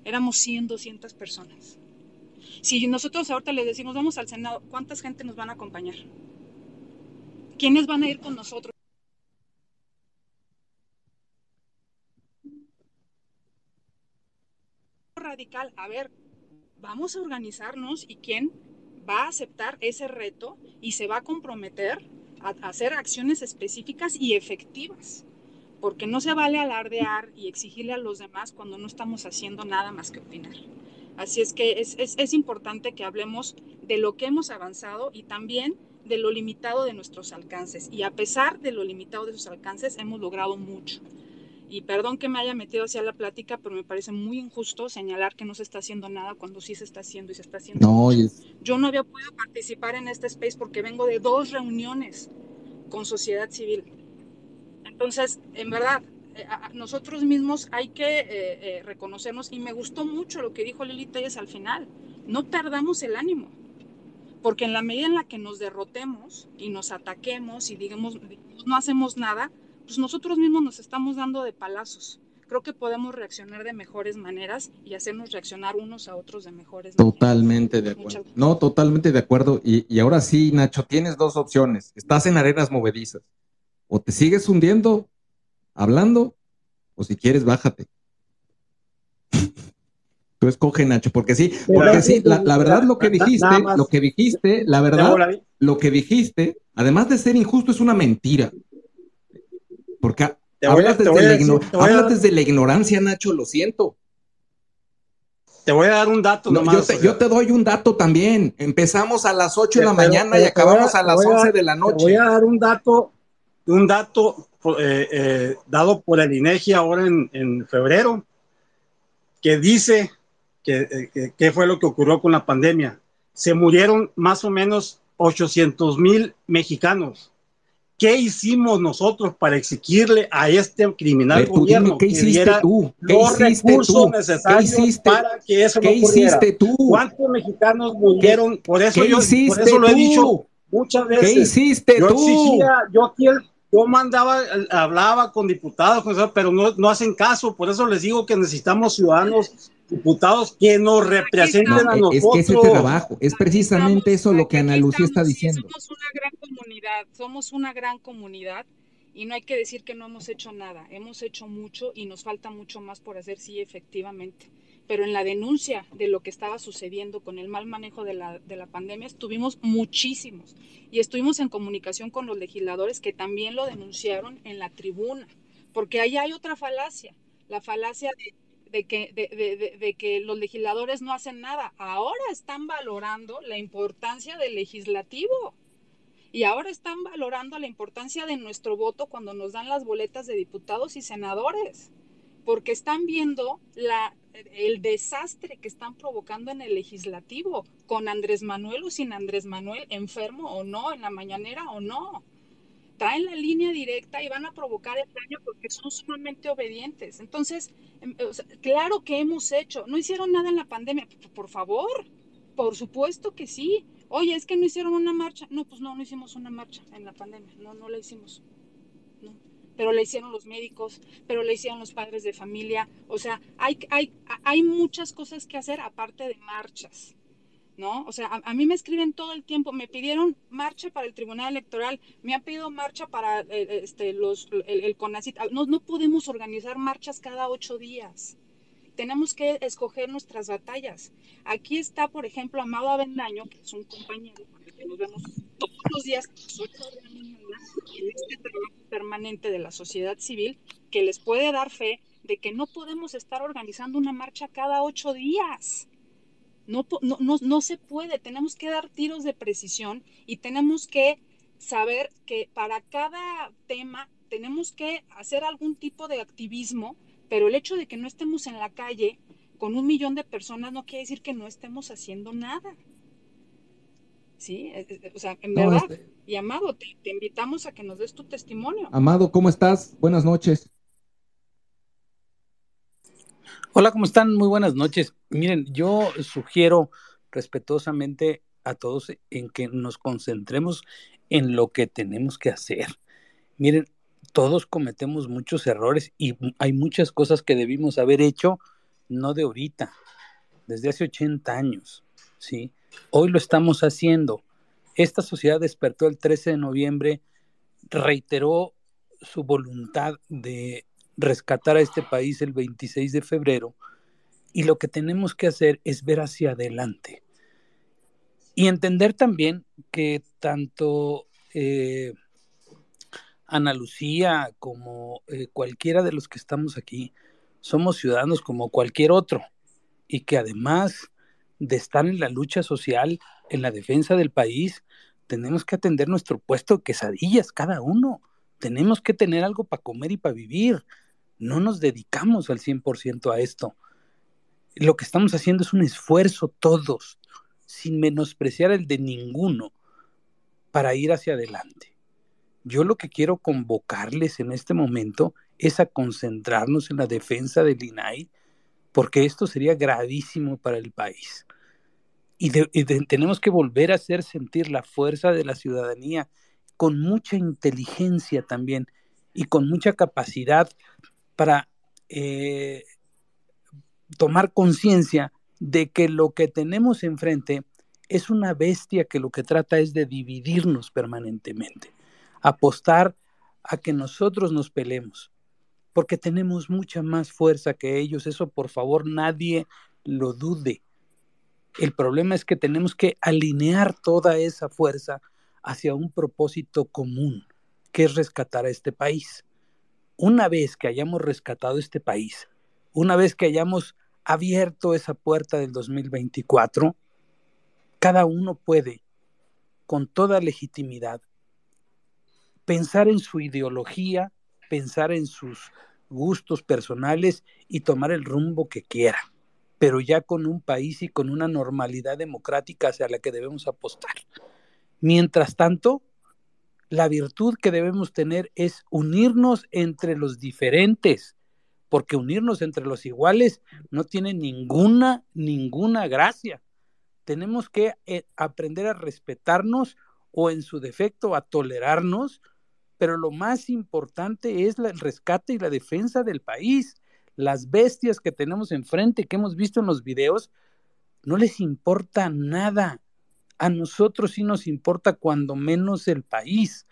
Éramos 100, 200 personas. Si nosotros ahorita les decimos vamos al Senado, ¿cuántas gente nos van a acompañar? ¿Quiénes van a ir con nosotros? Radical, a ver, vamos a organizarnos y quién va a aceptar ese reto y se va a comprometer a hacer acciones específicas y efectivas porque no se vale alardear y exigirle a los demás cuando no estamos haciendo nada más que opinar. Así es que es, es, es importante que hablemos de lo que hemos avanzado y también de lo limitado de nuestros alcances. Y a pesar de lo limitado de sus alcances, hemos logrado mucho. Y perdón que me haya metido hacia la plática, pero me parece muy injusto señalar que no se está haciendo nada cuando sí se está haciendo y se está haciendo. No, es- Yo no había podido participar en este space porque vengo de dos reuniones con sociedad civil. Entonces, en verdad, eh, nosotros mismos hay que eh, eh, reconocernos y me gustó mucho lo que dijo Lili Telles al final. No perdamos el ánimo, porque en la medida en la que nos derrotemos y nos ataquemos y digamos, no hacemos nada, pues nosotros mismos nos estamos dando de palazos. Creo que podemos reaccionar de mejores maneras y hacernos reaccionar unos a otros de mejores maneras. Totalmente de acuerdo. No, totalmente de acuerdo. Y, y ahora sí, Nacho, tienes dos opciones. Estás en arenas movedizas. O te sigues hundiendo hablando, o si quieres, bájate. Tú escoge, Nacho, porque sí, porque sí, la, verdad lo que dijiste, lo que dijiste, la verdad, lo que dijiste, además de ser injusto, es una mentira. Porque hablas, desde, la ignorancia, Nacho, lo siento. Te voy a dar un dato nomás. Yo te, doy un dato también. Empezamos a las 8 de la mañana y acabamos a, las 11 de la noche. Te voy a dar un dato, un dato eh, eh, dado por el INEGI ahora en, en febrero, que dice eh, qué fue lo que ocurrió con la pandemia. Se murieron más o menos 800 mil mexicanos. ¿Qué hicimos nosotros para exigirle a este criminal gobierno ¿qué hiciste tú? ¿Qué hiciste tú? necesarios para que eso ¿Qué hiciste tú? ¿Cuántos mexicanos murieron? Por eso yo por eso lo he dicho muchas veces. ¿Qué hiciste yo tú? Exigía, yo, yo mandaba, hablaba con diputados, pero no, no hacen caso. Por eso les digo que necesitamos ciudadanos diputados que nos representen a nosotros. Es que ese trabajo, es precisamente eso lo que Ana Lucía está diciendo. Somos una gran comunidad, somos una gran comunidad y no hay que decir que no hemos hecho nada, hemos hecho mucho y nos falta mucho más por hacer, sí, efectivamente. Pero en la denuncia de lo que estaba sucediendo con el mal manejo de la, de la pandemia estuvimos muchísimos y estuvimos en comunicación con los legisladores que también lo denunciaron en la tribuna, porque ahí hay otra falacia, la falacia de que, de, que los legisladores no hacen nada. Ahora están valorando la importancia del legislativo. Y ahora están valorando la importancia de nuestro voto cuando nos dan las boletas de diputados y senadores, porque están viendo la, el desastre que están provocando en el legislativo, con Andrés Manuel o sin Andrés Manuel, enfermo o no, en la mañanera o no traen la línea directa y van a provocar el daño porque son sumamente obedientes. Entonces, em, claro que hemos hecho, no hicieron nada en la pandemia, por favor, por supuesto que sí. Oye, es que no hicieron una marcha. No, pues no, no hicimos una marcha en la pandemia, no, no la hicimos. Pero la hicieron los médicos, pero la hicieron los padres de familia. O sea, hay, hay, hay muchas cosas que hacer aparte de marchas. ¿no? O sea, a, mí me escriben todo el tiempo, me pidieron marcha para el Tribunal Electoral, me han pedido marcha para eh, este, los, el, el CONACIT. Ah, no, no podemos organizar marchas cada ocho días. Tenemos que escoger nuestras batallas. Aquí está, por ejemplo, Amado Avendaño, que es un compañero que nos vemos todos los días en este trabajo permanente de la sociedad civil, que les puede dar fe de que no podemos estar organizando una marcha cada ocho días no, no, no, se puede, tenemos que dar tiros de precisión y tenemos que saber que para cada tema tenemos que hacer algún tipo de activismo, pero el hecho de que no estemos en la calle con un millón de personas no quiere decir que no estemos haciendo nada. Sí, o sea, en verdad, este y Amado, te, te invitamos a que nos des tu testimonio. Amado, ¿cómo estás? Buenas noches. Hola, ¿cómo están? Muy buenas noches. Miren, yo sugiero respetuosamente a todos en que nos concentremos en lo que tenemos que hacer. Miren, todos cometemos muchos errores y hay muchas cosas que debimos haber hecho, no de ahorita, desde hace 80 años, ¿sí? Hoy lo estamos haciendo. Esta sociedad despertó el 13 de noviembre, reiteró su voluntad de rescatar a este país el 26 de febrero y lo que tenemos que hacer es ver hacia adelante y entender también que tanto eh, Ana Lucía como eh, cualquiera de los que estamos aquí somos ciudadanos como cualquier otro y que además de estar en la lucha social, en la defensa del país, tenemos que atender nuestro puesto de quesadillas cada uno. Tenemos que tener algo para comer y para vivir no nos dedicamos al 100% a esto. Lo que estamos haciendo es un esfuerzo todos, sin menospreciar el de ninguno, para ir hacia adelante. Yo lo que quiero convocarles en este momento es a concentrarnos en la defensa del INAI, porque esto sería gravísimo para el país. Y, tenemos que volver a hacer sentir la fuerza de la ciudadanía con mucha inteligencia también y con mucha capacidad para eh, tomar conciencia de que lo que tenemos enfrente es una bestia que lo que trata es de dividirnos permanentemente, apostar a que nosotros nos pelemos, porque tenemos mucha más fuerza que ellos, eso por favor nadie lo dude. El problema es que tenemos que alinear toda esa fuerza hacia un propósito común, que es rescatar a este país. Una vez que hayamos rescatado este país, una vez que hayamos abierto esa puerta del 2024, cada uno puede, con toda legitimidad, pensar en su ideología, pensar en sus gustos personales y tomar el rumbo que quiera, pero ya con un país y con una normalidad democrática hacia la que debemos apostar. Mientras tanto, la virtud que debemos tener es unirnos entre los diferentes, porque unirnos entre los iguales no tiene ninguna, ninguna gracia. Tenemos que eh, aprender a respetarnos o en su defecto a tolerarnos pero lo más importante es el rescate y la defensa del país. Las bestias que tenemos enfrente, que hemos visto en los videos, no les importa nada. A nosotros sí nos importa cuando menos el país.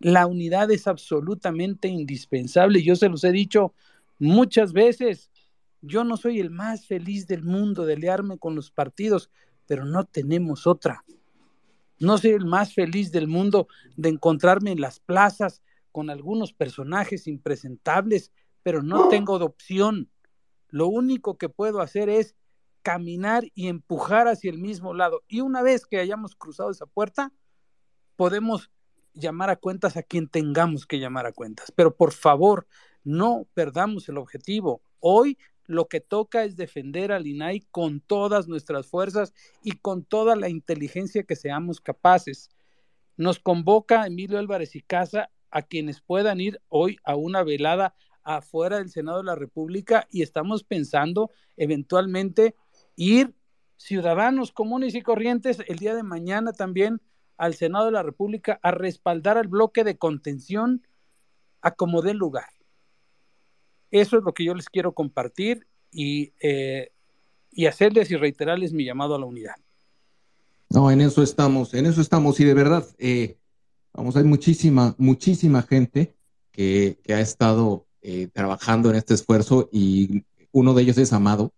La unidad es absolutamente indispensable. Yo se los he dicho muchas veces. Yo no soy el más feliz del mundo de learme con los partidos, pero no tenemos otra. No soy el más feliz del mundo de encontrarme en las plazas con algunos personajes impresentables, pero no tengo de opción. Lo único que puedo hacer es caminar y empujar hacia el mismo lado. Y una vez que hayamos cruzado esa puerta, podemos llamar a cuentas a quien tengamos que llamar a cuentas. Pero por favor, no perdamos el objetivo. Hoy lo que toca es defender al INAI con todas nuestras fuerzas y con toda la inteligencia que seamos capaces. Nos convoca Emilio Álvarez y Casa a quienes puedan ir hoy a una velada afuera del Senado de la República y estamos pensando eventualmente ir ciudadanos comunes y corrientes el día de mañana también al Senado de la República a respaldar al bloque de contención a como dé lugar. Eso es lo que yo les quiero compartir y, eh, y hacerles y reiterarles mi llamado a la unidad. No, en eso estamos, en eso estamos y de verdad, eh, vamos, hay muchísima, muchísima gente que, ha estado eh, trabajando en este esfuerzo y uno de ellos es Amado,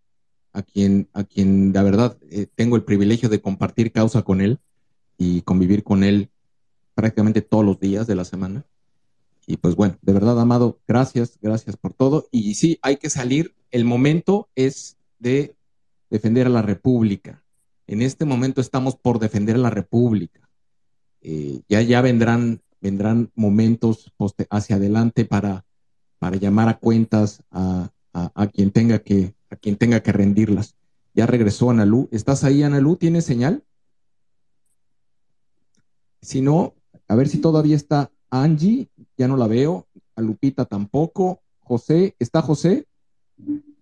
a quien, a quien la verdad tengo el privilegio de compartir causa con él y convivir con él prácticamente todos los días de la semana. Y pues bueno, de verdad, Amado, gracias, gracias por todo. Y sí, hay que salir. El momento es de defender a la República. En este momento estamos por defender a la República. Eh, ya, ya vendrán, vendrán momentos hacia adelante para, para llamar a cuentas a, a, quien tenga que, a quien tenga que rendirlas. Ya regresó Analú. ¿Estás ahí, Analú? ¿Tienes señal? Si no, a ver si todavía está Angie, ya no la veo. A Lupita tampoco. José, ¿está José?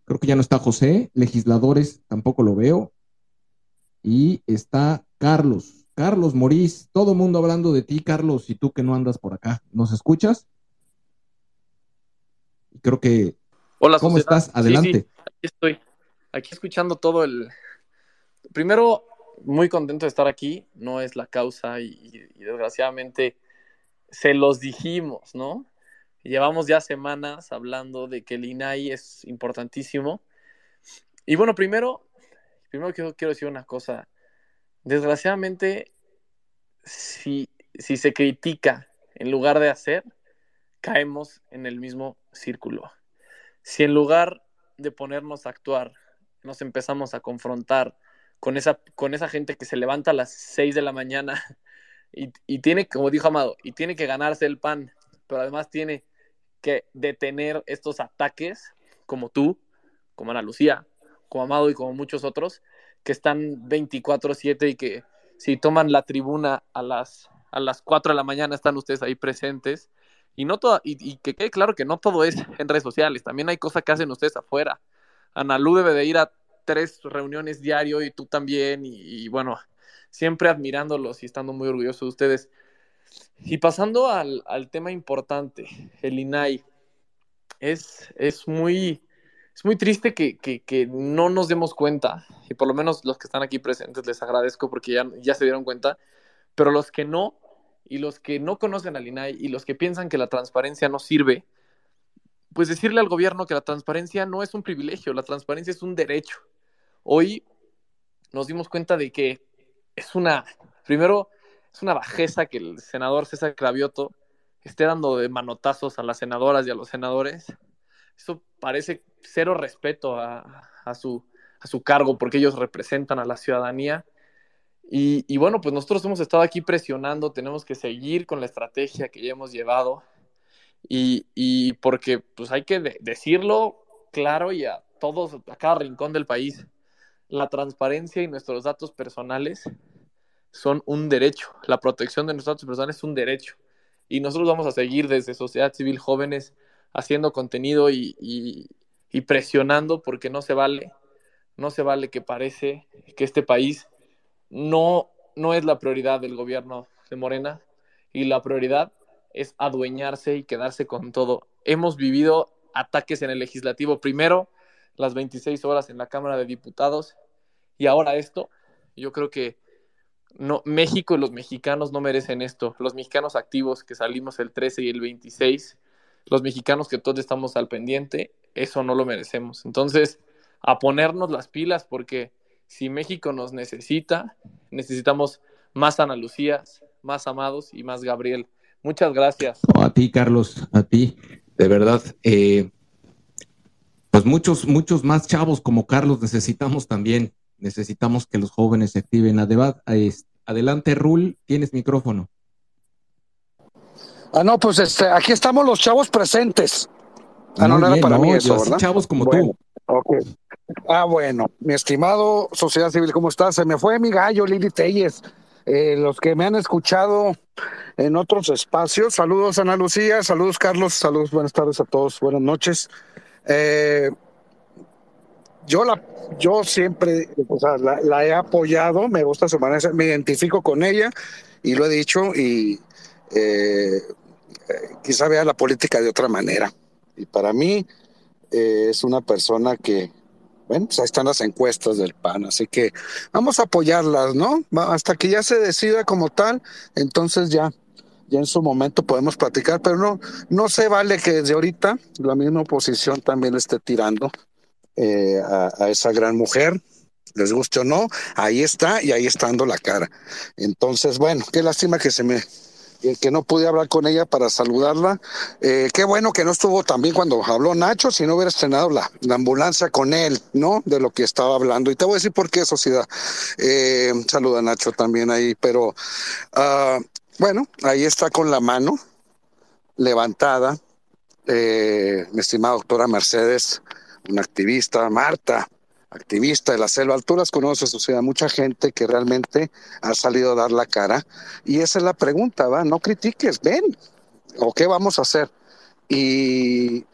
Creo que ya no está José. Legisladores tampoco lo veo. Y está Carlos. Carlos Morís, todo mundo hablando de ti, Carlos, y tú que no andas por acá. ¿Nos escuchas? Creo que. Hola, ¿cómo estás? Adelante. aquí estoy. Aquí escuchando todo el. Primero, muy contento de estar aquí. No es la causa y desgraciadamente se los dijimos, ¿no? Llevamos ya semanas hablando de que el INAI es importantísimo. Y bueno, primero, primero quiero, quiero decir una cosa. Desgraciadamente, si, si se critica en lugar de hacer, caemos en el mismo círculo. Si en lugar de ponernos a actuar, nos empezamos a confrontar con esa, con esa gente que se levanta a las 6 de la mañana y, tiene, como dijo Amado, y tiene que ganarse el pan, pero además tiene que detener estos ataques, como tú, como Ana Lucía, como Amado y como muchos otros, que están 24/7 y que si toman la tribuna a las, a las 4 de la mañana están ustedes ahí presentes. Y, no todo, y, que quede claro que no todo es en redes sociales, también hay cosas que hacen ustedes afuera. Ana Lu debe de ir a tres reuniones diario y tú también, y bueno, siempre admirándolos y estando muy orgulloso de ustedes. Y pasando al, tema importante, el INAI, es, es, muy, es muy triste que, no nos demos cuenta, y por lo menos los que están aquí presentes les agradezco porque ya, ya se dieron cuenta, pero los que no, y los que no conocen al INAI, y los que piensan que la transparencia no sirve, pues decirle al gobierno que la transparencia no es un privilegio, la transparencia es un derecho Hoy nos dimos cuenta de que es una, primero, es una bajeza que el senador César Cravioto esté dando de manotazos a las senadoras y a los senadores. Eso parece cero respeto a, su, a su cargo porque ellos representan a la ciudadanía. Y, y, bueno, pues nosotros hemos estado aquí presionando, tenemos que seguir con la estrategia que ya hemos llevado y, y porque pues hay que decirlo claro y a todos, a cada rincón del país, la transparencia y nuestros datos personales son un derecho, la protección de nuestros datos personales es un derecho y nosotros vamos a seguir desde sociedad civil jóvenes haciendo contenido y, y, y presionando porque no se vale, no se vale que parece que este país no, no es la prioridad del gobierno de Morena y la prioridad es adueñarse y quedarse con todo. Hemos vivido ataques en el legislativo, primero las 26 horas en la Cámara de Diputados y ahora esto. Yo creo que no, México y los mexicanos no merecen esto. Los mexicanos activos que salimos el 13 y el 26, los mexicanos que todos estamos al pendiente, eso no lo merecemos. Entonces, a ponernos las pilas porque si México nos necesita, necesitamos más Ana Lucías, más Amados y más Gabriel. Muchas gracias. a ti, Carlos, a ti, de verdad. Eh, pues muchos, muchos más chavos como Carlos necesitamos también. Necesitamos que los jóvenes se activen. Adelante, Rul, tienes micrófono. Ah, no, pues este, aquí estamos los chavos presentes. Ah, no, no era para mí eso, ¿verdad? chavos como tú. Ah, bueno, mi estimado Sociedad Civil, ¿cómo estás? Se me fue mi gallo, Lili Telles. Eh, los que me han escuchado en otros espacios. Saludos Ana Lucía, saludos Carlos, saludos, buenas tardes a todos, buenas noches. Eh, yo la, yo siempre, la, he apoyado, me gusta su manera, me identifico con ella y lo he dicho y eh, quizá vea la política de otra manera. Y para mí es una persona que bueno, pues ahí están las encuestas del PAN, así que vamos a apoyarlas, ¿no? Hasta que ya se decida como tal, entonces ya, ya en su momento podemos platicar, pero no, no se vale que desde ahorita la misma oposición también esté tirando eh, a, a esa gran mujer, les guste o no, ahí está y ahí está dando la cara. Entonces, bueno, qué lástima que se me que no pude hablar con ella para saludarla. Eh, qué bueno que no estuvo también cuando habló Nacho, si no hubiera estrenado la, ambulancia con él, ¿no? De lo que estaba hablando. Y te voy a decir por qué, sociedad. Eh, saluda Nacho también ahí, pero uh, bueno, ahí está con la mano levantada, eh, mi estimada doctora Mercedes, una activista, Marta, activista de la selva alturas, conoce sociedad, mucha gente que realmente ha salido a dar la cara. Y esa es la pregunta, ¿va? No critiques, ven, o qué vamos a hacer. Y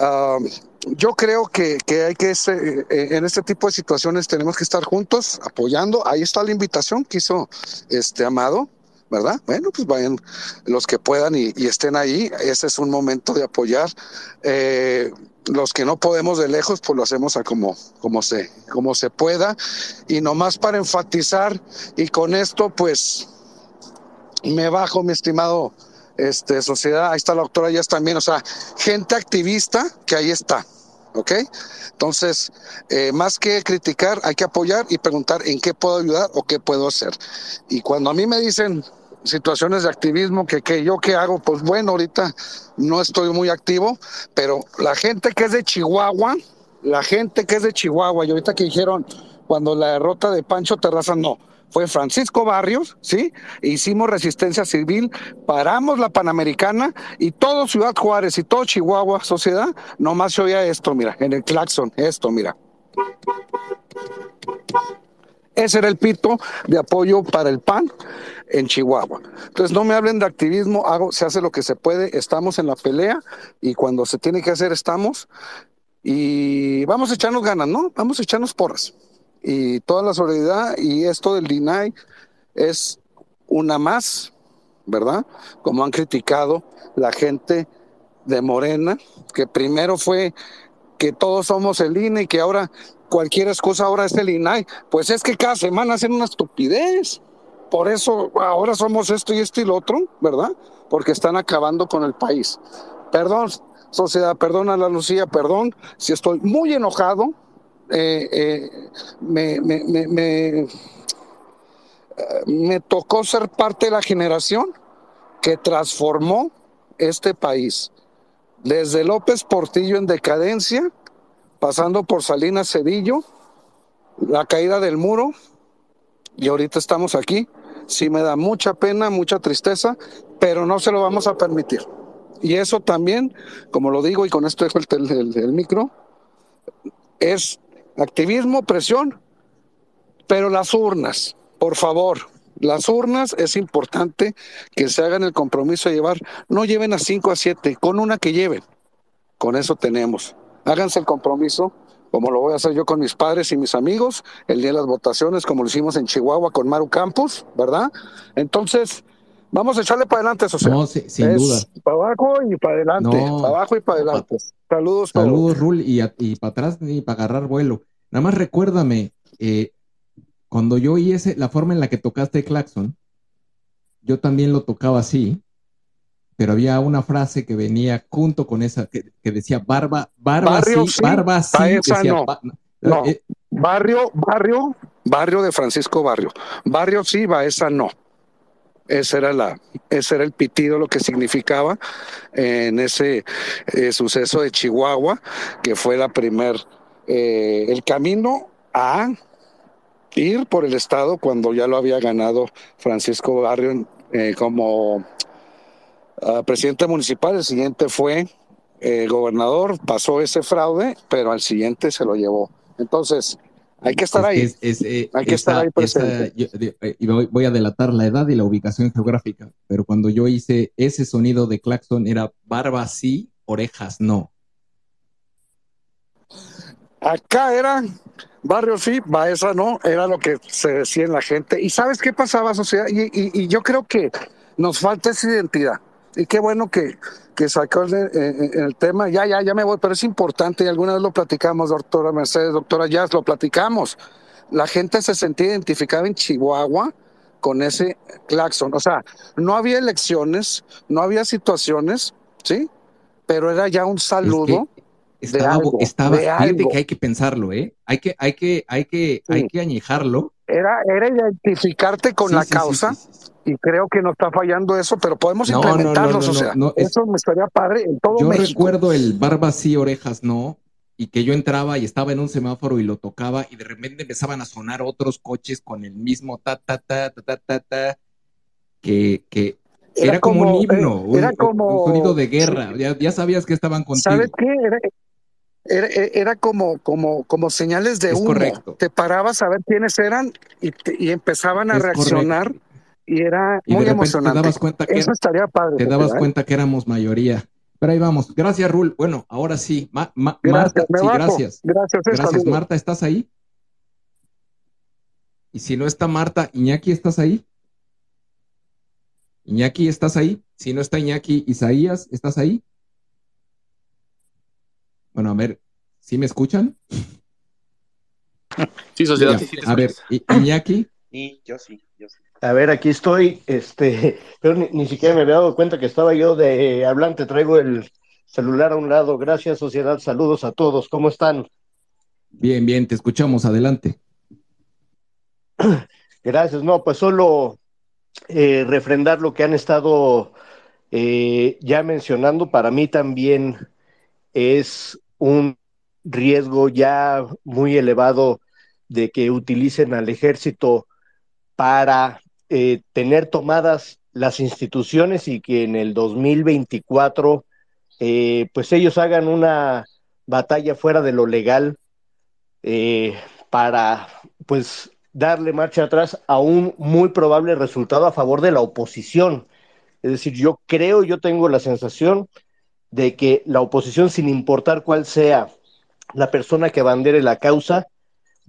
um, yo creo que, que hay que, eh, en este tipo de situaciones tenemos que estar juntos, apoyando. Ahí está la invitación que hizo este Amado. ¿Verdad? Bueno, pues vayan los que puedan y, estén ahí. Ese es un momento de apoyar. Eh, los que no podemos de lejos, pues lo hacemos a como, como, se, como se pueda. Y nomás para enfatizar, y con esto, pues me bajo, mi estimado este, sociedad. Ahí está la doctora ya también, o sea, gente activista que ahí está. ¿Ok? Entonces, eh, más que criticar, hay que apoyar y preguntar en qué puedo ayudar o qué puedo hacer. Y cuando a mí me dicen, situaciones de activismo que, yo qué hago, pues bueno, ahorita no estoy muy activo, pero la gente que es de Chihuahua, la gente que es de Chihuahua, y ahorita que dijeron cuando la derrota de Pancho Terraza, no, fue Francisco Barrios, ¿sí? Hicimos resistencia civil, paramos la Panamericana y todo Ciudad Juárez y todo Chihuahua, sociedad, nomás se oía esto, mira, en el claxon, esto, mira. Ese era el pito de apoyo para el PAN en Chihuahua. Entonces no me hablen de activismo, hago, se hace lo que se puede, estamos en la pelea y cuando se tiene que hacer estamos y vamos a echarnos ganas, ¿no? Vamos a echarnos porras. Y toda la solidaridad y esto del DINAI es una más, ¿verdad? Como han criticado la gente de Morena, que primero fue que todos somos el INE y que ahora cualquier excusa ahora es el INAI. Pues es que cada semana hacen una estupidez. Por eso ahora somos esto y esto y lo otro, ¿verdad? Porque están acabando con el país. Perdón, sociedad, perdón a la Lucía, perdón si estoy muy enojado, eh, eh, me, me, me tocó ser parte de la generación que transformó este país. Desde López Portillo en decadencia, pasando por Salinas Cedillo, la caída del muro, y ahorita estamos aquí. Sí me da mucha pena, mucha tristeza, pero no se lo vamos a permitir. Y eso también, como lo digo, y con esto dejo el, el micro, es activismo, presión, pero las urnas, por favor, las urnas es importante que se hagan el compromiso de llevar, no lleven a cinco a siete, con una que lleven. Con eso tenemos. Háganse el compromiso, como lo voy a hacer yo con mis padres y mis amigos, el día de las votaciones, como lo hicimos en Chihuahua con Maru Campos, ¿verdad? Entonces, vamos a echarle para adelante, eso No, sin duda. Para abajo y para adelante, para abajo y para adelante. Saludos. Saludos, Rul, y, y para atrás ni para agarrar vuelo. Nada más recuérdame, eh, cuando yo oí ese, la forma en la que tocaste claxon, yo también lo tocaba así, pero había una frase que venía junto con esa, que, decía barba, barba sí, barba sí, no. Eh, barrio, barrio, barrio de Francisco Barrio. Barrio sí, va esa no. Ese era, la, ese era el pitido, lo que significaba en ese eh, suceso de Chihuahua, que fue la primer, eh, el camino a ir por el Estado cuando ya lo había ganado Francisco Barrio eh, como ah, presidente municipal. El siguiente fue el gobernador, pasó ese fraude, pero al siguiente se lo llevó. Entonces, hay que estar ahí. Eh, hay que estar ahí presente. Eh, y voy a delatar la edad y la ubicación geográfica, pero cuando yo hice ese sonido de claxon era barba sí, orejas no. Acá era Barrio sí, Baeza no, era lo que se decía en la gente. ¿Y sabes qué pasaba, sociedad? Y, yo creo que nos falta esa identidad. Y qué bueno que, que sacó el, tema. Ya, ya, ya me voy, pero es importante y alguna vez lo platicamos, doctora Mercedes, doctora Jazz, lo platicamos. La gente se sentía identificada en Chihuahua con ese claxon. O sea, no había elecciones, no había situaciones, ¿sí? Pero era ya un saludo estaba, estaba fíjate que hay que pensarlo, ¿eh? Hay que, hay que, hay que, hay que añejarlo. Era, era identificarte con la causa y creo que no está fallando eso, pero podemos implementarlo, o sea, eso me estaría padre en todo Yo recuerdo el barba sí, orejas no, y que yo entraba y estaba en un semáforo y lo tocaba y de repente empezaban a sonar otros coches con el mismo ta ta ta ta ta ta, ta que, que era, como, un himno, era como, un sonido de guerra, ya, ya sabías que estaban contigo. ¿Sabes qué? Era, era, como, como, como señales de humo. Te parabas a ver quiénes eran y, empezaban a reaccionar y era muy emocionante. Te dabas cuenta que Eso estaría padre. Te dabas cuenta que éramos mayoría. Pero ahí vamos. Gracias, Rul. Bueno, ahora sí. Marta, sí, gracias. Gracias, gracias Marta, ¿estás ahí? Y si no está Marta, Iñaki, ¿estás ahí? Iñaki, ¿estás ahí? Si no está Iñaki, Isaías, ¿estás ahí? Bueno, a ver, ¿sí me escuchan? Sí, sociedad. a ver, Iñaki. Sí, yo sí, yo sí. A ver, aquí estoy, este, pero ni, siquiera me había dado cuenta que estaba yo de hablante, traigo el celular a un lado. Gracias, sociedad, saludos a todos, ¿cómo están? Bien, bien, te escuchamos, adelante. Gracias, no, pues solo eh, refrendar lo que han estado eh, ya mencionando, para mí también es un riesgo ya muy elevado de que utilicen al ejército para eh, tener tomadas las instituciones y que en el 2024 eh, pues ellos hagan una batalla fuera de lo legal eh, para pues darle marcha atrás a un muy probable resultado a favor de la oposición. Es decir, yo creo, yo tengo la sensación de que la oposición, sin importar cuál sea la persona que bandere la causa,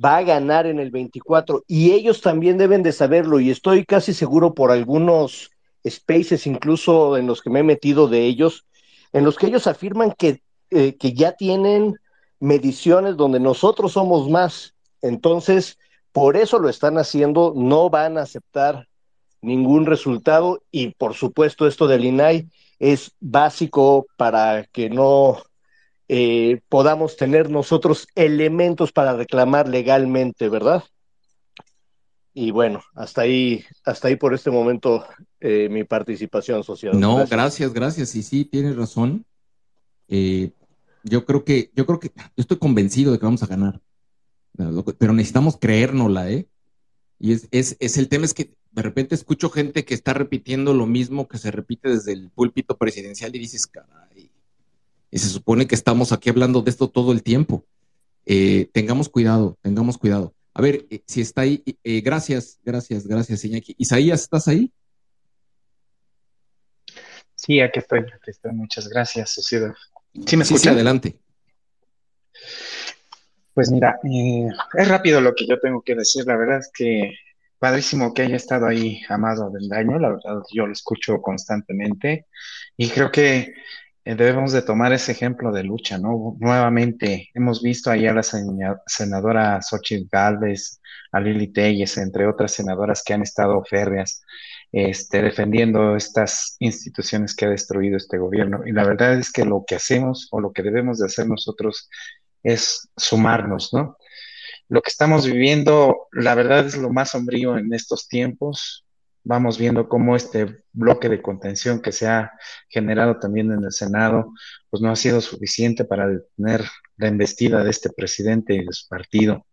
va a ganar en el 24 y ellos también deben de saberlo y estoy casi seguro por algunos spaces, incluso en los que me he metido de ellos, en los que ellos afirman que, eh, que ya tienen mediciones donde nosotros somos más. Entonces, por eso lo están haciendo, no van a aceptar ningún resultado y por supuesto esto del INAI es básico para que no eh, podamos tener nosotros elementos para reclamar legalmente, ¿verdad? Y bueno, hasta ahí, hasta ahí por este momento eh, mi participación social. No, gracias. gracias, Y sí, tienes razón. Eh, yo creo que, yo creo que, yo estoy convencido de que vamos a ganar. Pero necesitamos creérnosla, ¿eh? Y es, es, es el tema es que de repente escucho gente que está repitiendo lo mismo que se repite desde el púlpito presidencial y dices, caray, y se supone que estamos aquí hablando de esto todo el tiempo. Eh, tengamos cuidado, tengamos cuidado. A ver, eh, si está ahí, eh, gracias, gracias, gracias, Iñaki. Isaías, ¿estás ahí? Sí, aquí estoy, aquí estoy. Muchas gracias, Sociedad. ¿Sí me escucha? adelante. Pues mira, es rápido lo que yo tengo que decir. La verdad es que padrísimo que haya estado ahí Amado del Daño. La verdad, yo lo escucho constantemente y creo que eh, debemos de tomar ese ejemplo de lucha, ¿no? Nuevamente, hemos visto ahí a la senadora Xochitl Galvez, a Lili Telles, entre otras senadoras que han estado férreas, este, defendiendo estas instituciones que ha destruido este gobierno. Y la verdad es que lo que hacemos o lo que debemos de hacer nosotros es sumarnos, ¿no? Lo que estamos viviendo, la verdad es lo más sombrío en estos tiempos vamos viendo cómo este bloque de contención que se ha generado también en el Senado, pues no ha sido suficiente para detener la embestida de este presidente y de su partido.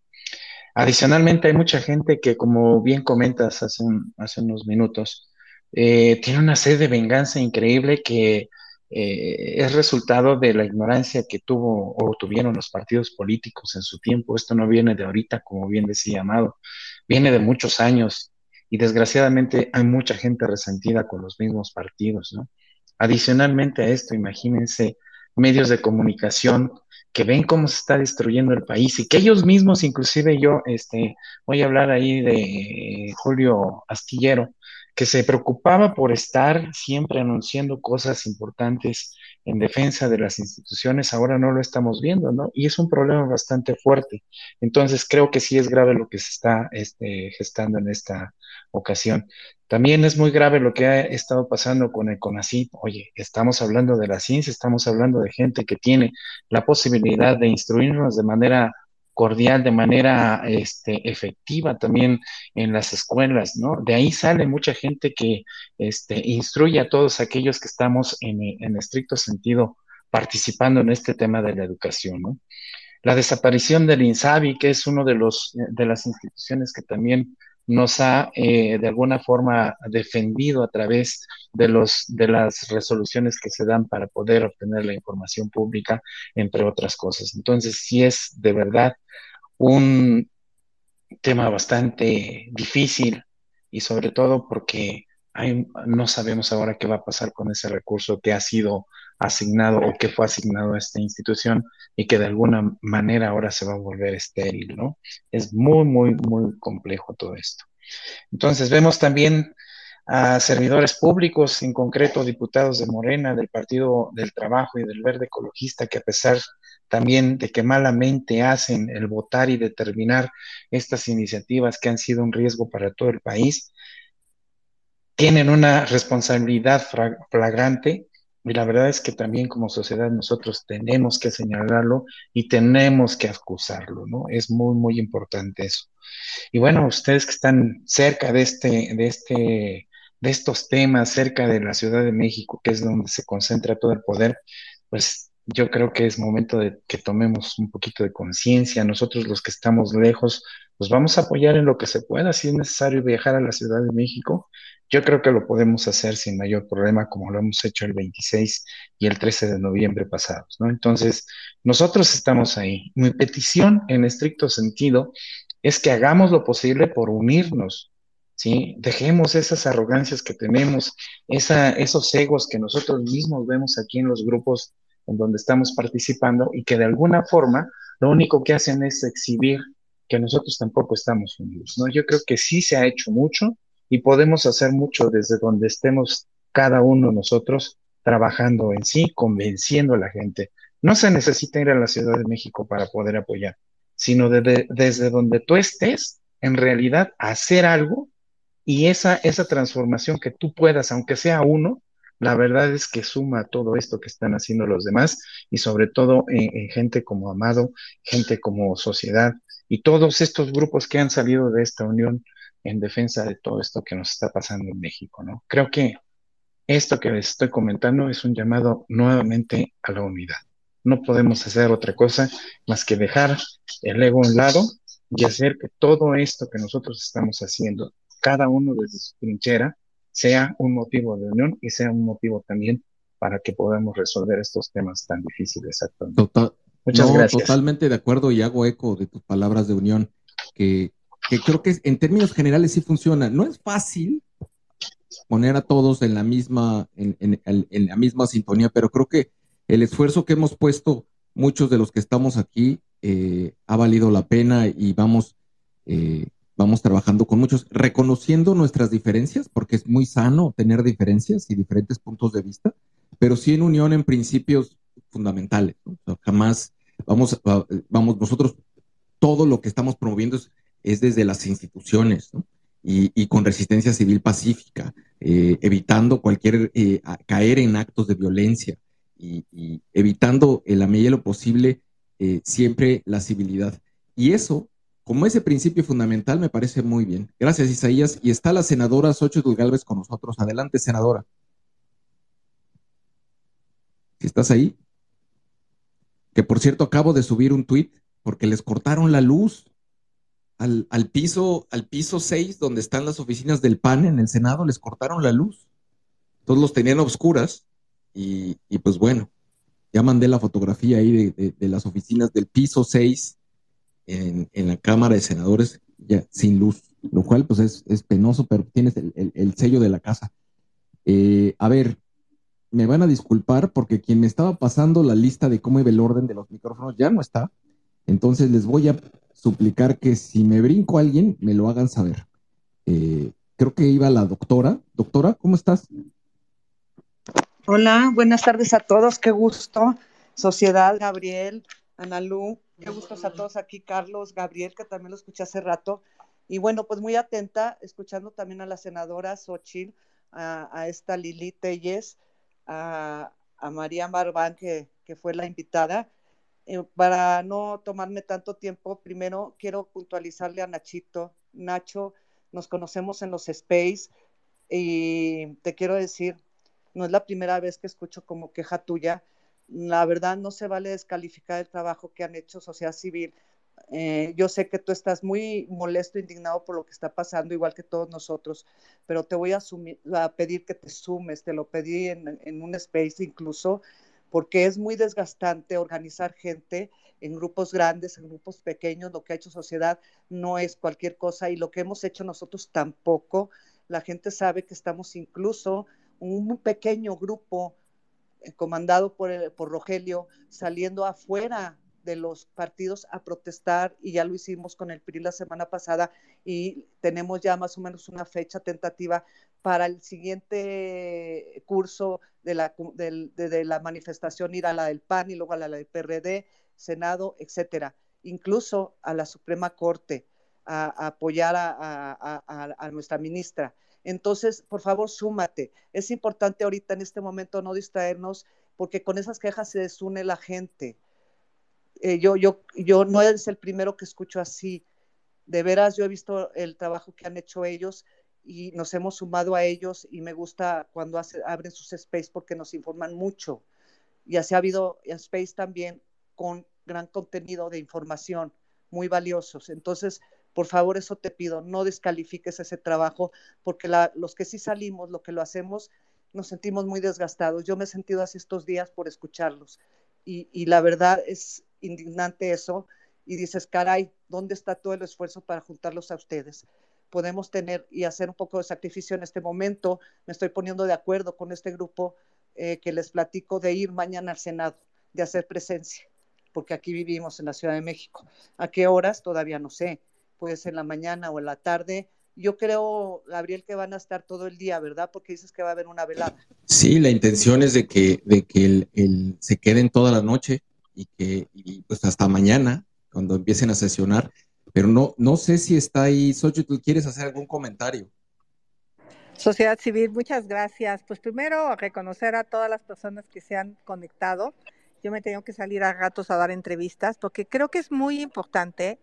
Adicionalmente, hay mucha gente que, como bien comentas hace, hace unos minutos, eh, tiene una sed de venganza increíble que eh, es resultado de la ignorancia que tuvo o tuvieron los partidos políticos en su tiempo. Esto no viene de ahorita, como bien decía Amado, viene de muchos años y desgraciadamente hay mucha gente resentida con los mismos partidos, ¿no? Adicionalmente a esto, imagínense medios de comunicación que ven cómo se está destruyendo el país y que ellos mismos, inclusive yo, este, voy a hablar ahí de Julio Astillero, que se preocupaba por estar siempre anunciando cosas importantes en defensa de las instituciones, ahora no lo estamos viendo, ¿no? Y es un problema bastante fuerte. Entonces, creo que sí es grave lo que se está este, gestando en esta ocasión. También es muy grave lo que ha estado pasando con el CONACYT. Oye, estamos hablando de la ciencia, estamos hablando de gente que tiene la posibilidad de instruirnos de manera cordial, de manera este, efectiva también en las escuelas, ¿no? De ahí sale mucha gente que este, instruye a todos aquellos que estamos en, en estricto sentido participando en este tema de la educación, ¿no? La desaparición del INSABI, que es uno de los de las instituciones que también nos ha eh, de alguna forma defendido a través de, los, de las resoluciones que se dan para poder obtener la información pública, entre otras cosas. Entonces, sí es de verdad un tema bastante difícil y sobre todo porque hay, no sabemos ahora qué va a pasar con ese recurso que ha sido asignado o que fue asignado a esta institución y que de alguna manera ahora se va a volver estéril, ¿no? Es muy, muy, muy complejo todo esto. Entonces vemos también a servidores públicos, en concreto diputados de Morena, del Partido del Trabajo y del Verde Ecologista, que a pesar también de que malamente hacen el votar y determinar estas iniciativas que han sido un riesgo para todo el país, tienen una responsabilidad flagrante y la verdad es que también como sociedad nosotros tenemos que señalarlo y tenemos que acusarlo, ¿no? Es muy, muy importante eso. Y bueno, ustedes que están cerca de este, de este, de estos temas, cerca de la Ciudad de México, que es donde se concentra todo el poder, pues yo creo que es momento de que tomemos un poquito de conciencia. Nosotros los que estamos lejos, pues vamos a apoyar en lo que se pueda. Si es necesario viajar a la Ciudad de México, yo creo que lo podemos hacer sin mayor problema, como lo hemos hecho el 26 y el 13 de noviembre pasados, ¿no? Entonces, nosotros estamos ahí. Mi petición, en estricto sentido, es que hagamos lo posible por unirnos, ¿sí? Dejemos esas arrogancias que tenemos, esa, esos egos que nosotros mismos vemos aquí en los grupos en donde estamos participando y que de alguna forma lo único que hacen es exhibir que nosotros tampoco estamos unidos, ¿no? Yo creo que sí se ha hecho mucho, y podemos hacer mucho desde donde estemos cada uno de nosotros trabajando en sí, convenciendo a la gente. No se necesita ir a la Ciudad de México para poder apoyar, sino desde donde tú estés, en realidad hacer algo y esa, esa transformación que tú puedas, aunque sea uno, la verdad es que suma todo esto que están haciendo los demás y sobre todo en, gente como Amado, gente como Sociedad y todos estos grupos que han salido de esta unión en defensa de todo esto que nos está pasando en México, ¿no? Creo que esto que les estoy comentando es un llamado nuevamente a la unidad. No podemos hacer otra cosa más que dejar el ego a un lado y hacer que todo esto que nosotros estamos haciendo, cada uno desde su trinchera, sea un motivo de unión y sea un motivo también para que podamos resolver estos temas tan difíciles actualmente. Muchas gracias. Totalmente de acuerdo y hago eco de tus palabras de unión, que, que creo que en términos generales sí funciona. No es fácil poner a todos en la misma, en, la misma sintonía, pero creo que el esfuerzo que hemos puesto muchos de los que estamos aquí eh, ha valido la pena y vamos eh, vamos trabajando con muchos, reconociendo nuestras diferencias, porque es muy sano tener diferencias y diferentes puntos de vista, pero sí en unión en principios fundamentales. jamás vamos, vamos, nosotros todo lo que estamos promoviendo es, desde las instituciones y, con resistencia civil pacífica, eh, evitando cualquier eh, caer en actos de violencia y, evitando en la medida de lo posible eh, siempre la civilidad. Y eso como ese principio fundamental me parece muy bien. Gracias, Isaías. Y está la senadora Xochitl Galvez con nosotros. Adelante, senadora. Si estás ahí. Que por cierto, acabo de subir un tuit porque les cortaron la luz al, piso, al piso 6, donde están las oficinas del PAN en el Senado, les cortaron la luz. Todos los tenían oscuras y, pues bueno, ya mandé la fotografía ahí de, de las oficinas del piso 6 en, la Cámara de Senadores ya sin luz, lo cual pues es, penoso, pero tienes el, sello de la casa. Eh, a ver, me van a disculpar porque quien me estaba pasando la lista de cómo iba el orden de los micrófonos ya no está. Entonces les voy a suplicar que si me brinco a alguien, me lo hagan saber. Eh, creo que iba la doctora. Doctora, ¿cómo estás? Hola, buenas tardes a todos, qué gusto. Sociedad, Gabriel, Analú, Qué gustos a todos aquí, Carlos, Gabriel, que también lo escuché hace rato. Y bueno, pues muy atenta, escuchando también a la senadora Xochitl, a, esta Lili Telles, a, María Marván, que, fue la invitada. Eh, para no tomarme tanto tiempo, primero quiero puntualizarle a Nachito. Nacho, nos conocemos en los Space y te quiero decir, no es la primera vez que escucho como queja tuya la verdad no se vale descalificar el trabajo que han hecho sociedad civil. Eh, yo sé que tú estás muy molesto, indignado por lo que está pasando, igual que todos nosotros, pero te voy a, pedir que te sumes, te lo pedí en, un space incluso, porque es muy desgastante organizar gente en grupos grandes, en grupos pequeños, lo que ha hecho sociedad no es cualquier cosa y lo que hemos hecho nosotros tampoco. La gente sabe que estamos incluso un pequeño grupo eh, comandado por, por Rogelio, saliendo afuera de los partidos a protestar y ya lo hicimos con el PRI la semana pasada y tenemos ya más o menos una fecha tentativa para el siguiente curso de la, de, la manifestación ir a la del PAN y luego a la del PRD, Senado, etcétera, incluso a la Suprema Corte a, apoyar a nuestra ministra. Entonces, por favor, súmate. Es importante ahorita en este momento no distraernos porque con esas quejas se desune la gente. Eh, yo, yo, yo no es el primero que escucho así. De veras, yo he visto el trabajo que han hecho ellos y nos hemos sumado a ellos y me gusta cuando abren sus space porque nos informan mucho. Y así ha habido space también con gran contenido de información muy valiosos. Entonces, por favor, eso te pido, no descalifiques ese trabajo, porque los que sí salimos, lo que lo hacemos, nos sentimos muy desgastados. Yo me he sentido así estos días por escucharlos. Y, la verdad es indignante eso. Y dices, caray, ¿dónde está todo el esfuerzo para juntarlos a ustedes? Podemos tener y hacer un poco de sacrificio en este momento. Me estoy poniendo de acuerdo con este grupo eh, que les platico de ir mañana al Senado, de hacer presencia, porque aquí vivimos en la Ciudad de México. ¿A qué horas? Todavía no sé puede ser en la mañana o en la tarde. Yo creo, Gabriel, que van a estar todo el día, ¿verdad? Porque dices que va a haber una velada. Sí, la intención es de que, de que el, se queden toda la noche y que pues hasta mañana, cuando empiecen a sesionar. Pero no, no sé si está ahí, Xochitl, ¿quieres hacer algún comentario? Sociedad Civil, muchas gracias. Pues primero reconocer a todas las personas que se han conectado. Yo me tengo que salir a ratos a dar entrevistas porque creo que es muy importante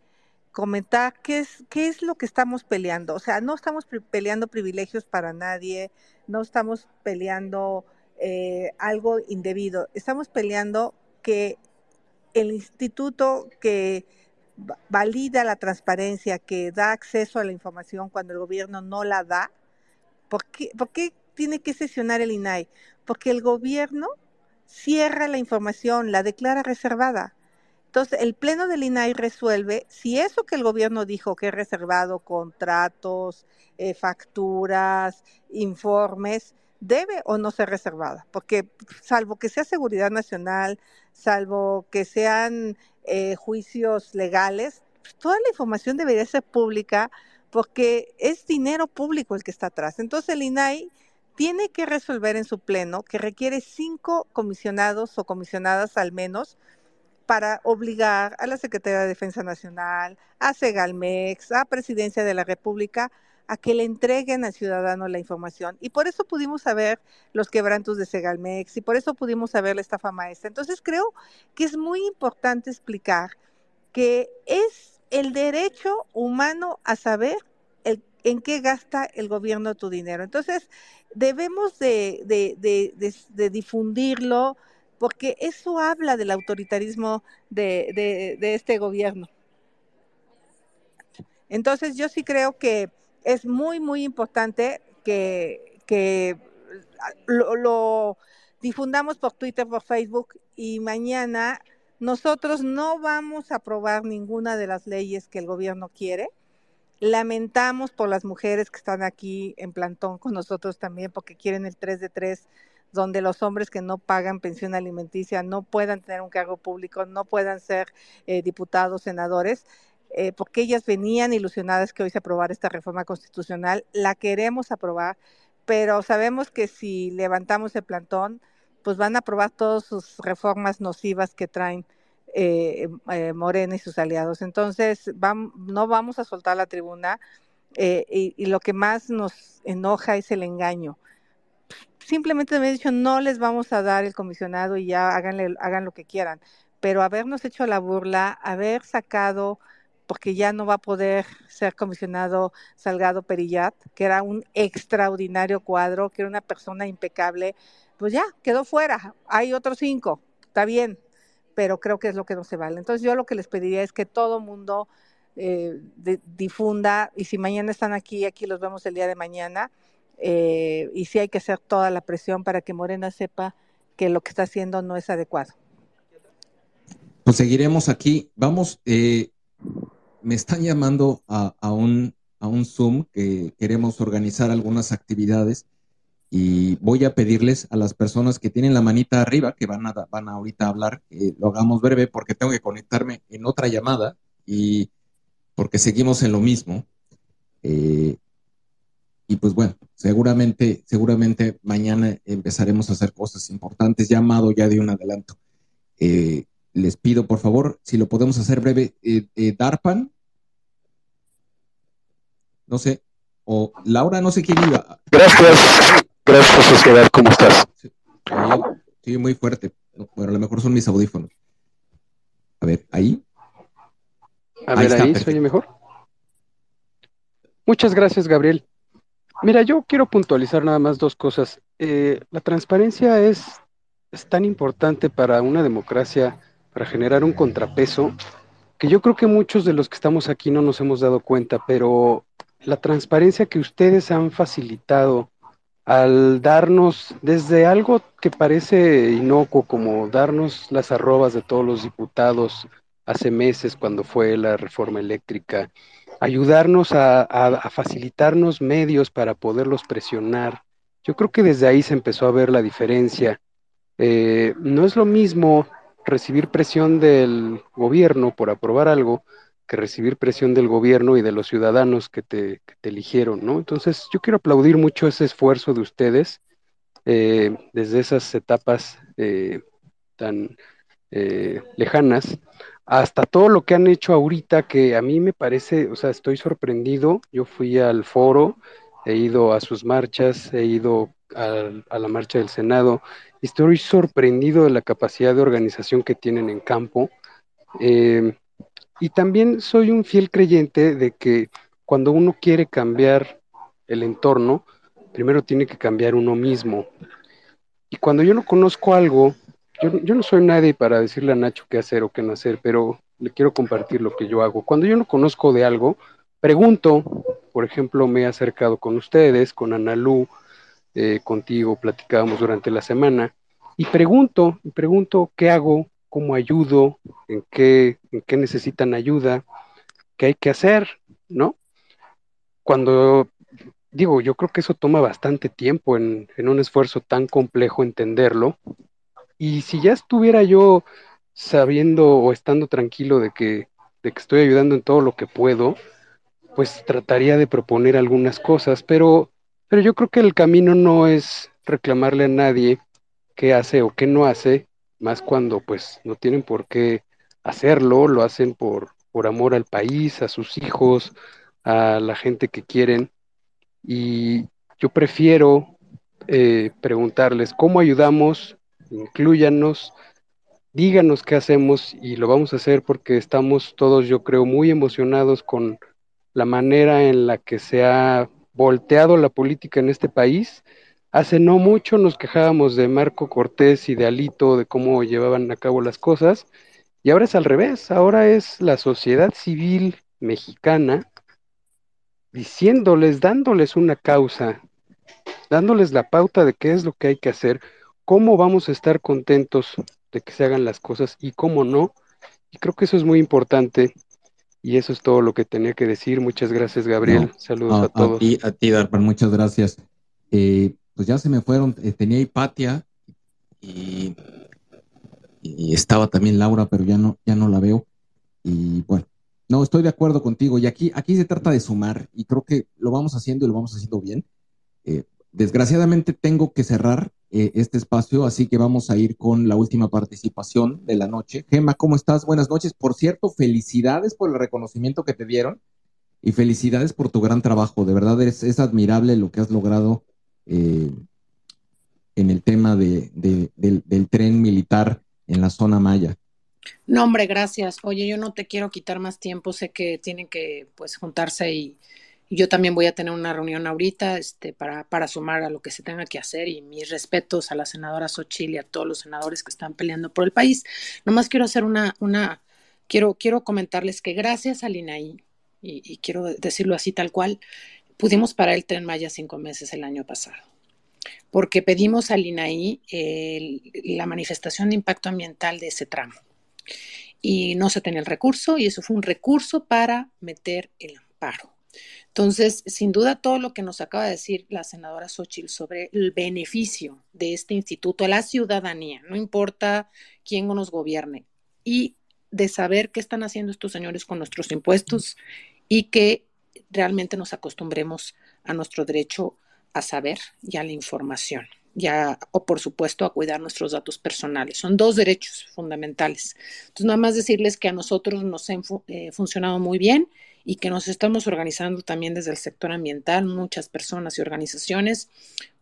comentar qué es, qué es lo que estamos peleando. O sea, no estamos peleando privilegios para nadie, no estamos peleando eh, algo indebido, estamos peleando que el instituto que valida la transparencia, que da acceso a la información cuando el gobierno no la da, ¿por qué, ¿por qué tiene que sesionar el INAI? Porque el gobierno cierra la información, la declara reservada. Entonces, el Pleno del INAI resuelve si eso que el gobierno dijo que es reservado, contratos, eh, facturas, informes, debe o no ser reservada, porque salvo que sea seguridad nacional, salvo que sean eh, juicios legales, pues, toda la información debería ser pública porque es dinero público el que está atrás. Entonces, el INAI tiene que resolver en su pleno que requiere cinco comisionados o comisionadas al menos para obligar a la Secretaría de Defensa Nacional, a Segalmex, a Presidencia de la República a que le entreguen al ciudadano la información. Y por eso pudimos saber los quebrantos de Segalmex y por eso pudimos saber la estafa maestra. Entonces creo que es muy importante explicar que es el derecho humano a saber en qué gasta el gobierno tu dinero. Entonces debemos de, de difundirlo, porque eso habla del autoritarismo de, este gobierno. Entonces yo sí creo que es muy, muy importante que, lo, difundamos por Twitter, por Facebook y mañana nosotros no vamos a aprobar ninguna de las leyes que el gobierno quiere. Lamentamos por las mujeres que están aquí en plantón con nosotros también porque quieren el 3 de 3 donde los hombres que no pagan pensión alimenticia no puedan tener un cargo público, no puedan ser eh, diputados, senadores, eh, porque ellas venían ilusionadas que hoy se aprobara esta reforma constitucional. La queremos aprobar, pero sabemos que si levantamos el plantón, pues van a aprobar todas sus reformas nocivas que traen eh, Morena y sus aliados. Entonces, no vamos a soltar la tribuna y, lo que más nos enoja es el engaño simplemente me he dicho, no les vamos a dar el comisionado y ya hagan lo que quieran. Pero habernos hecho la burla, haber sacado, porque ya no va a poder ser comisionado Salgado Perillat, que era un extraordinario cuadro, que era una persona impecable, pues ya, quedó fuera. Hay otros cinco, está bien, pero creo que es lo que no se vale. Entonces yo lo que les pediría es que todo mundo eh, difunda, y si mañana están aquí, aquí los vemos el día de mañana, eh, y sí hay que hacer toda la presión para que Morena sepa que lo que está haciendo no es adecuado. Pues seguiremos aquí. Vamos, eh, me están llamando a, a, un, a un Zoom que queremos organizar algunas actividades y voy a pedirles a las personas que tienen la manita arriba, que van a, van ahorita a hablar, que lo hagamos breve porque tengo que conectarme en otra llamada y porque seguimos en lo mismo. Eh, y pues bueno, seguramente, seguramente mañana empezaremos a hacer cosas importantes. Llamado ya de un adelanto. Eh, les pido, por favor, si lo podemos hacer breve, eh, eh, Darpan, no sé, o Laura, no sé quién iba. Gracias, gracias, sociedad, ¿cómo estás? Sí, muy fuerte. Bueno, a lo mejor son mis audífonos. A ver, ahí. A ver, ahí, ahí mejor. Muchas gracias, Gabriel. Mira, yo quiero puntualizar nada más dos cosas. Eh, la transparencia es, es tan importante para una democracia, para generar un contrapeso, que yo creo que muchos de los que estamos aquí no nos hemos dado cuenta, pero la transparencia que ustedes han facilitado al darnos desde algo que parece inocuo, como darnos las arrobas de todos los diputados hace meses cuando fue la reforma eléctrica, ayudarnos a, facilitarnos medios para poderlos presionar. Yo creo que desde ahí se empezó a ver la diferencia. Eh, no es lo mismo recibir presión del gobierno por aprobar algo que recibir presión del gobierno y de los ciudadanos que te, eligieron, ¿no? Entonces, yo quiero aplaudir mucho ese esfuerzo de ustedes eh, desde esas etapas eh, tan lejanas hasta todo lo que han hecho ahorita, que a mí me parece, o sea, estoy sorprendido. Yo fui al foro he ido a sus marchas, he ido a, a la marcha del Senado y estoy sorprendido de la capacidad de organización que tienen en campo. Eh, y también soy un fiel creyente de que cuando uno quiere cambiar el entorno, primero tiene que cambiar uno mismo. Y cuando yo no conozco algo, yo, no soy nadie para decirle a Nacho qué hacer o qué no hacer, pero le quiero compartir lo que yo hago. Cuando yo no conozco de algo, pregunto, por ejemplo, me he acercado con ustedes, con Analú, eh, contigo, platicábamos durante la semana, y pregunto, y pregunto qué hago, cómo ayudo, en qué, en qué necesitan ayuda, qué hay que hacer, ¿no? Cuando digo, yo creo que eso toma bastante tiempo en, un esfuerzo tan complejo entenderlo. Y si ya estuviera yo sabiendo o estando tranquilo de que, de que estoy ayudando en todo lo que puedo, pues trataría de proponer algunas cosas, pero, pero yo creo que el camino no es reclamarle a nadie qué hace o qué no hace, más cuando pues no tienen por qué hacerlo, lo hacen por, por amor al país, a sus hijos, a la gente que quieren. Y yo prefiero eh, preguntarles cómo ayudamos, incluyanos, díganos qué hacemos y lo vamos a hacer porque estamos todos, yo creo, muy emocionados con la manera en la que se ha volteado la política en este país Hace no mucho nos quejábamos de Marco Cortés y de Alito, de cómo llevaban a cabo las cosas, y ahora es al revés, ahora es la sociedad civil mexicana diciéndoles, dándoles una causa, dándoles la pauta de qué es lo que hay que hacer, cómo vamos a estar contentos de que se hagan las cosas y cómo no. Y creo que eso es muy importante. Y eso es todo lo que tenía que decir. Muchas gracias, Gabriel. No, Saludos a, a, todos. A ti, a ti Darpan, muchas gracias. Eh, pues ya se me fueron, eh, tenía Hipatia y, estaba también Laura, pero ya no, ya no la veo. Y bueno, no, estoy de acuerdo contigo. Y aquí, aquí se trata de sumar, y creo que lo vamos haciendo y lo vamos haciendo bien. Eh, desgraciadamente tengo que cerrar eh, este espacio, así que vamos a ir con la última participación de la noche. Gema, ¿cómo estás? Buenas noches. Por cierto, felicidades por el reconocimiento que te dieron y felicidades por tu gran trabajo. De verdad es, es admirable lo que has logrado eh, en el tema de, de, del, tren militar en la zona maya. No, hombre, gracias. Oye, yo no te quiero quitar más tiempo, sé que tienen que pues juntarse y, yo también voy a tener una reunión ahorita este, para, sumar a lo que se tenga que hacer y mis respetos a la senadora Xochitl y a todos los senadores que están peleando por el país. Nomás quiero hacer una, quiero, quiero comentarles que gracias al INAI, y quiero decirlo así tal cual, pudimos parar el tren Maya cinco meses el año pasado, porque pedimos al INAI la manifestación de impacto ambiental de ese tramo. Y no se tenía el recurso, y eso fue un recurso para meter el amparo. Entonces, sin duda, todo lo que nos acaba de decir la senadora Xochitl sobre el beneficio de este instituto a la ciudadanía, no importa quién nos gobierne, y de saber qué están haciendo estos señores con nuestros impuestos y que realmente nos acostumbremos a nuestro derecho a saber y a la información, ya, o por supuesto a cuidar nuestros datos personales. Son dos derechos fundamentales. Entonces, nada más decirles que a nosotros nos ha eh, funcionado muy bien y que nos estamos organizando también desde el sector ambiental, muchas personas y organizaciones,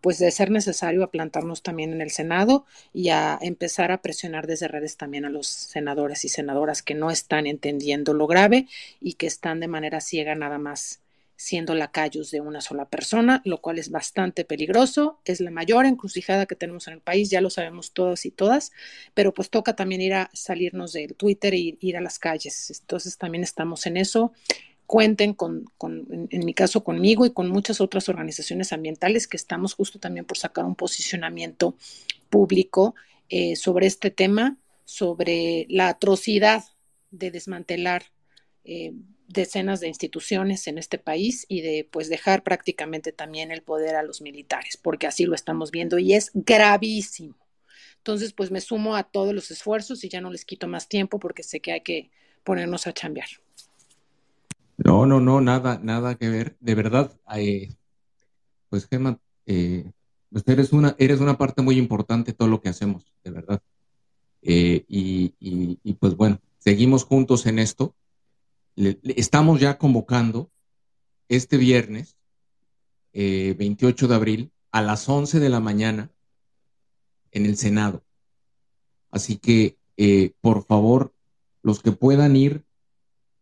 pues de ser necesario a plantarnos también en el Senado y a empezar a presionar desde redes también a los senadores y senadoras que no están entendiendo lo grave y que están de manera ciega nada más siendo lacayos de una sola persona, lo cual es bastante peligroso, es la mayor encrucijada que tenemos en el país, ya lo sabemos todos y todas, pero pues toca también ir a salirnos del Twitter e ir a las calles. Entonces también estamos en eso cuenten con, en, mi caso conmigo y con muchas otras organizaciones ambientales que estamos justo también por sacar un posicionamiento público eh, sobre este tema, sobre la atrocidad de desmantelar eh, decenas de instituciones en este país y de pues dejar prácticamente también el poder a los militares, porque así lo estamos viendo y es gravísimo. Entonces, pues me sumo a todos los esfuerzos y ya no les quito más tiempo porque sé que hay que ponernos a chambear. No, no, no, nada, nada que ver. De verdad, eh, pues Gemma, eh, pues eres una, eres una parte muy importante de todo lo que hacemos, de verdad. Eh, y, pues bueno, seguimos juntos en esto. Le, estamos ya convocando este viernes 28 de abril a las 11 de la mañana en el Senado. Así que, eh, por favor, los que puedan ir,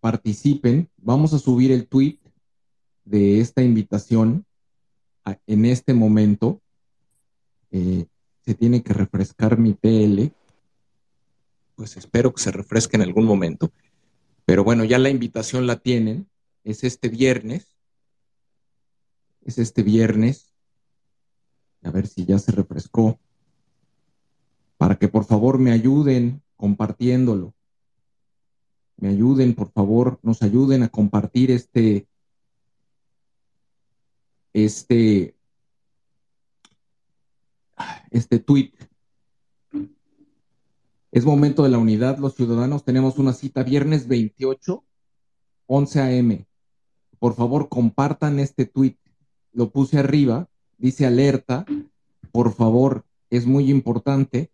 participen. Vamos a subir el tweet de esta invitación en este momento. Eh, se tiene que refrescar mi PL. Pues espero que se refresque en algún momento. Pero bueno, ya la invitación la tienen. Es este viernes. Es este viernes. A ver si ya se refrescó para que por favor me ayuden compartiéndolo. Me ayuden, por favor, nos ayuden a compartir este, este, este tweet. Es momento de la unidad. Los ciudadanos tenemos una cita viernes 28, 11 a.m. Por favor, compartan este tweet. Lo puse arriba, dice alerta. Por favor, es muy importante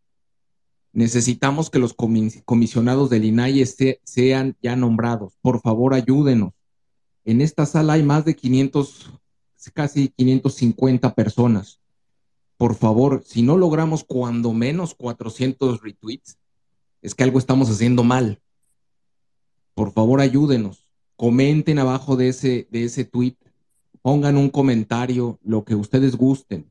Necesitamos que los comisionados del INAI sean ya nombrados. Por favor, ayúdenos. En esta sala hay más de 500, casi 550 personas. Por favor, si no logramos cuando menos 400 retweets, es que algo estamos haciendo mal. Por favor, ayúdenos. Comenten abajo de ese, de ese tweet. Pongan un comentario, lo que ustedes gusten.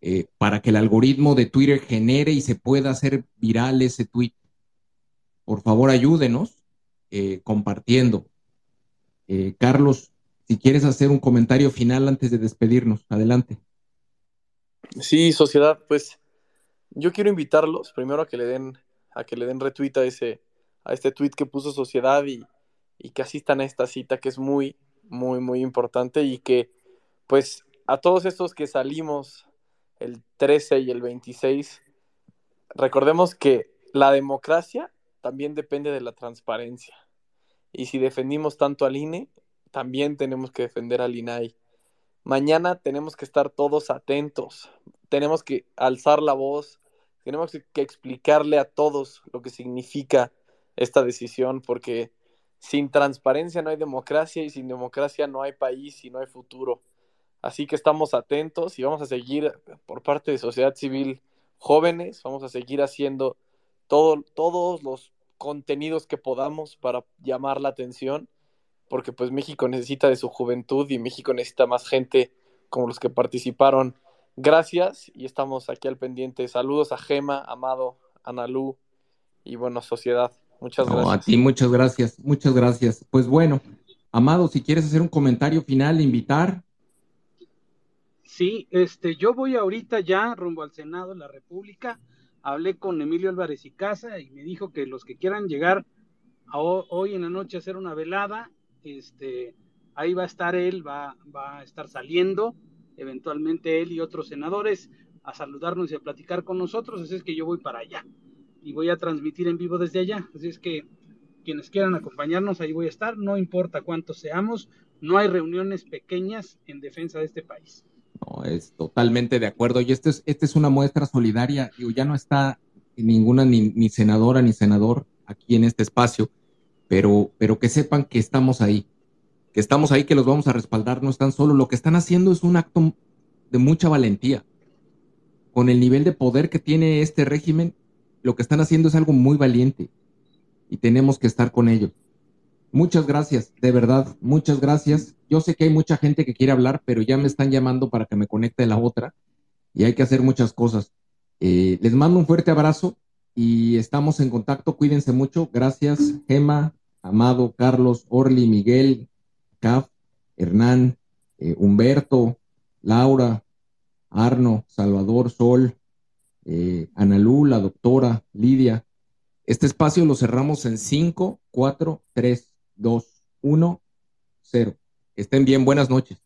Eh, para que el algoritmo de Twitter genere y se pueda hacer viral ese tweet. Por favor, ayúdenos eh, compartiendo. Eh, Carlos, si quieres hacer un comentario final antes de despedirnos, adelante. Sí, sociedad, pues yo quiero invitarlos primero a que le den a que le den retweet a ese a este tweet que puso Sociedad y, y que asistan a esta cita que es muy muy muy importante y que pues a todos estos que salimos el 13 y el 26, recordemos que la democracia también depende de la transparencia. Y si defendimos tanto al INE, también tenemos que defender al INAI. Mañana tenemos que estar todos atentos, tenemos que alzar la voz, tenemos que explicarle a todos lo que significa esta decisión, porque sin transparencia no hay democracia y sin democracia no hay país y no hay futuro. Así que estamos atentos y vamos a seguir por parte de sociedad civil jóvenes, vamos a seguir haciendo todo, todos los contenidos que podamos para llamar la atención, porque pues México necesita de su juventud y México necesita más gente como los que participaron. Gracias y estamos aquí al pendiente. Saludos a Gema, Amado, Analú y bueno, sociedad. Muchas gracias. A ti, muchas gracias, muchas gracias. Pues bueno, Amado, si quieres hacer un comentario final, invitar. Sí, este, yo voy ahorita ya rumbo al Senado de la República. Hablé con Emilio Álvarez y Casa y me dijo que los que quieran llegar hoy en la noche a hacer una velada, este, ahí va a estar él, va, va a estar saliendo, eventualmente él y otros senadores a saludarnos y a platicar con nosotros, así es que yo voy para allá y voy a transmitir en vivo desde allá, así es que quienes quieran acompañarnos, ahí voy a estar, no importa cuántos seamos, no hay reuniones pequeñas en defensa de este país. No, es totalmente de acuerdo. Y esta es, este es una muestra solidaria. Digo, ya no está ninguna ni, senadora ni senador aquí en este espacio, pero, pero que sepan que estamos ahí, estamos ahí, que los vamos a respaldar. No están solo. Lo que están haciendo es un acto de mucha valentía. Con el nivel de poder que tiene este régimen, lo que están haciendo es algo muy valiente y tenemos que estar con ellos. Muchas gracias, de verdad, muchas gracias. Yo sé que hay mucha gente que quiere hablar, pero ya me están llamando para que me conecte la otra y hay que hacer muchas cosas. Eh, les mando un fuerte abrazo y estamos en contacto. Cuídense mucho. Gracias, Gema, Amado, Carlos, Orly, Miguel, Caf, Hernán, eh, Humberto, Laura, Arno, Salvador, Sol, eh, Analú, la doctora, Lidia. Este espacio lo cerramos en 5, 4, 3. 2, 1, 0. Estén bien, buenas noches.